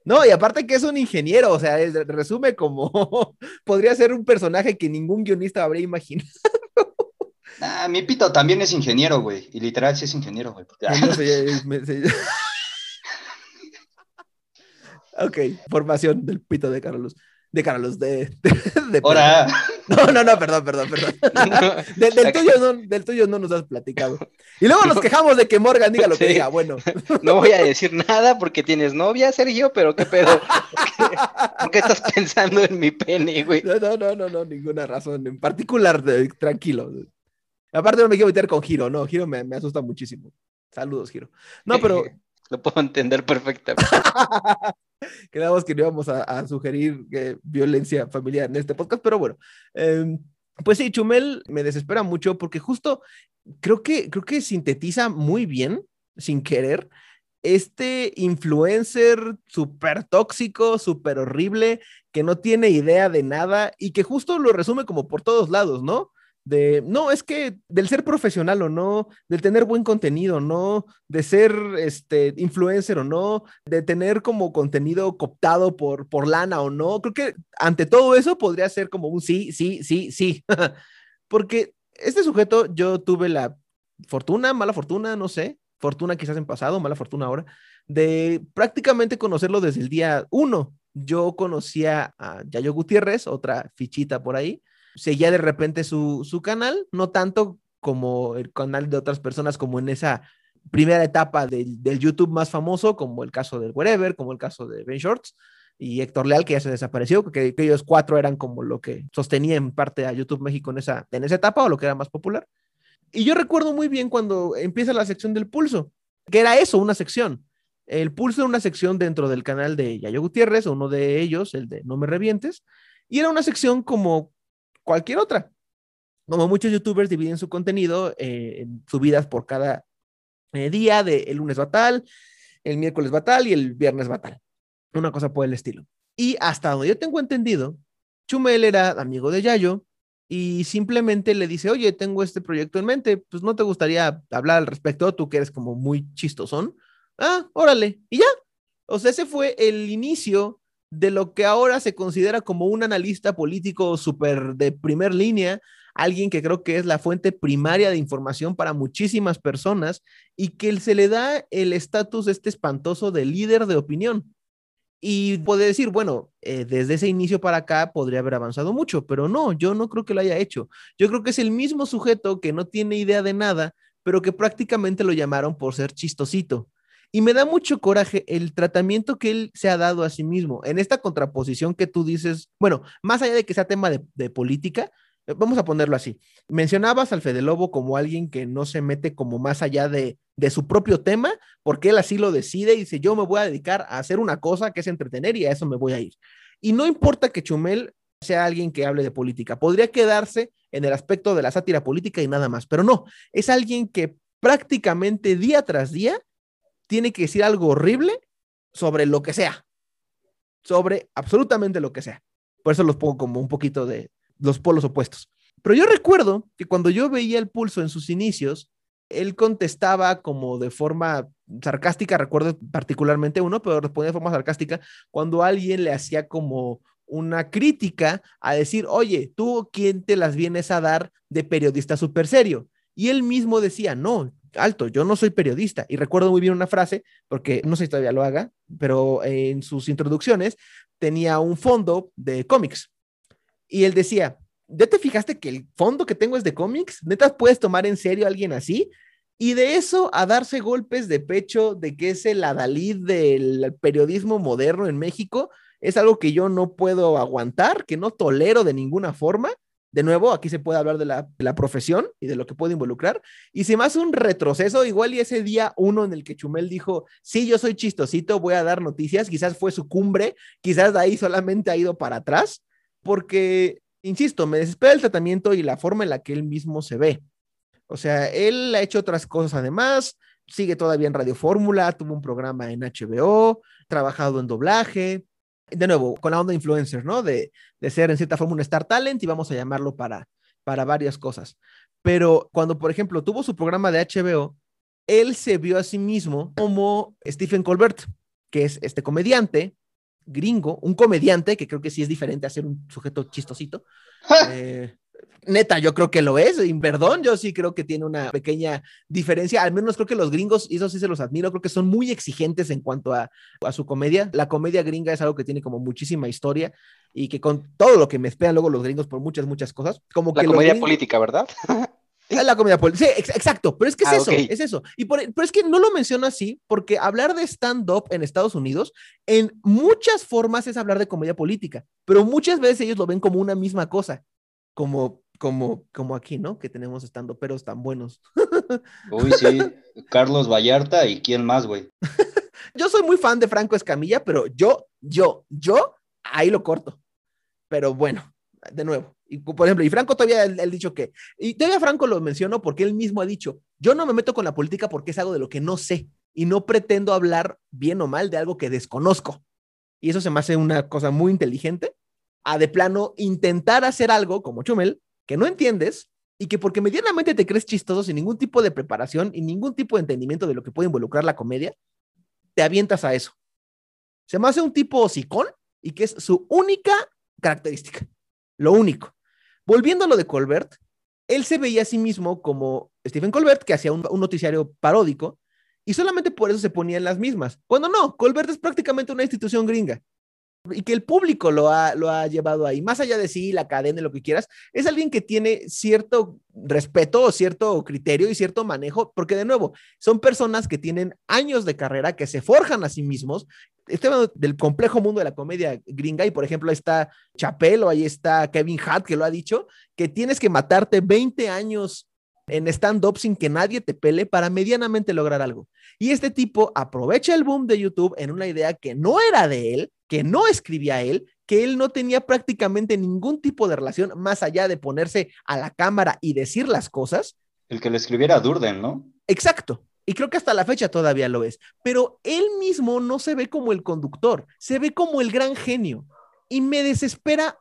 No, y aparte que es un ingeniero, o sea, es- resume como podría ser un personaje que ningún guionista habría imaginado. Ah, mi pito también es ingeniero, güey. Y literal sí es ingeniero, güey. porque- ok, formación del pito de Carlos. De Carlos, de. de, de No, no, no, perdón, perdón, perdón. del, del tuyo no, del tuyo no nos has platicado. Y luego nos quejamos de que Morgan diga lo que Sí. diga. Bueno, No voy a decir nada porque tienes novia, Sergio, pero qué pedo. ¿Por qué, por qué estás pensando en mi pene, güey? no, no, no, no, no, ninguna razón en particular, de- tranquilo. Aparte no me quiero meter con Giro, no, Giro me, me asusta muchísimo. Saludos, Giro. No, pero Lo puedo entender perfectamente. quedamos que no íbamos a, sugerir eh, violencia familiar en este podcast, pero bueno. eh, pues sí, Chumel me desespera mucho porque justo creo que, creo que sintetiza muy bien, sin querer, este influencer súper tóxico, súper horrible, que no tiene idea de nada y que justo lo resume como por todos lados, ¿no? De, no, es que del ser profesional o no, del tener buen contenido, no, de ser este influencer o no, de tener como contenido cooptado por, por lana o no. Creo que ante todo eso podría ser como un sí, sí, sí, sí. Porque este sujeto yo tuve la fortuna, mala fortuna, no sé, fortuna quizás en pasado, mala fortuna ahora, de prácticamente conocerlo desde el día uno. Yo conocía a Yayo Gutiérrez, otra fichita por ahí, seguía de repente su, su canal, no tanto como el canal de otras personas, como en esa primera etapa del, del YouTube más famoso, como el caso del Wherever, como el caso de Ben Shorts y Héctor Leal, que ya se desapareció, que, ellos cuatro eran como lo que sostenía en parte a YouTube México en esa, en esa etapa o lo que era más popular. Y yo recuerdo muy bien cuando empieza la sección del pulso, que era eso, una sección. El pulso era una sección dentro del canal de Yayo Gutiérrez, uno de ellos, el de No me revientes, y era una sección como cualquier otra. Como muchos youtubers dividen su contenido eh, en subidas por cada eh, día, de el lunes va tal, el miércoles va tal y el viernes va tal. Una cosa por el estilo. Y hasta donde yo tengo entendido, Chumel era amigo de Yayo y simplemente le dice, oye, tengo este proyecto en mente, pues no te gustaría hablar al respecto, tú que eres como muy chistosón. Ah, órale, y ya. O sea, ese fue el inicio de lo que ahora se considera como un analista político súper de primer línea, alguien que creo que es la fuente primaria de información para muchísimas personas y que se le da el estatus este espantoso de líder de opinión. Y puede decir, bueno, eh, desde ese inicio para acá podría haber avanzado mucho, pero no, yo no creo que lo haya hecho. Yo creo que es el mismo sujeto que no tiene idea de nada, pero que prácticamente lo llamaron por ser chistosito. Y me da mucho coraje el tratamiento que él se ha dado a sí mismo en esta contraposición que tú dices, bueno, más allá de que sea tema de, política, eh, vamos a ponerlo así. Mencionabas al Fede Lobo como alguien que no se mete como más allá de, de su propio tema, porque él así lo decide y dice, yo me voy a dedicar a hacer una cosa que es entretener y a eso me voy a ir. Y no importa que Chumel sea alguien que hable de política, podría quedarse en el aspecto de la sátira política y nada más, pero no, es alguien que prácticamente día tras día tiene que decir algo horrible sobre lo que sea, sobre absolutamente lo que sea. Por eso los pongo como un poquito de los polos opuestos. Pero yo recuerdo que cuando yo veía el pulso en sus inicios, él contestaba como de forma sarcástica, recuerdo particularmente uno, pero respondía de forma sarcástica cuando alguien le hacía como una crítica a decir, oye, tú quién te las vienes a dar de periodista súper serio. Y él mismo decía, no, alto, yo no soy periodista. Y recuerdo muy bien una frase, porque no sé si todavía lo haga, pero en sus introducciones tenía un fondo de cómics. Y él decía, ¿ya te fijaste que el fondo que tengo es de cómics? ¿Neta puedes tomar en serio a alguien así? Y de eso a darse golpes de pecho de que es el adalid del periodismo moderno en México, es algo que yo no puedo aguantar, que no tolero de ninguna forma. De nuevo, aquí se puede hablar de la, profesión y de lo que puede involucrar. Y si más un retroceso, igual y ese día uno en el que Chumel dijo, sí, yo soy chistosito, voy a dar noticias, quizás fue su cumbre, quizás de ahí solamente ha ido para atrás, porque, insisto, me desespera el tratamiento y la forma en la que él mismo se ve. O sea, él ha hecho otras cosas además, sigue todavía en Radio Fórmula, tuvo un programa en HBO, trabajado en doblaje, de nuevo, con la onda de influencer, ¿no? De, de, ser en cierta forma un Star Talent y vamos a llamarlo para, para varias cosas. Pero cuando, por ejemplo, tuvo su programa de HBO, él se vio a sí mismo como Stephen Colbert, que es este comediante gringo, un comediante, que creo que sí es diferente a ser un sujeto chistosito. eh, Neta, yo creo que lo es, y perdón, yo sí creo que tiene una pequeña diferencia, al menos creo que los gringos, y eso sí se los admiro, creo que son muy exigentes en cuanto a, a su comedia. La comedia gringa es algo que tiene como muchísima historia y que con todo lo que me esperan luego los gringos por muchas, muchas cosas, como La que comedia gringos- política, ¿verdad? es la comedia política. Sí, ex- exacto, pero es que es Ah, eso, es eso. Y por- pero es que no lo menciono así porque hablar de stand-up en Estados Unidos en muchas formas es hablar de comedia política, pero muchas veces ellos lo ven como una misma cosa, como, como, como aquí, ¿no? Que tenemos stand-uperos tan buenos. Uy, sí, Carlos Vallarta y quién más, güey. Yo soy muy fan de Franco Escamilla, pero yo, yo, yo, ahí lo corto. Pero bueno, de nuevo. Y por ejemplo, y Franco todavía él dicho que, y todavía Franco lo menciono porque él mismo ha dicho, yo no me meto con la política porque es algo de lo que no sé y no pretendo hablar bien o mal de algo que desconozco. Y eso se me hace una cosa muy inteligente, a de plano intentar hacer algo como Chumel, que no entiendes y que porque medianamente te crees chistoso sin ningún tipo de preparación y ningún tipo de entendimiento de lo que puede involucrar la comedia, te avientas a eso. Se me hace un tipo hocicón y que es su única característica. Lo único. Volviendo a lo de Colbert, él se veía a sí mismo como Stephen Colbert, que hacía un, un noticiario paródico, y solamente por eso se ponía en las mismas. Cuando no, Colbert es prácticamente una institución gringa. Y que el público lo ha, lo ha llevado ahí, más allá de sí, la cadena, lo que quieras, es alguien que tiene cierto respeto o cierto criterio y cierto manejo, porque de nuevo, son personas que tienen años de carrera, que se forjan a sí mismos. Hablando del complejo mundo de la comedia gringa y, por ejemplo, ahí está o ahí está Kevin Hart, que lo ha dicho, que tienes que matarte 20 años en stand-up sin que nadie te pele para medianamente lograr algo. Y este tipo aprovecha el boom de YouTube en una idea que no era de él, que no escribía él, que él no tenía prácticamente ningún tipo de relación más allá de ponerse a la cámara y decir las cosas. El que le escribiera a Durden, ¿no? Exacto. Y creo que hasta la fecha todavía lo es. Pero él mismo no se ve como el conductor, se ve como el gran genio. Y me desespera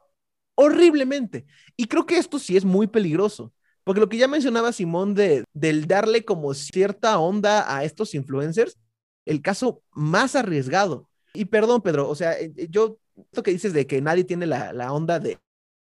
horriblemente. Y creo que esto sí es muy peligroso. Porque lo que ya mencionaba Simón de, del darle como cierta onda a estos influencers, el caso más arriesgado. Y perdón, Pedro, o sea, eh, eh, yo, esto que dices de que nadie tiene la, la onda de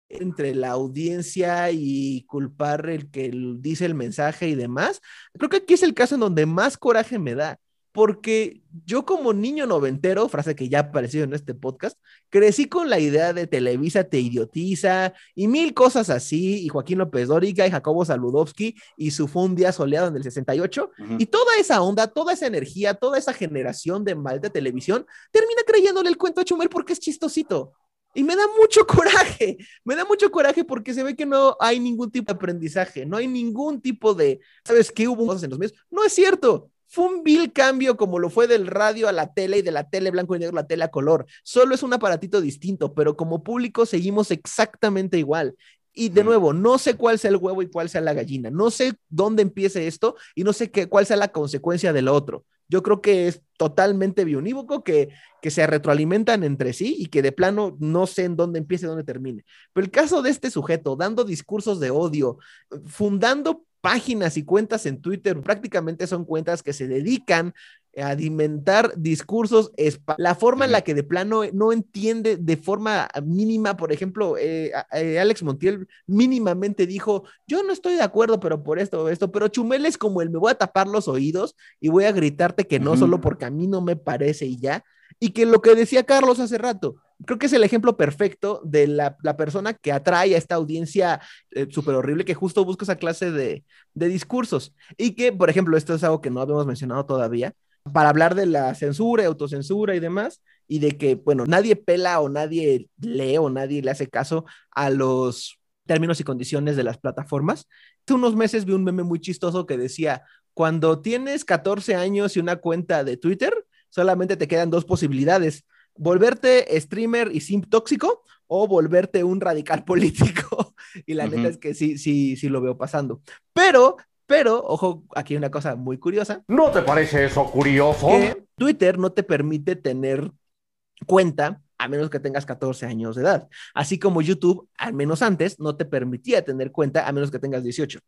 entre la audiencia y culpar el que dice el mensaje y demás, creo que aquí es el caso en donde más coraje me da, porque yo como niño noventero, frase que ya ha aparecido en este podcast, crecí con la idea de Televisa te idiotiza y mil cosas así, y Joaquín López Dóriga y Jacobo Saludowski y su fue un día soleado en el 68, Ujú. y toda esa onda, toda esa energía, toda esa generación de mal de televisión termina creyéndole el cuento a Chumel porque es chistosito. Y me da mucho coraje, me da mucho coraje porque se ve que no hay ningún tipo de aprendizaje, no hay ningún tipo de, ¿sabes qué? Hubo cosas en los medios. No es cierto. Fue un vil cambio como lo fue del radio a la tele y de la tele blanco y negro a la tele a color. Solo es un aparatito distinto, pero como público seguimos exactamente igual. Y de nuevo, no sé cuál sea el huevo y cuál sea la gallina. No sé dónde empiece esto y no sé qué, cuál sea la consecuencia del otro. Yo creo que es totalmente bionívoco, que, que se retroalimentan entre sí y que de plano no sé en dónde empiece y dónde termine. Pero el caso de este sujeto, dando discursos de odio, fundando páginas y cuentas en Twitter, prácticamente son cuentas que se dedican a alimentar discursos, la forma en la que de plano no entiende de forma mínima, por ejemplo, eh, eh, Alex Montiel mínimamente dijo, yo no estoy de acuerdo, pero por esto o esto, pero Chumel es como el me voy a tapar los oídos y voy a gritarte que no solo porque a mí no me parece y ya, y que lo que decía Carlos hace rato, creo que es el ejemplo perfecto de la, la persona que atrae a esta audiencia eh, súper horrible que justo busca esa clase de, de discursos. Y que, por ejemplo, esto es algo que no habíamos mencionado todavía, para hablar de la censura y autocensura y demás, y de que, bueno, nadie pela o nadie lee o nadie le hace caso a los términos y condiciones de las plataformas. Hace unos meses vi un meme muy chistoso que decía, cuando tienes 14 años y una cuenta de Twitter, solamente te quedan dos posibilidades, volverte streamer y simp tóxico o volverte un radical político. Y la Ujú. neta es que sí, sí, sí lo veo pasando. Pero, pero, ojo, aquí hay una cosa muy curiosa, ¿No te parece eso curioso? que Twitter no te permite tener cuenta a menos que tengas 14 años de edad. Así como YouTube, al menos antes, no te permitía tener cuenta a menos que tengas 18.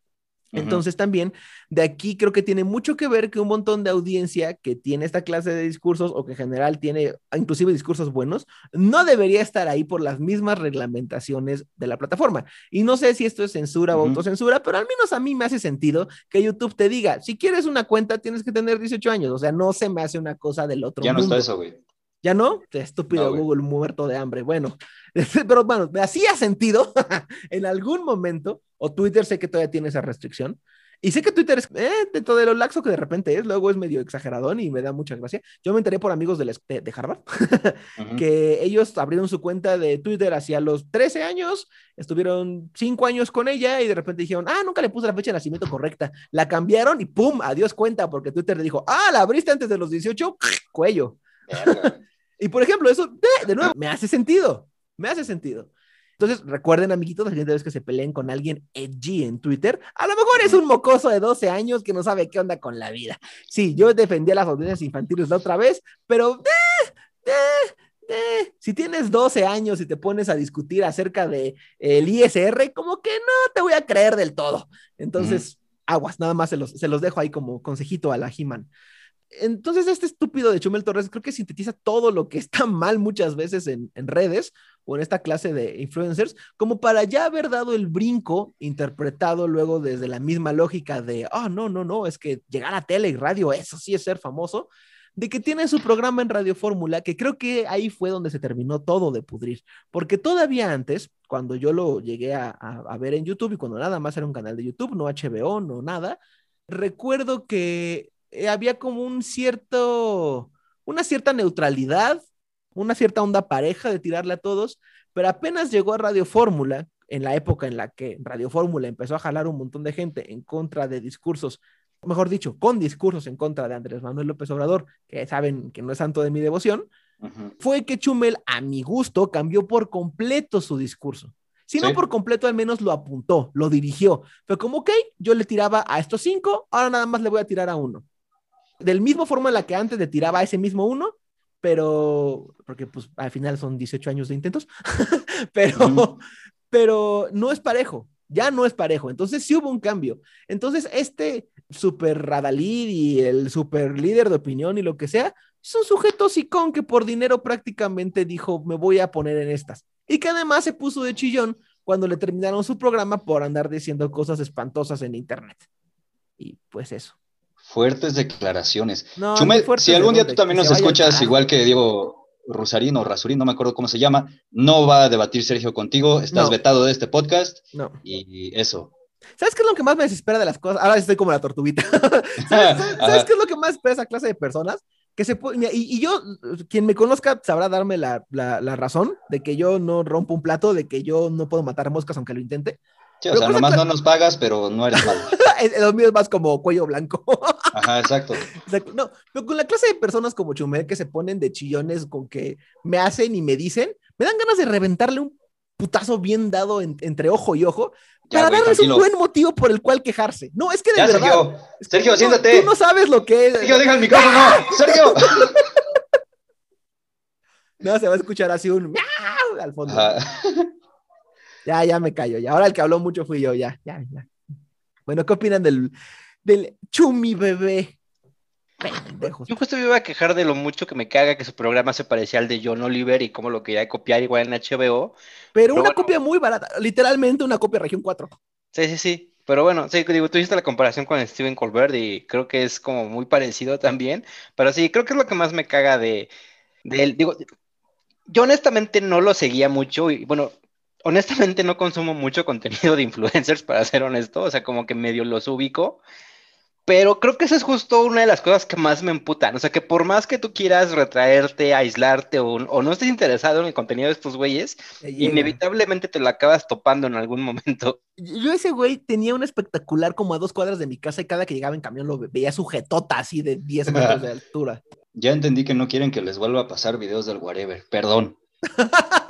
Entonces también de aquí creo que tiene mucho que ver que un montón de audiencia que tiene esta clase de discursos o que en general tiene inclusive discursos buenos, no debería estar ahí por las mismas reglamentaciones de la plataforma. Y no sé si esto es censura o autocensura, pero al menos a mí me hace sentido que YouTube te diga, si quieres una cuenta tienes que tener 18 años, o sea, no se me hace una cosa del otro Ya no está eso, güey. ¿Ya no? Estúpido No. Google muerto de hambre. Bueno, pero bueno, me hacía sentido en algún momento, o Twitter sé que todavía tiene esa restricción, y sé que Twitter es eh, dentro de lo laxo que de repente es, luego es medio exageradón y me da mucha gracia. Yo me enteré por amigos de, la de, de Harvard que ellos abrieron su cuenta de Twitter hacia los 13 años, estuvieron 5 años con ella y de repente dijeron, ah, nunca le puse la fecha de nacimiento correcta. La cambiaron y pum, adiós cuenta, porque Twitter le dijo, ah, la abriste antes de los 18, cuello. Y por ejemplo, eso, de, de nuevo, me hace sentido, me hace sentido. Entonces, recuerden, amiguitos, la siguiente vez que se peleen con alguien edgy en Twitter, a lo mejor es un mocoso de 12 años que no sabe qué onda con la vida. Sí, yo defendí a las audiencias infantiles la otra vez, pero eh, eh, eh, si tienes 12 años y te pones a discutir acerca de eh, el ISR, como que no te voy a creer del todo. Entonces, aguas, nada más se los, se los dejo ahí como consejito a la He-Man. Entonces, este estúpido de Chumel Torres creo que sintetiza todo lo que está mal muchas veces en, en redes o en esta clase de influencers, como para ya haber dado el brinco interpretado luego desde la misma lógica de, ah, no, no, no, es que llegar a tele y radio, eso sí es ser famoso, de que tiene su programa en Radio Fórmula, que creo que ahí fue donde se terminó todo de pudrir, porque todavía antes, cuando yo lo llegué a, a ver en YouTube y cuando nada más era un canal de YouTube, no HBO, no nada, recuerdo que eh, había como un cierto, una cierta neutralidad, una cierta onda pareja de tirarle a todos, pero apenas llegó a Radio Fórmula, en la época en la que Radio Fórmula empezó a jalar un montón de gente en contra de discursos, mejor dicho, con discursos en contra de Andrés Manuel López Obrador, que saben que no es santo de mi devoción, fue que Chumel, a mi gusto, cambió por completo su discurso. Si no Sí. por completo, al menos lo apuntó, lo dirigió. Fue como, ok, yo le tiraba a estos cinco, ahora nada más le voy a tirar a uno. Del mismo forma en la que antes le tiraba a ese mismo uno, pero, porque pues al final son 18 años de intentos, pero, pero no es parejo, ya no es parejo. Entonces sí hubo un cambio. Entonces este super radalid y el super líder de opinión y lo que sea, es un sujeto sicón que por dinero prácticamente dijo, me voy a poner en estas. Y que además se puso de chillón cuando le terminaron su programa por andar diciendo cosas espantosas en internet. Y pues eso. Fuertes declaraciones. No, Chumel, si algún día tú también nos escuchas, igual que Diego Rusarín o Rasurín, no me acuerdo cómo se llama, no va a debatir Sergio contigo, estás No. vetado de este podcast No. y eso. ¿Sabes qué es lo que más me desespera de las cosas? Ahora estoy como la tortuguita. ¿Sabes, sabes- qué es lo que más espera esa clase de personas? Que se y, y yo, quien me conozca sabrá darme la, la- la razón de que yo no rompo un plato, de que yo no puedo matar moscas aunque lo intente. Sí, o Pero sea, cosa nomás no nos pagas, pero no eres malo. Lo mío es más como cuello blanco. Ajá, exacto. Exacto. No, pero con la clase de personas como Chumel que se ponen de chillones con que me hacen y me dicen, me dan ganas de reventarle un putazo bien dado en- entre ojo y ojo Ya, para güey, darles tranquilo. un buen motivo por el cual quejarse. No, es que de Ya, verdad. Sergio. Sergio, tú- siéntate. Tú no sabes lo que es. Sergio, deja el micrófono. Sergio. No, se va a escuchar así un al fondo. Ajá. Ya, ya me callo. Ya. Ahora el que habló mucho fui yo. Ya, ya, ya. Bueno, ¿qué opinan del, del Chumi bebé? Pendejos. Yo justo me iba a quejar de lo mucho que me caga que su programa se parecía al de John Oliver y cómo lo quería copiar igual en HBO. Pero una bueno. copia muy barata. Literalmente una copia región 4. Sí, sí, sí. Pero bueno, sí, digo, tú hiciste la comparación con Steven Colbert y creo que es como muy parecido también. Pero sí, creo que es lo que más me caga de, de él. Digo, yo honestamente no lo seguía mucho y bueno, honestamente no consumo mucho contenido de influencers, para ser honesto. O sea, como que medio los ubico. Pero creo que esa es justo una de las cosas que más me emputan. O sea, que por más que tú quieras retraerte, aislarte o, o no estés interesado en el contenido de estos güeyes, inevitablemente te lo acabas topando en algún momento. Yo ese güey tenía un espectacular como a dos cuadras de mi casa y cada que llegaba en camión lo ve- veía sujetota así de 10 metros de altura. Ya entendí que no quieren que les vuelva a pasar videos del whatever. Perdón.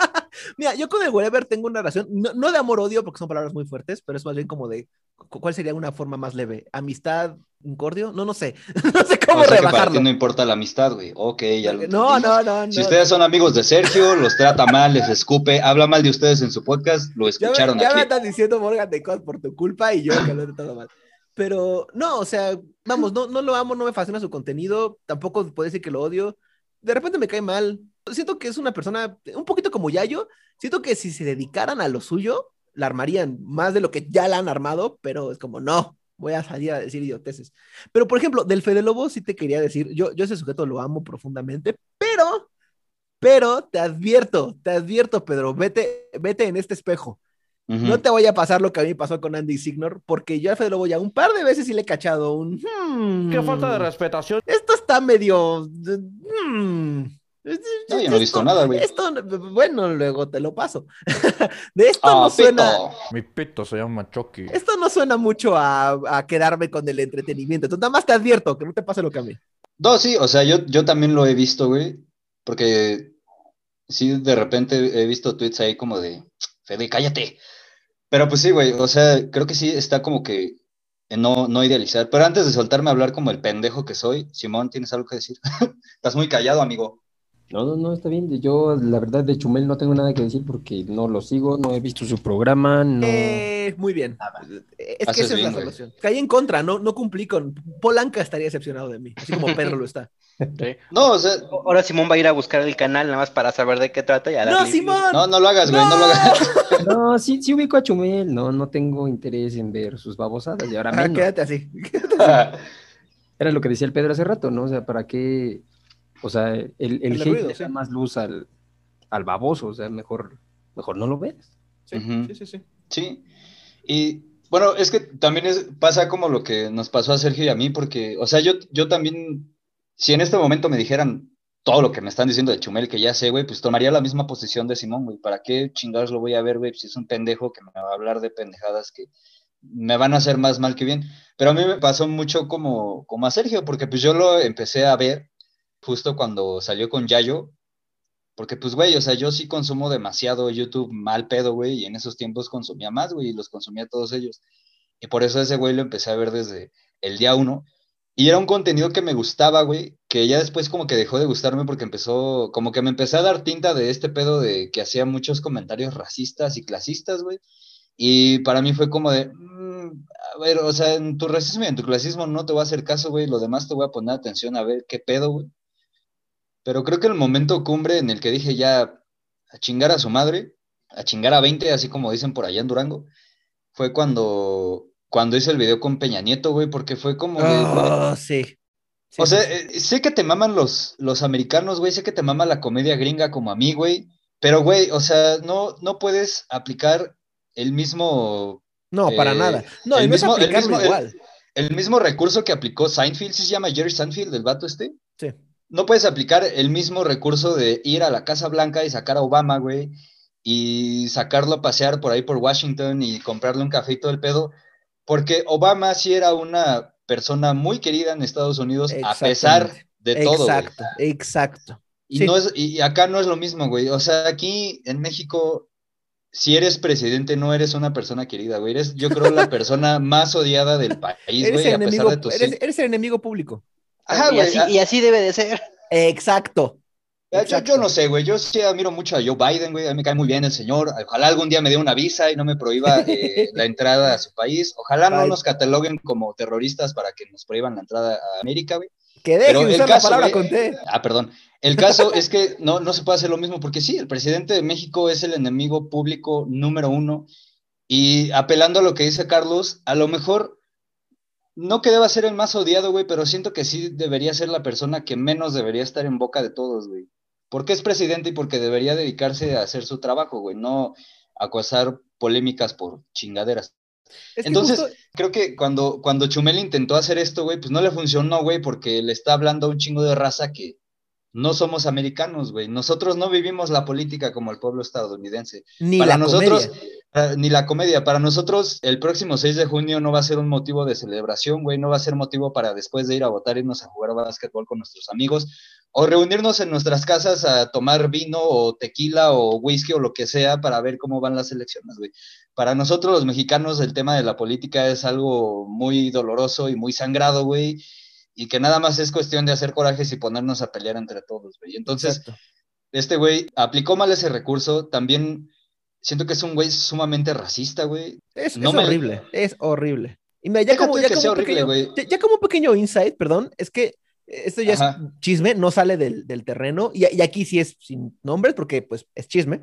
Mira, yo con el whatever tengo una relación, no, no de amor-odio, porque son palabras muy fuertes, pero es más bien como de, cu- ¿cuál sería una forma más leve? ¿Amistad, incordio? No, no sé. no sé cómo o sea que para rebajarlo. ti no importa la amistad, güey. Ok, ya lo No, no, no, no. Si ustedes son amigos de Sergio, los trata mal, les escupe, habla mal de ustedes en su podcast, lo Ya, me, escucharon ya me aquí. andas diciendo Morgan de cosas por tu culpa y yo que lo he tratado mal. Pero no, o sea, vamos, no, no lo amo, no me fascina su contenido, tampoco puedo decir que lo odio. De repente me cae mal. Siento que es una persona un poquito como Yayo. Siento que si se dedicaran a lo suyo, la armarían más de lo que ya la han armado, pero es como, no, voy a salir a decir idioteces. Pero, por ejemplo, del Fede Lobo sí te quería decir, yo, yo ese sujeto lo amo profundamente, pero, pero te advierto, te advierto, Pedro, vete, vete en este espejo. No te vaya a pasar lo que a mí me pasó con Andy Signor, porque yo a Fede Lobo ya un par de veces sí le he cachado un... hmm, Qué falta de respetación. Esto está medio... hmm, No, yo no he visto nada, güey. Esto, bueno, luego te lo paso. De esto no suena... pito. Mi pito se llama Chucky. Esto no suena mucho a, a quedarme con el entretenimiento. Entonces, nada más te advierto que no te pase lo que a mí. No, sí, o sea, yo, yo también lo he visto, güey, porque sí, de repente he visto tweets ahí como de, Fede, cállate. Pero pues sí, güey, o sea, creo que sí está como que no, no idealizar. Pero antes de soltarme a hablar como el pendejo que soy, Simón, ¿tienes algo que decir? Estás muy callado, amigo. No, no, no, está bien. Yo, la verdad, de Chumel no tengo nada que decir porque no lo sigo, no he visto su programa, no. Eh, muy bien. Es que esa es bien, la güey. solución. Caí en contra, no, no cumplí con. Polanca estaría decepcionado de mí, así como Pedro lo está. No, o sea, Ahora Simón va a ir a buscar el canal nada más para saber de qué trata y a ¡No. Simón! no, no lo hagas, güey, no, lo hagas. No, sí, sí ubico a Chumel, no, no tengo interés en ver sus babosadas y ahora Ah, menos. quédate así. Era lo que decía el Pedro hace rato, ¿no? O sea, ¿para qué? O sea, el, el El hate ruido, le da sí. más luz al, al baboso, o sea, mejor, mejor no lo ves. Sí, sí, sí, sí. Sí, y bueno, es que también es, pasa como lo que nos pasó a Sergio y a mí, porque, o sea, yo, yo también, si en este momento me dijeran todo lo que me están diciendo de Chumel, que ya sé, güey, pues tomaría la misma posición de Simón, güey, ¿para qué chingados lo voy a ver, güey? Si es un pendejo que me va a hablar de pendejadas que me van a hacer más mal que bien. Pero a mí me pasó mucho como, como a Sergio, porque pues yo lo empecé a ver justo cuando salió con Yayo, porque, pues, güey, o sea, yo sí consumo demasiado YouTube mal pedo, güey, y en esos tiempos consumía más, güey, y los consumía todos ellos. Y por eso ese güey lo empecé a ver desde el día uno. Y era un contenido que me gustaba, güey, que ya después como que dejó de gustarme porque empezó, como que me empecé a dar tinta de este pedo de que hacía muchos comentarios racistas y clasistas, güey. Y para mí fue como de, mm, a ver, o sea, en tu racismo y en tu clasismo no te voy a hacer caso, güey, lo demás te voy a poner atención a ver qué pedo, güey. Pero creo que el momento cumbre en el que dije ya a chingar a su madre, a chingar a 20, así como dicen por allá en Durango, fue cuando, cuando hice el video con Peña Nieto, güey, porque fue como güey, Oh, sí. Sí, o sea, sí. eh, sé que te maman los, los americanos, güey, sé que te mama la comedia gringa como a mí, güey, pero, güey, o sea, no, no puedes aplicar el mismo, no, para eh, nada. No, el mismo- el mismo- el- igual. el mismo recurso que aplicó Seinfeld, ¿sí se llama Jerry Seinfeld, el vato este? Sí. No puedes aplicar el mismo recurso de ir a la Casa Blanca y sacar a Obama, güey, y sacarlo a pasear por ahí por Washington y comprarle un café y todo el pedo, porque Obama sí era una persona muy querida en Estados Unidos, a pesar de todo, güey. Exacto, exacto. Y, Sí. no es, y acá no es lo mismo, güey. O sea, aquí en México, si eres presidente, no eres una persona querida, güey. Eres, yo creo, la persona más odiada del país, Eres güey, el, a pesar de tus... eres, eres el enemigo público. Ajá, y, güey. así, ah, y así debe de ser. Exacto. Yo, no sé, güey. Yo sí admiro mucho a Joe Biden, güey. A mí me cae muy bien el señor. Ojalá algún día me dé una visa y no me prohíba eh, la entrada a su país. Ojalá no nos cataloguen como terroristas para que nos prohíban la entrada a América, güey. Que deje Pero de el usar caso, la palabra güey, con T. Ah, perdón. El caso es que no, no se puede hacer lo mismo porque sí, el presidente de México es el enemigo público número uno y apelando a lo que dice Carlos, a lo mejor no que deba ser el más odiado, güey, pero siento que sí debería ser la persona que menos debería estar en boca de todos, güey. Porque es presidente y porque debería dedicarse a hacer su trabajo, güey, no a causar polémicas por chingaderas. Es que Entonces, justo- creo que cuando, cuando Chumel intentó hacer esto, güey, pues no le funcionó, güey, porque le está hablando a un chingo de raza que no somos americanos, güey. Nosotros no vivimos la política como el pueblo estadounidense. ni Para la nosotros, comedia. para- ni la comedia. Para nosotros, el próximo 6 de junio no va a ser un motivo de celebración, güey. No va a ser motivo para después de ir a votar, irnos a jugar básquetbol con nuestros amigos o reunirnos en nuestras casas a tomar vino o tequila o whisky o lo que sea para ver cómo van las elecciones, güey. Para nosotros los mexicanos el tema de la política es algo muy doloroso y muy sangrado, güey, y que nada más es cuestión de hacer corajes y ponernos a pelear entre todos, güey. Entonces, Exacto. este güey aplicó mal ese recurso, también siento que es un güey sumamente racista, güey. Es, no es me- horrible, es horrible. Y mira, ya como, ya como horrible, pequeño, ya, ya como un pequeño insight, perdón, es que esto ya Ajá. es chisme, no sale del, del terreno, y, y aquí sí es sin nombres, porque pues es chisme,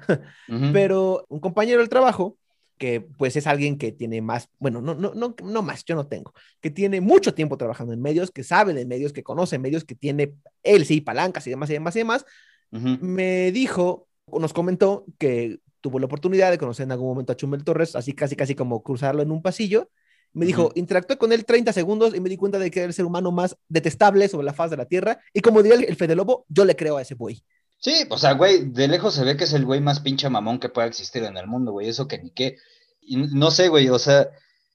Ujú. pero un compañero del trabajo, que pues es alguien que tiene más, bueno, no, no, no, no más, yo no tengo, que tiene mucho tiempo trabajando en medios, que sabe de medios, que conoce medios, que tiene él sí palancas y demás y demás y demás, me dijo, nos comentó que tuvo la oportunidad de conocer en algún momento a Chumel Torres, así casi casi como cruzarlo en un pasillo. Me dijo, Ujú. interactué con él 30 segundos y me di cuenta de que era el ser humano más detestable sobre la faz de la tierra. Y como diría el, el Fede Lobo, yo le creo a ese güey. Sí, o sea, güey, de lejos se ve que es el güey más pinche mamón que pueda existir en el mundo, güey, eso que ni qué. No sé, güey, o sea,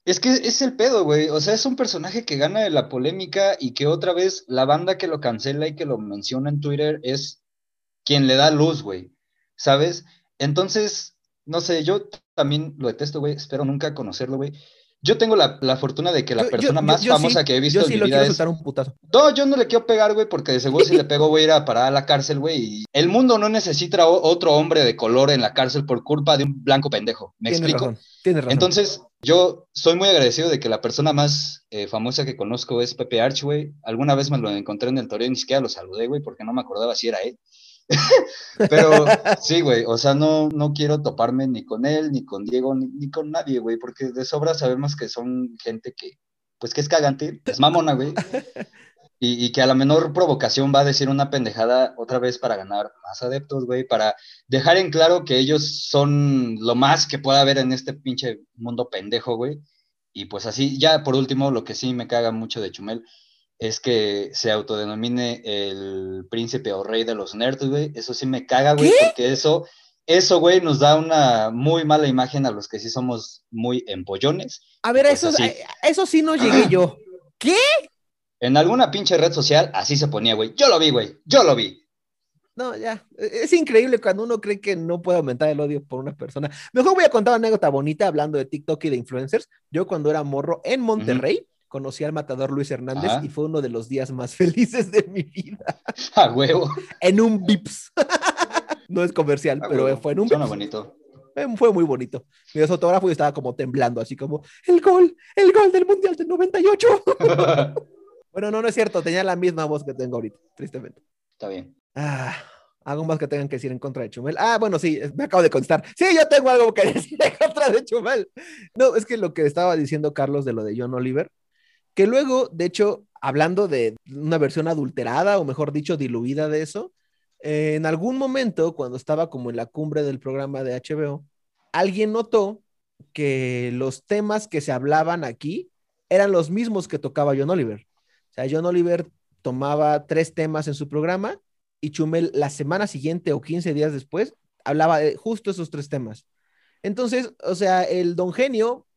es que es el pedo, güey, o sea, es un personaje que gana de la polémica y que otra vez la banda que lo cancela y que lo menciona en Twitter es quien le da luz, güey, ¿sabes? Entonces, no sé, yo también lo detesto, güey, espero nunca conocerlo, güey. Yo tengo la, la fortuna de que la Yo- persona yo- más yo famosa sí, que he visto Yo sí en lo mi vida quiero es... un putazo. No, yo no le quiero pegar, güey, porque de seguro si le pego voy a ir a parar a la cárcel, güey. Y el mundo no necesita otro hombre de color en la cárcel por culpa de un blanco pendejo. ¿Me Tienes explico? razón. Tienes razón. Entonces, yo soy muy agradecido de que la persona más eh, famosa que conozco es Pepe Arch, güey. Alguna vez me lo encontré en el toreo y ni siquiera lo saludé, güey, porque no me acordaba si era él. Pero sí, güey, o sea, no, no quiero toparme ni con él, ni con Diego, ni, con nadie, güey, porque de sobra sabemos que son gente que, pues que es cagante, es mamona, güey. Y, y que a la menor provocación va a decir una pendejada otra vez para ganar más adeptos, güey, para dejar en claro que ellos son lo más que pueda haber en este pinche mundo pendejo, güey. Y pues así, ya por último, lo que sí me caga mucho de Chumel es que se autodenomine el príncipe o rey de los nerds, güey. Eso sí me caga, güey, porque eso, eso, güey, nos da una muy mala imagen a los que sí somos muy empollones. a ver, pues eso, así. eso sí no llegué yo. ¿Qué? En alguna pinche red social así se ponía, güey. Yo lo vi, güey. Yo lo vi. No, ya. Es increíble cuando uno cree que no puede aumentar el odio por una persona. Mejor voy a contar una anécdota bonita hablando de TikTok y de influencers. Yo cuando era morro en Monterrey, conocí al matador Luis Hernández Ajá. y fue uno de los días más felices de mi vida. A huevo. En un Vips. no es comercial, A pero huevo. fue en un Suena Vips. bonito. Eh, Fue muy bonito. Mi fotógrafo y estaba como temblando, así como, el gol, el gol del Mundial del 98. bueno, no, no es cierto, tenía la misma voz que tengo ahorita, tristemente. Está bien. Ah, algo más que tengan que decir en contra de Chumel. Ah, bueno, sí, me acabo de contestar. Sí, yo tengo algo que decir en contra de Chumel. No, es que lo que estaba diciendo Carlos de lo de John Oliver, que luego, de hecho, hablando de una versión adulterada o mejor dicho, diluida de eso, eh, en algún momento, cuando estaba como en la cumbre del programa de HBO, alguien notó que los temas que se hablaban aquí eran los mismos que tocaba John Oliver. O sea, John Oliver tomaba tres temas en su programa y Chumel la semana siguiente o 15 días después hablaba de justo esos tres temas. Entonces, o sea, el don genio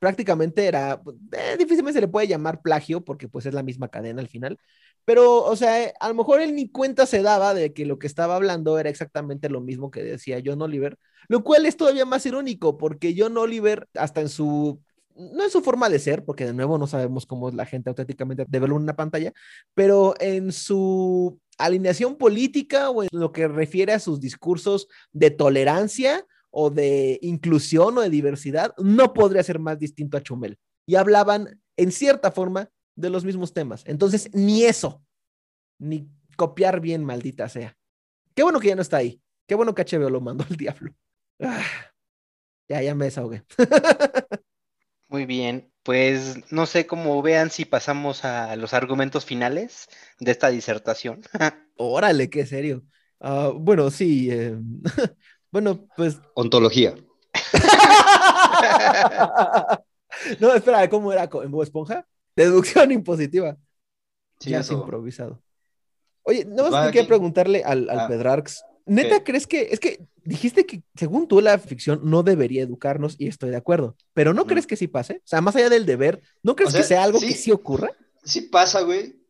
prácticamente era, eh, difícilmente se le puede llamar plagio porque pues es la misma cadena al final, pero, o sea, eh, a lo mejor él ni cuenta se daba de que lo que estaba hablando era exactamente lo mismo que decía John Oliver, lo cual es todavía más irónico porque John Oliver, hasta en su, no en su forma de ser, porque de nuevo no sabemos cómo es la gente auténticamente de verlo en una pantalla, pero en su alineación política o en lo que refiere a sus discursos de tolerancia o de inclusión o de diversidad, no podría ser más distinto a Chumel. Y hablaban en cierta forma de los mismos temas. Entonces, ni eso, ni copiar bien, maldita sea. Qué bueno que ya no está ahí. Qué bueno que HBO lo mandó al diablo. Ah, ya, ya me desahogué. Muy bien, pues no sé cómo vean si pasamos a los argumentos finales de esta disertación. Órale, qué serio. Ah, bueno, sí. eh, bueno, pues. Ontología. no, espera, ¿cómo era en Bob Esponja? Deducción impositiva. Sí, ya es improvisado. Oye, no más que preguntarle al, al Ah. Pedrarx. ¿Neta crees que, es que dijiste que según tú la ficción no debería educarnos y estoy de acuerdo, pero ¿no crees que sí pase? O sea, más allá del deber, ¿no crees O sea, que sea algo sí. que sí ocurra? Sí pasa, güey.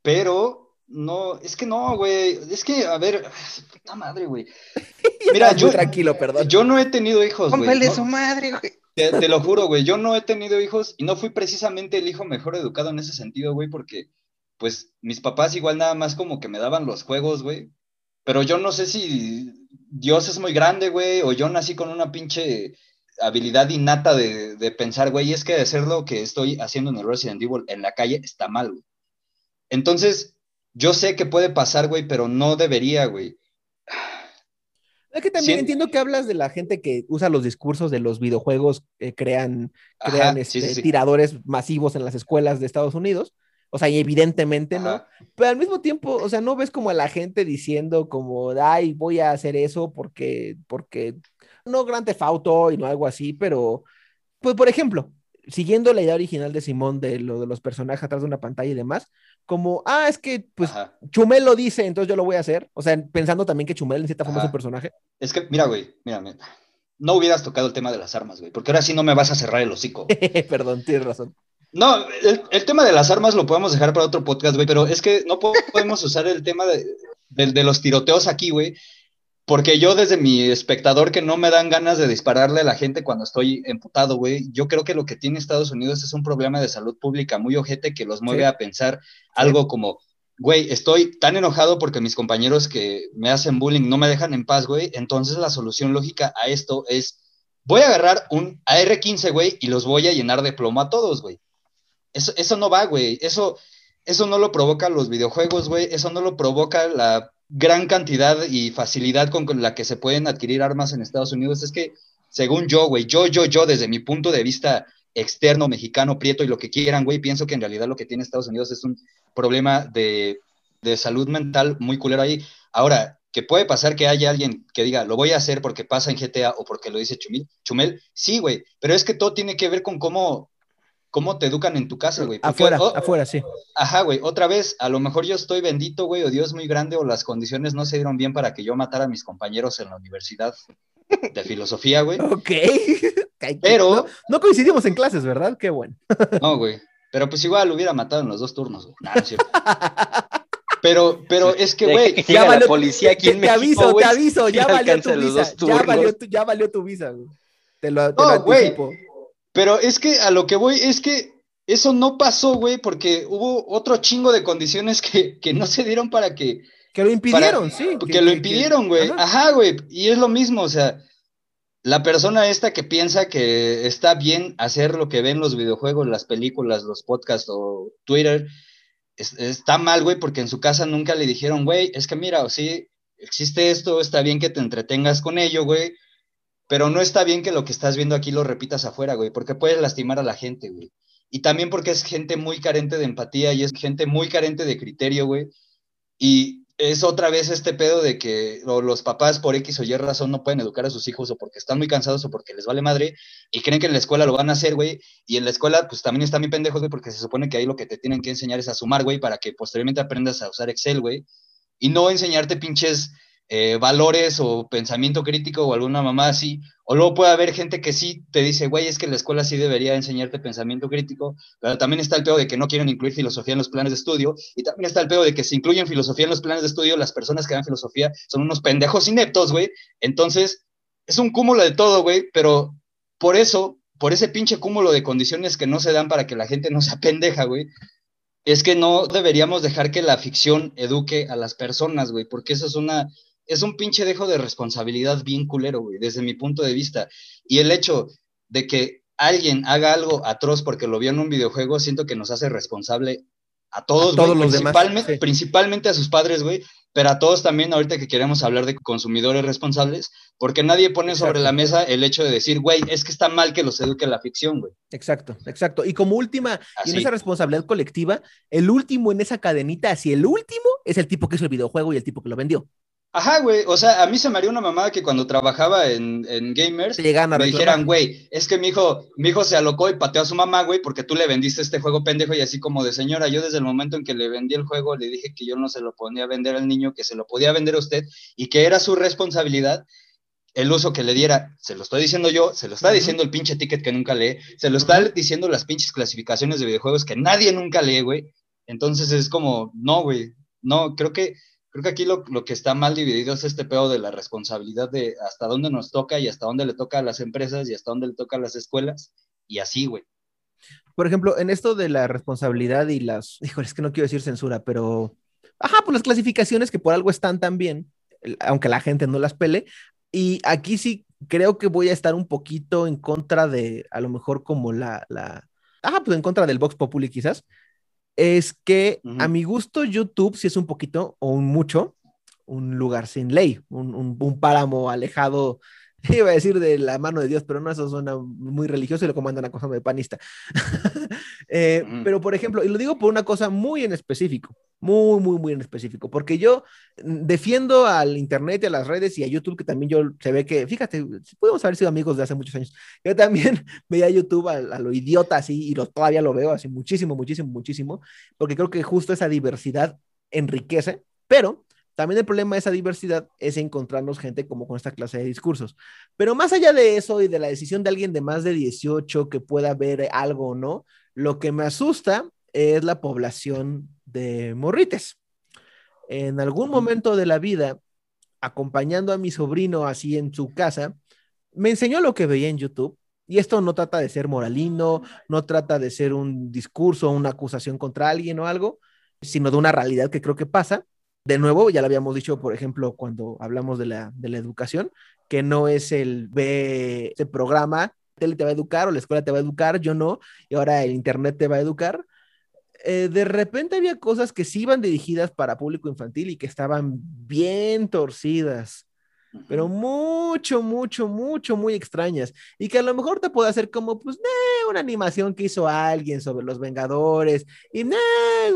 Pero no, es que no, güey. Es que, a ver, puta madre, güey. Mira, yo, tranquilo, perdón. yo no he tenido hijos, güey. Póngale ¿no? su madre, güey. Te, te lo juro, güey, yo no he tenido hijos y no fui precisamente el hijo mejor educado en ese sentido, güey, porque pues mis papás igual nada más como que me daban los juegos, güey, pero yo no sé si Dios es muy grande, güey, o yo nací con una pinche habilidad innata de, de pensar, güey, es que hacer lo que estoy haciendo en el Resident Evil en la calle está mal, güey. Entonces, yo sé que puede pasar, güey, pero no debería, güey. Es que también Sí. entiendo que hablas de la gente que usa los discursos de los videojuegos, eh, crean, crean este, sí, sí. tiradores masivos en las escuelas de Estados Unidos. O sea, y evidentemente no. Pero al mismo tiempo, o sea, no ves como a la gente diciendo como, ay, voy a hacer eso porque, porque, no Grand Theft Auto y no algo así, pero, pues, por ejemplo, siguiendo la idea original de Simón de lo de los personajes atrás de una pantalla y demás, como, ah, es que, pues, Ajá. Chumel lo dice, entonces yo lo voy a hacer. O sea, pensando también que Chumel en cierta forma es un personaje. Es que, mira, güey, mira, mira, no hubieras tocado el tema de las armas, güey, porque ahora sí no me vas a cerrar el hocico. Perdón, tienes razón. No, el, el tema de las armas lo podemos dejar para otro podcast, güey, pero es que no po- podemos usar el tema de, de- de los tiroteos aquí, güey, porque yo desde mi espectador que no me dan ganas de dispararle a la gente cuando estoy emputado, güey, yo creo que lo que tiene Estados Unidos es un problema de salud pública muy ojete que los mueve Sí. a pensar algo como, güey, estoy tan enojado porque mis compañeros que me hacen bullying no me dejan en paz, güey, entonces la solución lógica a esto es, voy a agarrar un AR-15, güey, y los voy a llenar de plomo a todos, güey. Eso, eso no va, güey. Eso, eso no lo provoca los videojuegos, güey. Eso no lo provoca la gran cantidad y facilidad con, la que se pueden adquirir armas en Estados Unidos. Es que, según yo, güey, yo, yo, yo, desde mi punto de vista externo, mexicano, prieto y lo que quieran, güey, pienso que en realidad lo que tiene Estados Unidos es un problema de, de salud mental muy culero ahí. Ahora, que puede pasar que haya alguien que diga, lo voy a hacer porque pasa en GTA o porque lo dice Chumil, Chumel, sí, güey, pero es que todo tiene que ver con cómo, cómo te educan en tu casa, güey. porque- Afuera, oh, afuera, sí. Ajá, güey, otra vez, a lo mejor yo estoy bendito, güey, o Dios muy grande, o las condiciones no se dieron bien para que yo matara a mis compañeros en la universidad de filosofía, güey. Ok. Pero- No, no coincidimos en clases, ¿verdad? Qué bueno. No, güey. Pero pues igual lo hubiera matado en los dos turnos, güey. Nah, no es cierto. Pero, pero es que, güey, que llega la policía aquí te, en te México, aviso, güey, te aviso, ya valió tu visa. Ya valió, tu, ya valió tu visa, güey. Te lo, te No, lo güey. Pero es que a lo que voy es que eso no pasó, güey, porque hubo otro chingo de condiciones que, que no se dieron para que, Que lo impidieron, sí. que, lo impidieron, güey. Ajá. Ajá, güey. Y es lo mismo, o sea, la persona esta que piensa que está bien hacer lo que ven los videojuegos, las películas, los podcasts o Twitter, es- está mal, güey, porque en su casa nunca le dijeron, güey, es que mira, o sí, existe esto, está bien que te entretengas con ello, güey, pero no está bien que lo que estás viendo aquí lo repitas afuera, güey, porque puedes lastimar a la gente, güey. Y también porque es gente muy carente de empatía y es gente muy carente de criterio, güey. Y es otra vez este pedo de que los papás por X o Y razón no pueden educar a sus hijos o porque están muy cansados o porque les vale madre y creen que en la escuela lo van a hacer, güey. Y en la escuela pues también están bien pendejos, güey, porque se supone que ahí lo que te tienen que enseñar es a sumar, güey, para que posteriormente aprendas a usar Excel, güey. Y no enseñarte pinches eh, valores o pensamiento crítico o alguna mamá así. O luego puede haber gente que sí te dice, güey, es que la escuela sí debería enseñarte pensamiento crítico, pero también está el pedo de que no quieren incluir filosofía en los planes de estudio, y también está el pedo de que si incluyen filosofía en los planes de estudio, las personas que dan filosofía son unos pendejos ineptos, güey. Entonces, es un cúmulo de todo, güey, pero por eso, por ese pinche cúmulo de condiciones que no se dan para que la gente no sea pendeja, güey, es que no deberíamos dejar que la ficción eduque a las personas, güey, porque eso es una, es un pinche dejo de responsabilidad bien culero, güey, desde mi punto de vista. Y el hecho de que alguien haga algo atroz porque lo vio en un videojuego, siento que nos hace responsable a todos, A todos güey, los demás, principalmente, sí. principalmente a sus padres, güey, pero a todos también ahorita que queremos hablar de consumidores responsables, porque nadie pone sobre la mesa el hecho de decir, güey, es que está mal que los eduque la ficción, güey. Exacto, exacto. Y como última, y en esa responsabilidad colectiva, el último en esa cadenita, así el último, es el tipo que hizo el videojuego y el tipo que lo vendió. Ajá, güey, o sea, a mí se me haría una mamada que cuando trabajaba en, en Gamers, a me reclamar. dijeran, güey, es que mi hijo, mi hijo se alocó y pateó a su mamá, güey, porque tú le vendiste este juego pendejo y así como de señora, yo desde el momento en que le vendí el juego le dije que yo no se lo ponía a vender al niño, que se lo podía vender a usted y que era su responsabilidad el uso que le diera, se lo estoy diciendo yo, se lo está diciendo el pinche ticket que nunca lee, se lo está diciendo las pinches clasificaciones de videojuegos que nadie nunca lee, güey. Entonces es como, no, güey, no, creo que Creo que aquí lo, lo, que está mal dividido es este pedo de la responsabilidad de hasta dónde nos toca y hasta dónde le toca a las empresas y hasta dónde le toca a las escuelas y así, güey. Por ejemplo, en esto de la responsabilidad y las, híjole, es que no quiero decir censura, pero, ajá, pues las clasificaciones que por algo están tan bien, aunque la gente no las pele, y aquí sí creo que voy a estar un poquito en contra de, a lo mejor como la, la, ah, pues en contra del Vox Populi quizás, es que a mi gusto YouTube sí es un poquito o un mucho un lugar sin ley, un, un- un páramo alejado, iba a decir de la mano de Dios, pero no, eso suena muy religioso y lo comandan acosando de panista. Eh, Ujú. Pero, por ejemplo, y lo digo por una cosa muy en específico, muy, muy, muy en específico, porque yo mm, defiendo al Internet y a las redes y a YouTube, que también yo se ve que, fíjate, podemos haber sido amigos de hace muchos años. Yo también veía YouTube a, a lo idiota así y lo, todavía lo veo así muchísimo, muchísimo, muchísimo, porque creo que justo esa diversidad enriquece, pero también el problema de esa diversidad es encontrarnos gente como con esta clase de discursos. Pero más allá de eso y de la decisión de alguien de más de 18 que pueda ver algo o no, lo que me asusta es la población de morrites. En algún momento de la vida, acompañando a mi sobrino así en su casa, me enseñó lo que veía en YouTube. Y esto no trata de ser moralino, no trata de ser un discurso, una acusación contra alguien o algo, sino de una realidad que creo que pasa. De nuevo, ya lo habíamos dicho, por ejemplo, cuando hablamos de la, de la educación, que no es el ve este programa, tele te va a educar o la escuela te va a educar, yo no, y ahora el internet te va a educar. Eh, de repente había cosas que sí iban dirigidas para público infantil y que estaban bien torcidas pero mucho, mucho, mucho, muy extrañas. Y que a lo mejor te puede hacer como, pues, una animación que hizo alguien sobre los Vengadores, y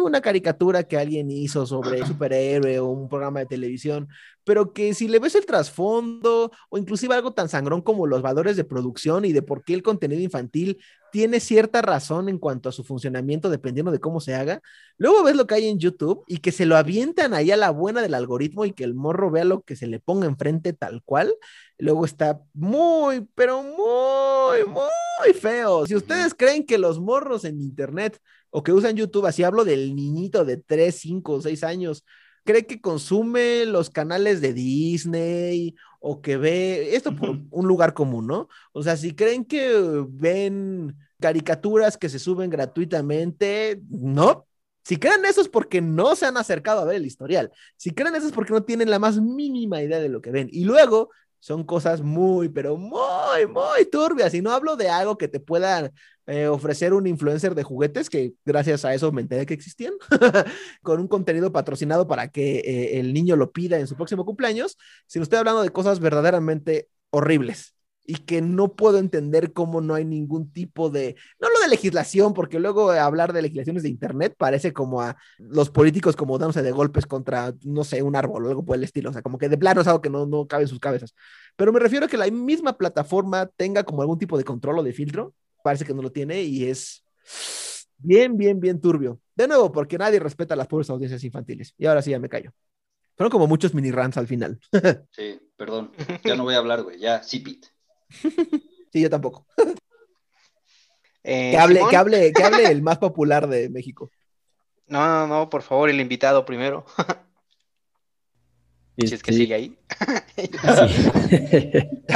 una caricatura que alguien hizo sobre superhéroe o un programa de televisión, pero que si le ves el trasfondo o inclusive algo tan sangrón como los valores de producción y de por qué el contenido infantil tiene cierta razón en cuanto a su funcionamiento dependiendo de cómo se haga, luego ves lo que hay en YouTube y que se lo avientan ahí a la buena del algoritmo y que el morro vea lo que se le ponga enfrente tal cual, luego está muy, pero muy, muy feo. Si ustedes creen que los morros en internet o que usan YouTube, así hablo del niñito de 3, 5, 6 años, cree que consume los canales de Disney o que ve esto por un lugar común, ¿no? O sea, si creen que ven caricaturas que se suben gratuitamente, no. Si creen eso es porque no se han acercado a ver el historial. Si creen eso es porque no tienen la más mínima idea de lo que ven. Y luego son cosas muy, pero muy, muy turbias. Y no hablo de algo que te pueda eh, ofrecer un influencer de juguetes, que gracias a eso me enteré que existían, con un contenido patrocinado para que eh, el niño lo pida en su próximo cumpleaños, sino estoy hablando de cosas verdaderamente horribles y que no puedo entender cómo no hay ningún tipo de, no lo de legislación, porque luego hablar de legislaciones de Internet parece como a los políticos como dándose de golpes contra, no sé, un árbol o algo por el estilo, o sea, como que de plano es algo que no, no cabe en sus cabezas. Pero me refiero a que la misma plataforma tenga como algún tipo de control o de filtro, parece que no lo tiene y es bien, bien, bien turbio. De nuevo, porque nadie respeta las pobres audiencias infantiles. Y ahora sí ya me callo. Fueron como muchos mini rants al final. Sí, perdón. Ya no voy a hablar, güey. Ya, zip it. Sí, yo tampoco. Eh, Que hable, que hable, que hable el más popular de México. No, no, no, por favor, el invitado primero. Si es que sigue ahí. sí.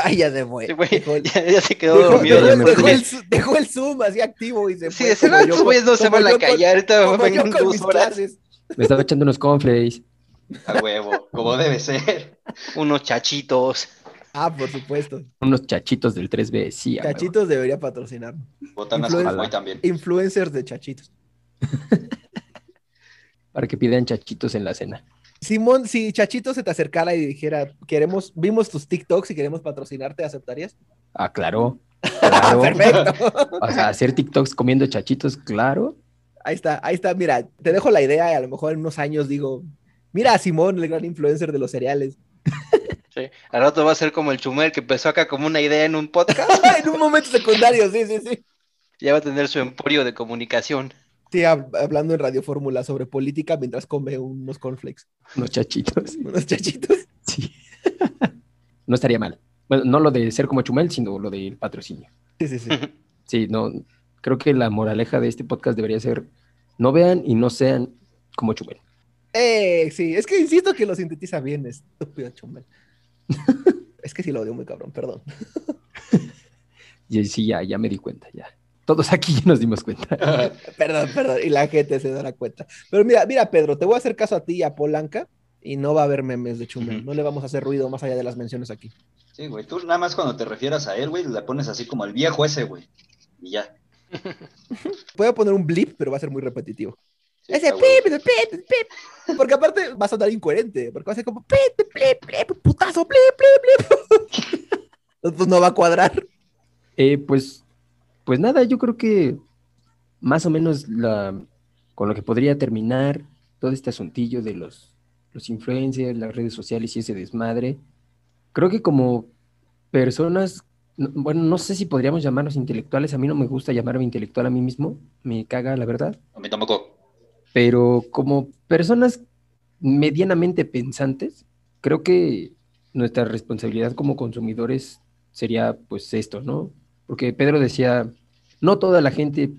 Ay, ya se fue. Sí, güey, Dejó el- ya, ya se quedó dejó- dormido. dejó- me el, zu- dejó el Zoom así activo y se Sí, fue. de ser como yo estos güeyes no se van a callar. Ahorita dos horas. clases. Me estaba echando unos cornflakes. A huevo, como debe ser. Unos chachitos. Ah, por supuesto. Unos chachitos del 3B, sí. Chachitos debería patrocinar. Botanas Influen- también. Influencers de chachitos. Para que pidan chachitos en la cena. Simón, si Chachito se te acercara y dijera, queremos, vimos tus TikToks y queremos patrocinarte, ¿aceptarías? Ah, claro. Claro. Perfecto. O sea, hacer TikToks comiendo chachitos, claro. Ahí está, ahí está. Mira, te dejo la idea y a lo mejor en unos años digo, mira a Simón, el gran influencer de los cereales. Sí. Al rato va a ser como el Chumel que empezó acá como una idea en un podcast. en un momento secundario, sí, sí, sí. Ya va a tener su emporio de comunicación. Sí, hab- hablando en Radio Fórmula sobre política mientras come unos cornflakes, Unos chachitos. unos chachitos. Sí. No estaría mal. Bueno, no lo de ser como Chumel, sino lo del patrocinio. Sí, sí, sí. Sí, no. Creo que la moraleja de este podcast debería ser: no vean y no sean como Chumel. Eh, sí, es que insisto que lo sintetiza bien, estúpido chumel. es que sí lo odio muy cabrón, perdón. Y sí, ya, ya me di cuenta, ya. Todos aquí ya nos dimos cuenta. Perdón, perdón, y la gente se dará cuenta. Pero mira, mira, Pedro, te voy a hacer caso a ti y a Polanca y no va a haber memes de Chumel. No le vamos a hacer ruido más allá de las menciones aquí. Sí, güey, tú nada más cuando te refieras a él, güey, le pones así como el viejo ese, güey. Y ya. Voy a poner un blip, pero va a ser muy repetitivo. Ese pip, pip, pip. Porque aparte va a sonar incoherente. Porque va a ser como pip, pip, pip, putazo, pip, pip, pip. Entonces, Pues no va a cuadrar. Eh, pues, pues nada, yo creo que más o menos la, con lo que podría terminar todo este asuntillo de los, los influencers, las redes sociales y ese desmadre, creo que como personas, no- bueno, no sé si podríamos llamarnos intelectuales, a mí no me gusta llamarme intelectual a mí mismo, me caga la verdad, A mí tampoco. Pero como personas medianamente pensantes, creo que nuestra responsabilidad como consumidores sería pues esto, ¿no? Porque Pedro decía, no toda la gente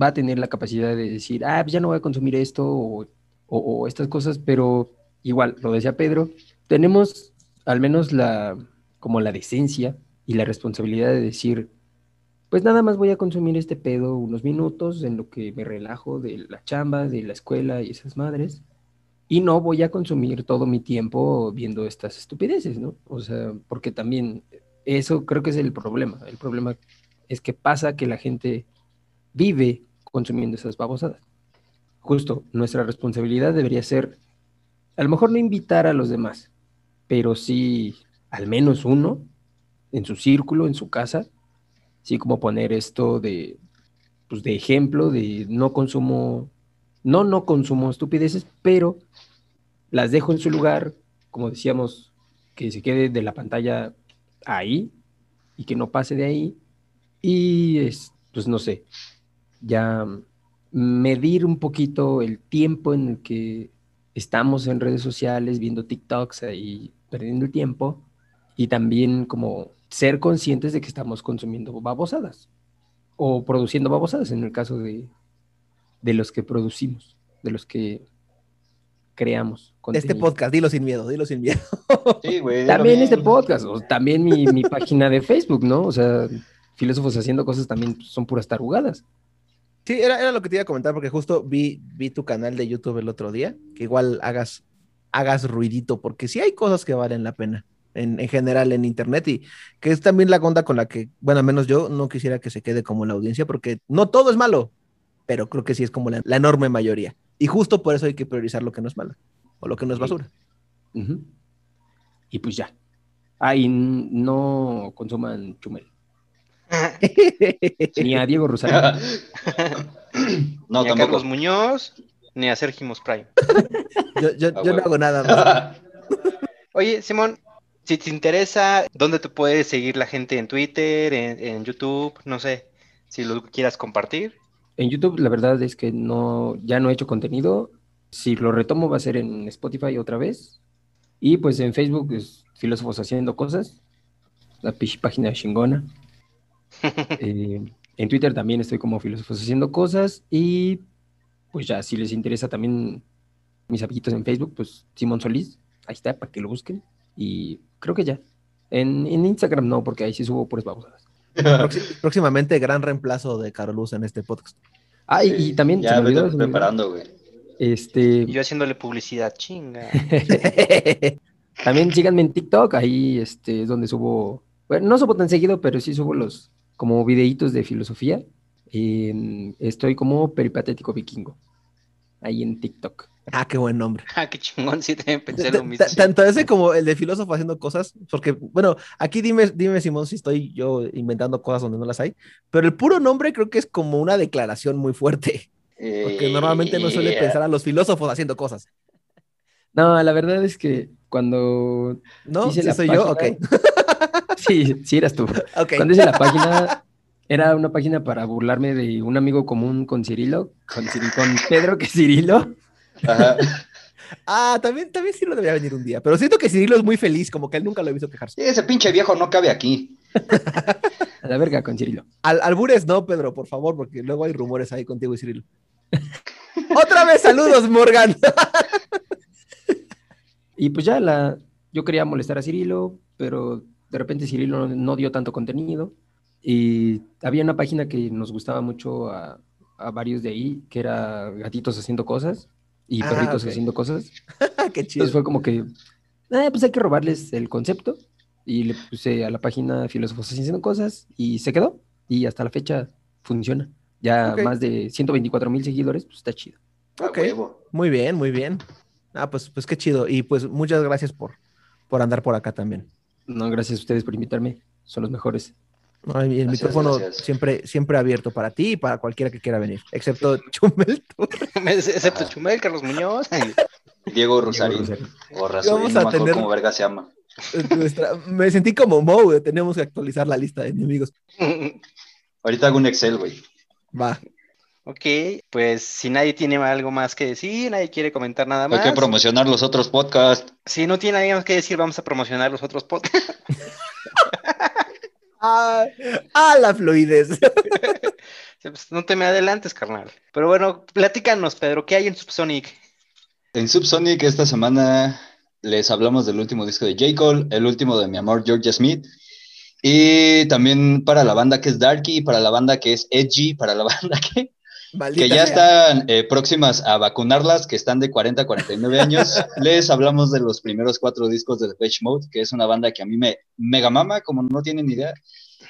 va a tener la capacidad de decir, ah, pues ya no voy a consumir esto o, o- o estas cosas, pero igual, lo decía Pedro, tenemos al menos la, como la decencia y la responsabilidad de decir, pues nada más voy a consumir este pedo unos minutos en lo que me relajo de la chamba, de la escuela y esas madres. Y no voy a consumir todo mi tiempo viendo estas estupideces, ¿no? O sea, porque también eso creo que es el problema. El problema es que pasa que la gente vive consumiendo esas babosadas. Justo, nuestra responsabilidad debería ser, a lo mejor no invitar a los demás, pero sí al menos uno en su círculo, en su casa, sí como poner esto de, pues de ejemplo, de no consumo, no, no consumo estupideces, pero las dejo en su lugar, como decíamos, que se quede de la pantalla ahí y que no pase de ahí. Y es, pues no sé, ya medir un poquito el tiempo en el que estamos en redes sociales, viendo TikToks ahí, perdiendo el tiempo, y también como ser conscientes de que estamos consumiendo babosadas o produciendo babosadas en el caso de, de los que producimos, de los que creamos. Este contenido. podcast, dilo sin miedo, dilo sin miedo. Sí, güey. También bien. este podcast, o también mi, mi página de Facebook, ¿no? O sea, filósofos haciendo cosas también son puras tarugadas. Sí, era, era lo que te iba a comentar porque justo vi, vi tu canal de YouTube el otro día, que igual hagas, hagas ruidito, porque sí hay cosas que valen la pena en, en general en Internet y que es también la onda con la que, bueno, al menos yo no quisiera que se quede como la audiencia, porque no todo es malo, pero creo que sí es como la, la enorme mayoría. Y justo por eso hay que priorizar lo que no es malo o lo que no es Sí. basura. Y pues ya. Ah, y n- no consuman chumel. Ni a Diego Rosario. no, ni a tampoco. Carlos Muñoz, ni a Sergio Prime. yo yo- Ah, yo no huevo. hago nada más. Oye, Simón, si te interesa, ¿dónde te puede seguir la gente en Twitter, en, en YouTube? No sé, si lo quieras compartir. En YouTube, la verdad es que no, ya no he hecho contenido. Si lo retomo, va a ser en Spotify otra vez. Y pues en Facebook es Filósofos Haciendo Cosas, la página chingona. Eh, en Twitter también estoy como Filósofos Haciendo Cosas. Y pues ya, si les interesa también mis amiguitos en Facebook, pues Simón Solís, ahí está, para que lo busquen. Y creo que ya. En, en Instagram no, porque ahí sí subo puras babosadas. Próxi- Próximamente gran reemplazo de Caroluz en este podcast. Ah, y, y también Ya se me vete olvidó, se me olvidó. preparando, güey. Este, Y yo haciéndole publicidad, chinga. También síganme en TikTok, ahí este, es donde subo, bueno, no subo tan seguido, pero sí subo los como videitos de filosofía. Estoy como peripatético vikingo, ahí en TikTok. Ah, qué buen nombre. Ah, qué chingón, sí, también pensé lo mismo. ta- Tanto ese como el de filósofo haciendo cosas, porque, bueno, aquí dime, dime, Simón, si estoy yo inventando cosas donde no las hay, pero el puro nombre creo que es como una declaración muy fuerte, porque normalmente no suele pensar a los filósofos haciendo cosas. No, la verdad es que cuando ¿No? hice ¿Sí la soy yo? Ok. sí, sí eras tú. Ok. Cuando hice la página, era una página para burlarme de un amigo común con Cirilo, con, con Pedro que es Cirilo. Ajá. Ah, también, también sí lo debería venir un día, pero siento que Cirilo es muy feliz, como que él nunca lo he visto quejarse. Sí, ese pinche viejo no cabe aquí. A la verga con Cirilo. Al, albures no, Pedro, por favor, porque luego hay rumores ahí contigo y Cirilo. Otra vez, saludos, Morgan. Y pues ya la, yo quería molestar a Cirilo, pero de repente Cirilo no, no dio tanto contenido. Y había una página que nos gustaba mucho a, a varios de ahí, que era gatitos haciendo cosas y Ah, perritos haciendo cosas. Qué chido. Entonces fue como que, eh, pues hay que robarles el concepto Y le puse a la página Filósofos Haciendo Cosas y se quedó. Y hasta la fecha funciona. Ya más de 124 mil seguidores, pues está chido. A Ok. Muy bien, muy bien. Ah, pues, pues qué chido. Y pues muchas gracias por, por andar por acá también. No, gracias a ustedes por invitarme. Son los mejores. Y el Gracias, micrófono gracias. siempre, siempre abierto para ti y para cualquiera que quiera venir, excepto Chumel. Excepto Chumel, Carlos Muñoz. Diego Rosarín. Rosarín. O Razorín, Vamos no a tener- verga se llama. Nuestra- me sentí como Moe, tenemos que actualizar la lista de enemigos. Ahorita hago un Excel, güey. Va. ok, pues si nadie tiene algo más que decir, nadie quiere comentar nada Hay más. que promocionar los otros podcasts. Si no tiene nadie más que decir, vamos a promocionar los otros podcasts. Ah, ah, la fluidez. Pues, No te me adelantes, carnal. Pero bueno, platícanos, Pedro, ¿qué hay en Subsonic? En Subsonic esta semana les hablamos del último disco de J. Cole, el último de mi amor Georgia Smith. Y también para la banda que es Darky, para la banda que es Edgy, para la banda que, Maldita que ya sea. están eh, próximas a vacunarlas, que están de 40 a 49 años. Les hablamos de los primeros cuatro discos de Depeche Mode, que es una banda que a mí me mega mama, como no tienen idea.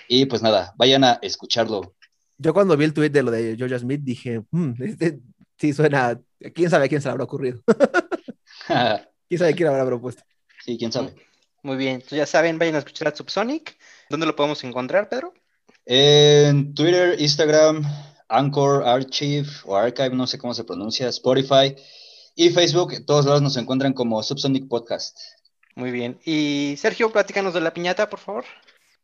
Y pues nada, vayan a escucharlo. Yo cuando vi el tweet de lo de Georgia Smith dije, "Hmm, este sí suena, quién sabe a quién se le habrá ocurrido, quién sabe quién habrá propuesto. sí, quién sabe. Muy bien, entonces ya saben, vayan a escuchar a Subsonic. ¿Dónde lo podemos encontrar, Pedro? En Twitter, Instagram, Anchor, Archive o Archive, no sé cómo se pronuncia, Spotify y Facebook. En todos lados nos encuentran como Subsonic Podcast. Muy bien. Y Sergio, platícanos de la piñata, por favor.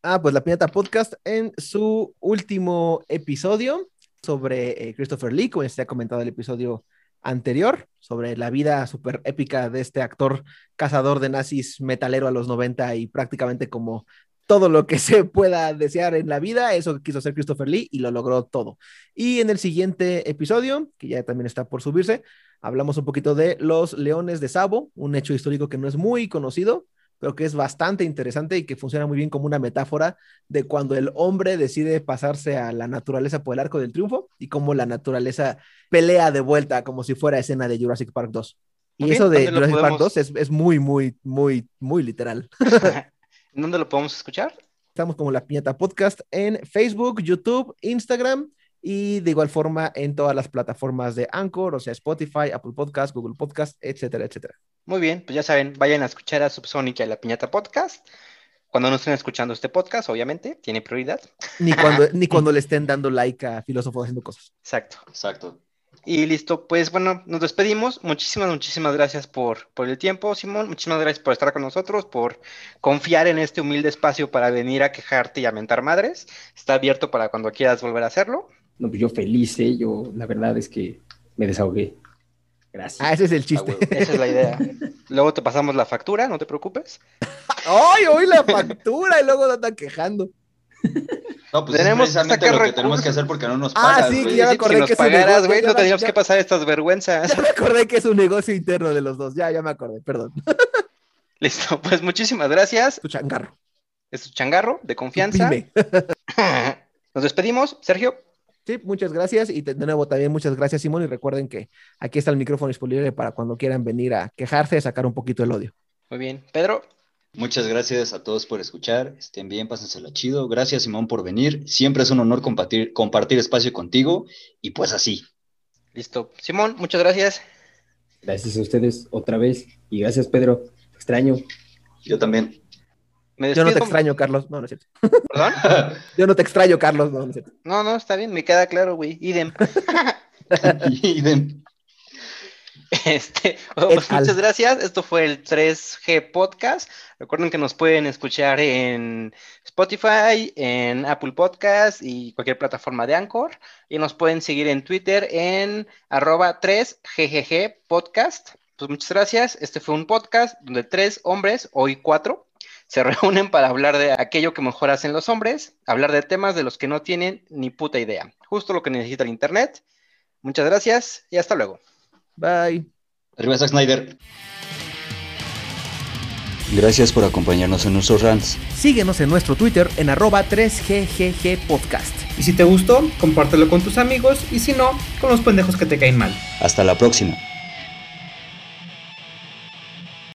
Ah, pues la Piñata Podcast en su último episodio sobre eh, Christopher Lee, como ya se ha comentado el episodio anterior, sobre la vida súper épica de este actor cazador de nazis metalero a los 90 y prácticamente como todo lo que se pueda desear en la vida, eso quiso hacer Christopher Lee y lo logró todo. Y en el siguiente episodio, que ya también está por subirse, hablamos un poquito de los Leones de Sabo, un hecho histórico que no es muy conocido, pero que es bastante interesante y que funciona muy bien como una metáfora de cuando el hombre decide pasarse a la naturaleza por el arco del triunfo y cómo la naturaleza pelea de vuelta como si fuera escena de Jurassic Park 2. Y eso de ¿dónde lo Jurassic Park podemos- 2 es, es muy, muy, muy, muy literal. ¿En dónde lo podemos escuchar? Estamos como La Piñata Podcast en Facebook, YouTube, Instagram y de igual forma en todas las plataformas de Anchor, o sea, Spotify, Apple Podcast, Google Podcast, etcétera, etcétera. Muy bien, pues ya saben, vayan a escuchar a Subsonic y a la piñata podcast. Cuando no estén escuchando este podcast, obviamente, tiene prioridad. Ni cuando, ni cuando le estén dando like a filósofos haciendo cosas. Exacto. Exacto. Y listo, pues bueno, nos despedimos. Muchísimas, muchísimas gracias por, por el tiempo, Simón. Muchísimas gracias por estar con nosotros, por confiar en este humilde espacio para venir a quejarte y a mentar madres. Está abierto para cuando quieras volver a hacerlo. No, pues yo feliz, ¿eh? Yo, la verdad es que me desahogué. Gracias. Ah, ese es el chiste. Esa es la idea. Luego te pasamos la factura, no te preocupes. ¡Ay, hoy la factura! Y luego te andan quejando. No, pues Tenemos es precisamente lo que tenemos que hacer porque no nos Ah, pagas, sí, güey. que ya me Sí, acordé si nos que es un pagaras, negocio, güey, no ya- que pasar estas vergüenzas. Ya me acordé que es un negocio interno de los dos. Ya, ya me acordé, perdón. Listo, pues muchísimas gracias. Tu changarro. Es tu changarro de confianza. Nos despedimos, Sergio. Sí, muchas gracias. Y de nuevo también muchas gracias, Simón. Y recuerden que aquí está el micrófono disponible para cuando quieran venir a quejarse, sacar un poquito el odio. Muy bien. Pedro, Muchas gracias a todos por escuchar. Estén bien, pásensela chido. Gracias, Simón, por venir. Siempre es un honor compartir, compartir espacio contigo. Y pues así. listo. Simón, muchas gracias. Gracias a ustedes otra vez. Y gracias, Pedro. Te extraño. Yo también. Me Yo no te extraño, Carlos. No, no es cierto. ¿Perdón? Yo no te extraño, Carlos. No, no es cierto. No, no, está bien, me queda claro, güey. Idem. Idem. Este, pues muchas gracias. Esto fue el 3G Podcast. Recuerden que nos pueden escuchar en Spotify, en Apple Podcast y cualquier plataforma de Anchor. Y nos pueden seguir en Twitter en arroba 3GGG Podcast. Pues muchas gracias. Este fue un podcast donde tres hombres, hoy cuatro, se reúnen para hablar de aquello que mejor hacen los hombres, hablar de temas de los que no tienen ni puta idea. Justo lo que necesita el Internet. Muchas gracias y hasta luego. Bye. Arriba Zack Snyder. Gracias por acompañarnos en nuestros rants. Síguenos en nuestro Twitter en arroba 3GGG Podcast. Y si te gustó, compártelo con tus amigos y si no, con los pendejos que te caen mal. Hasta la próxima.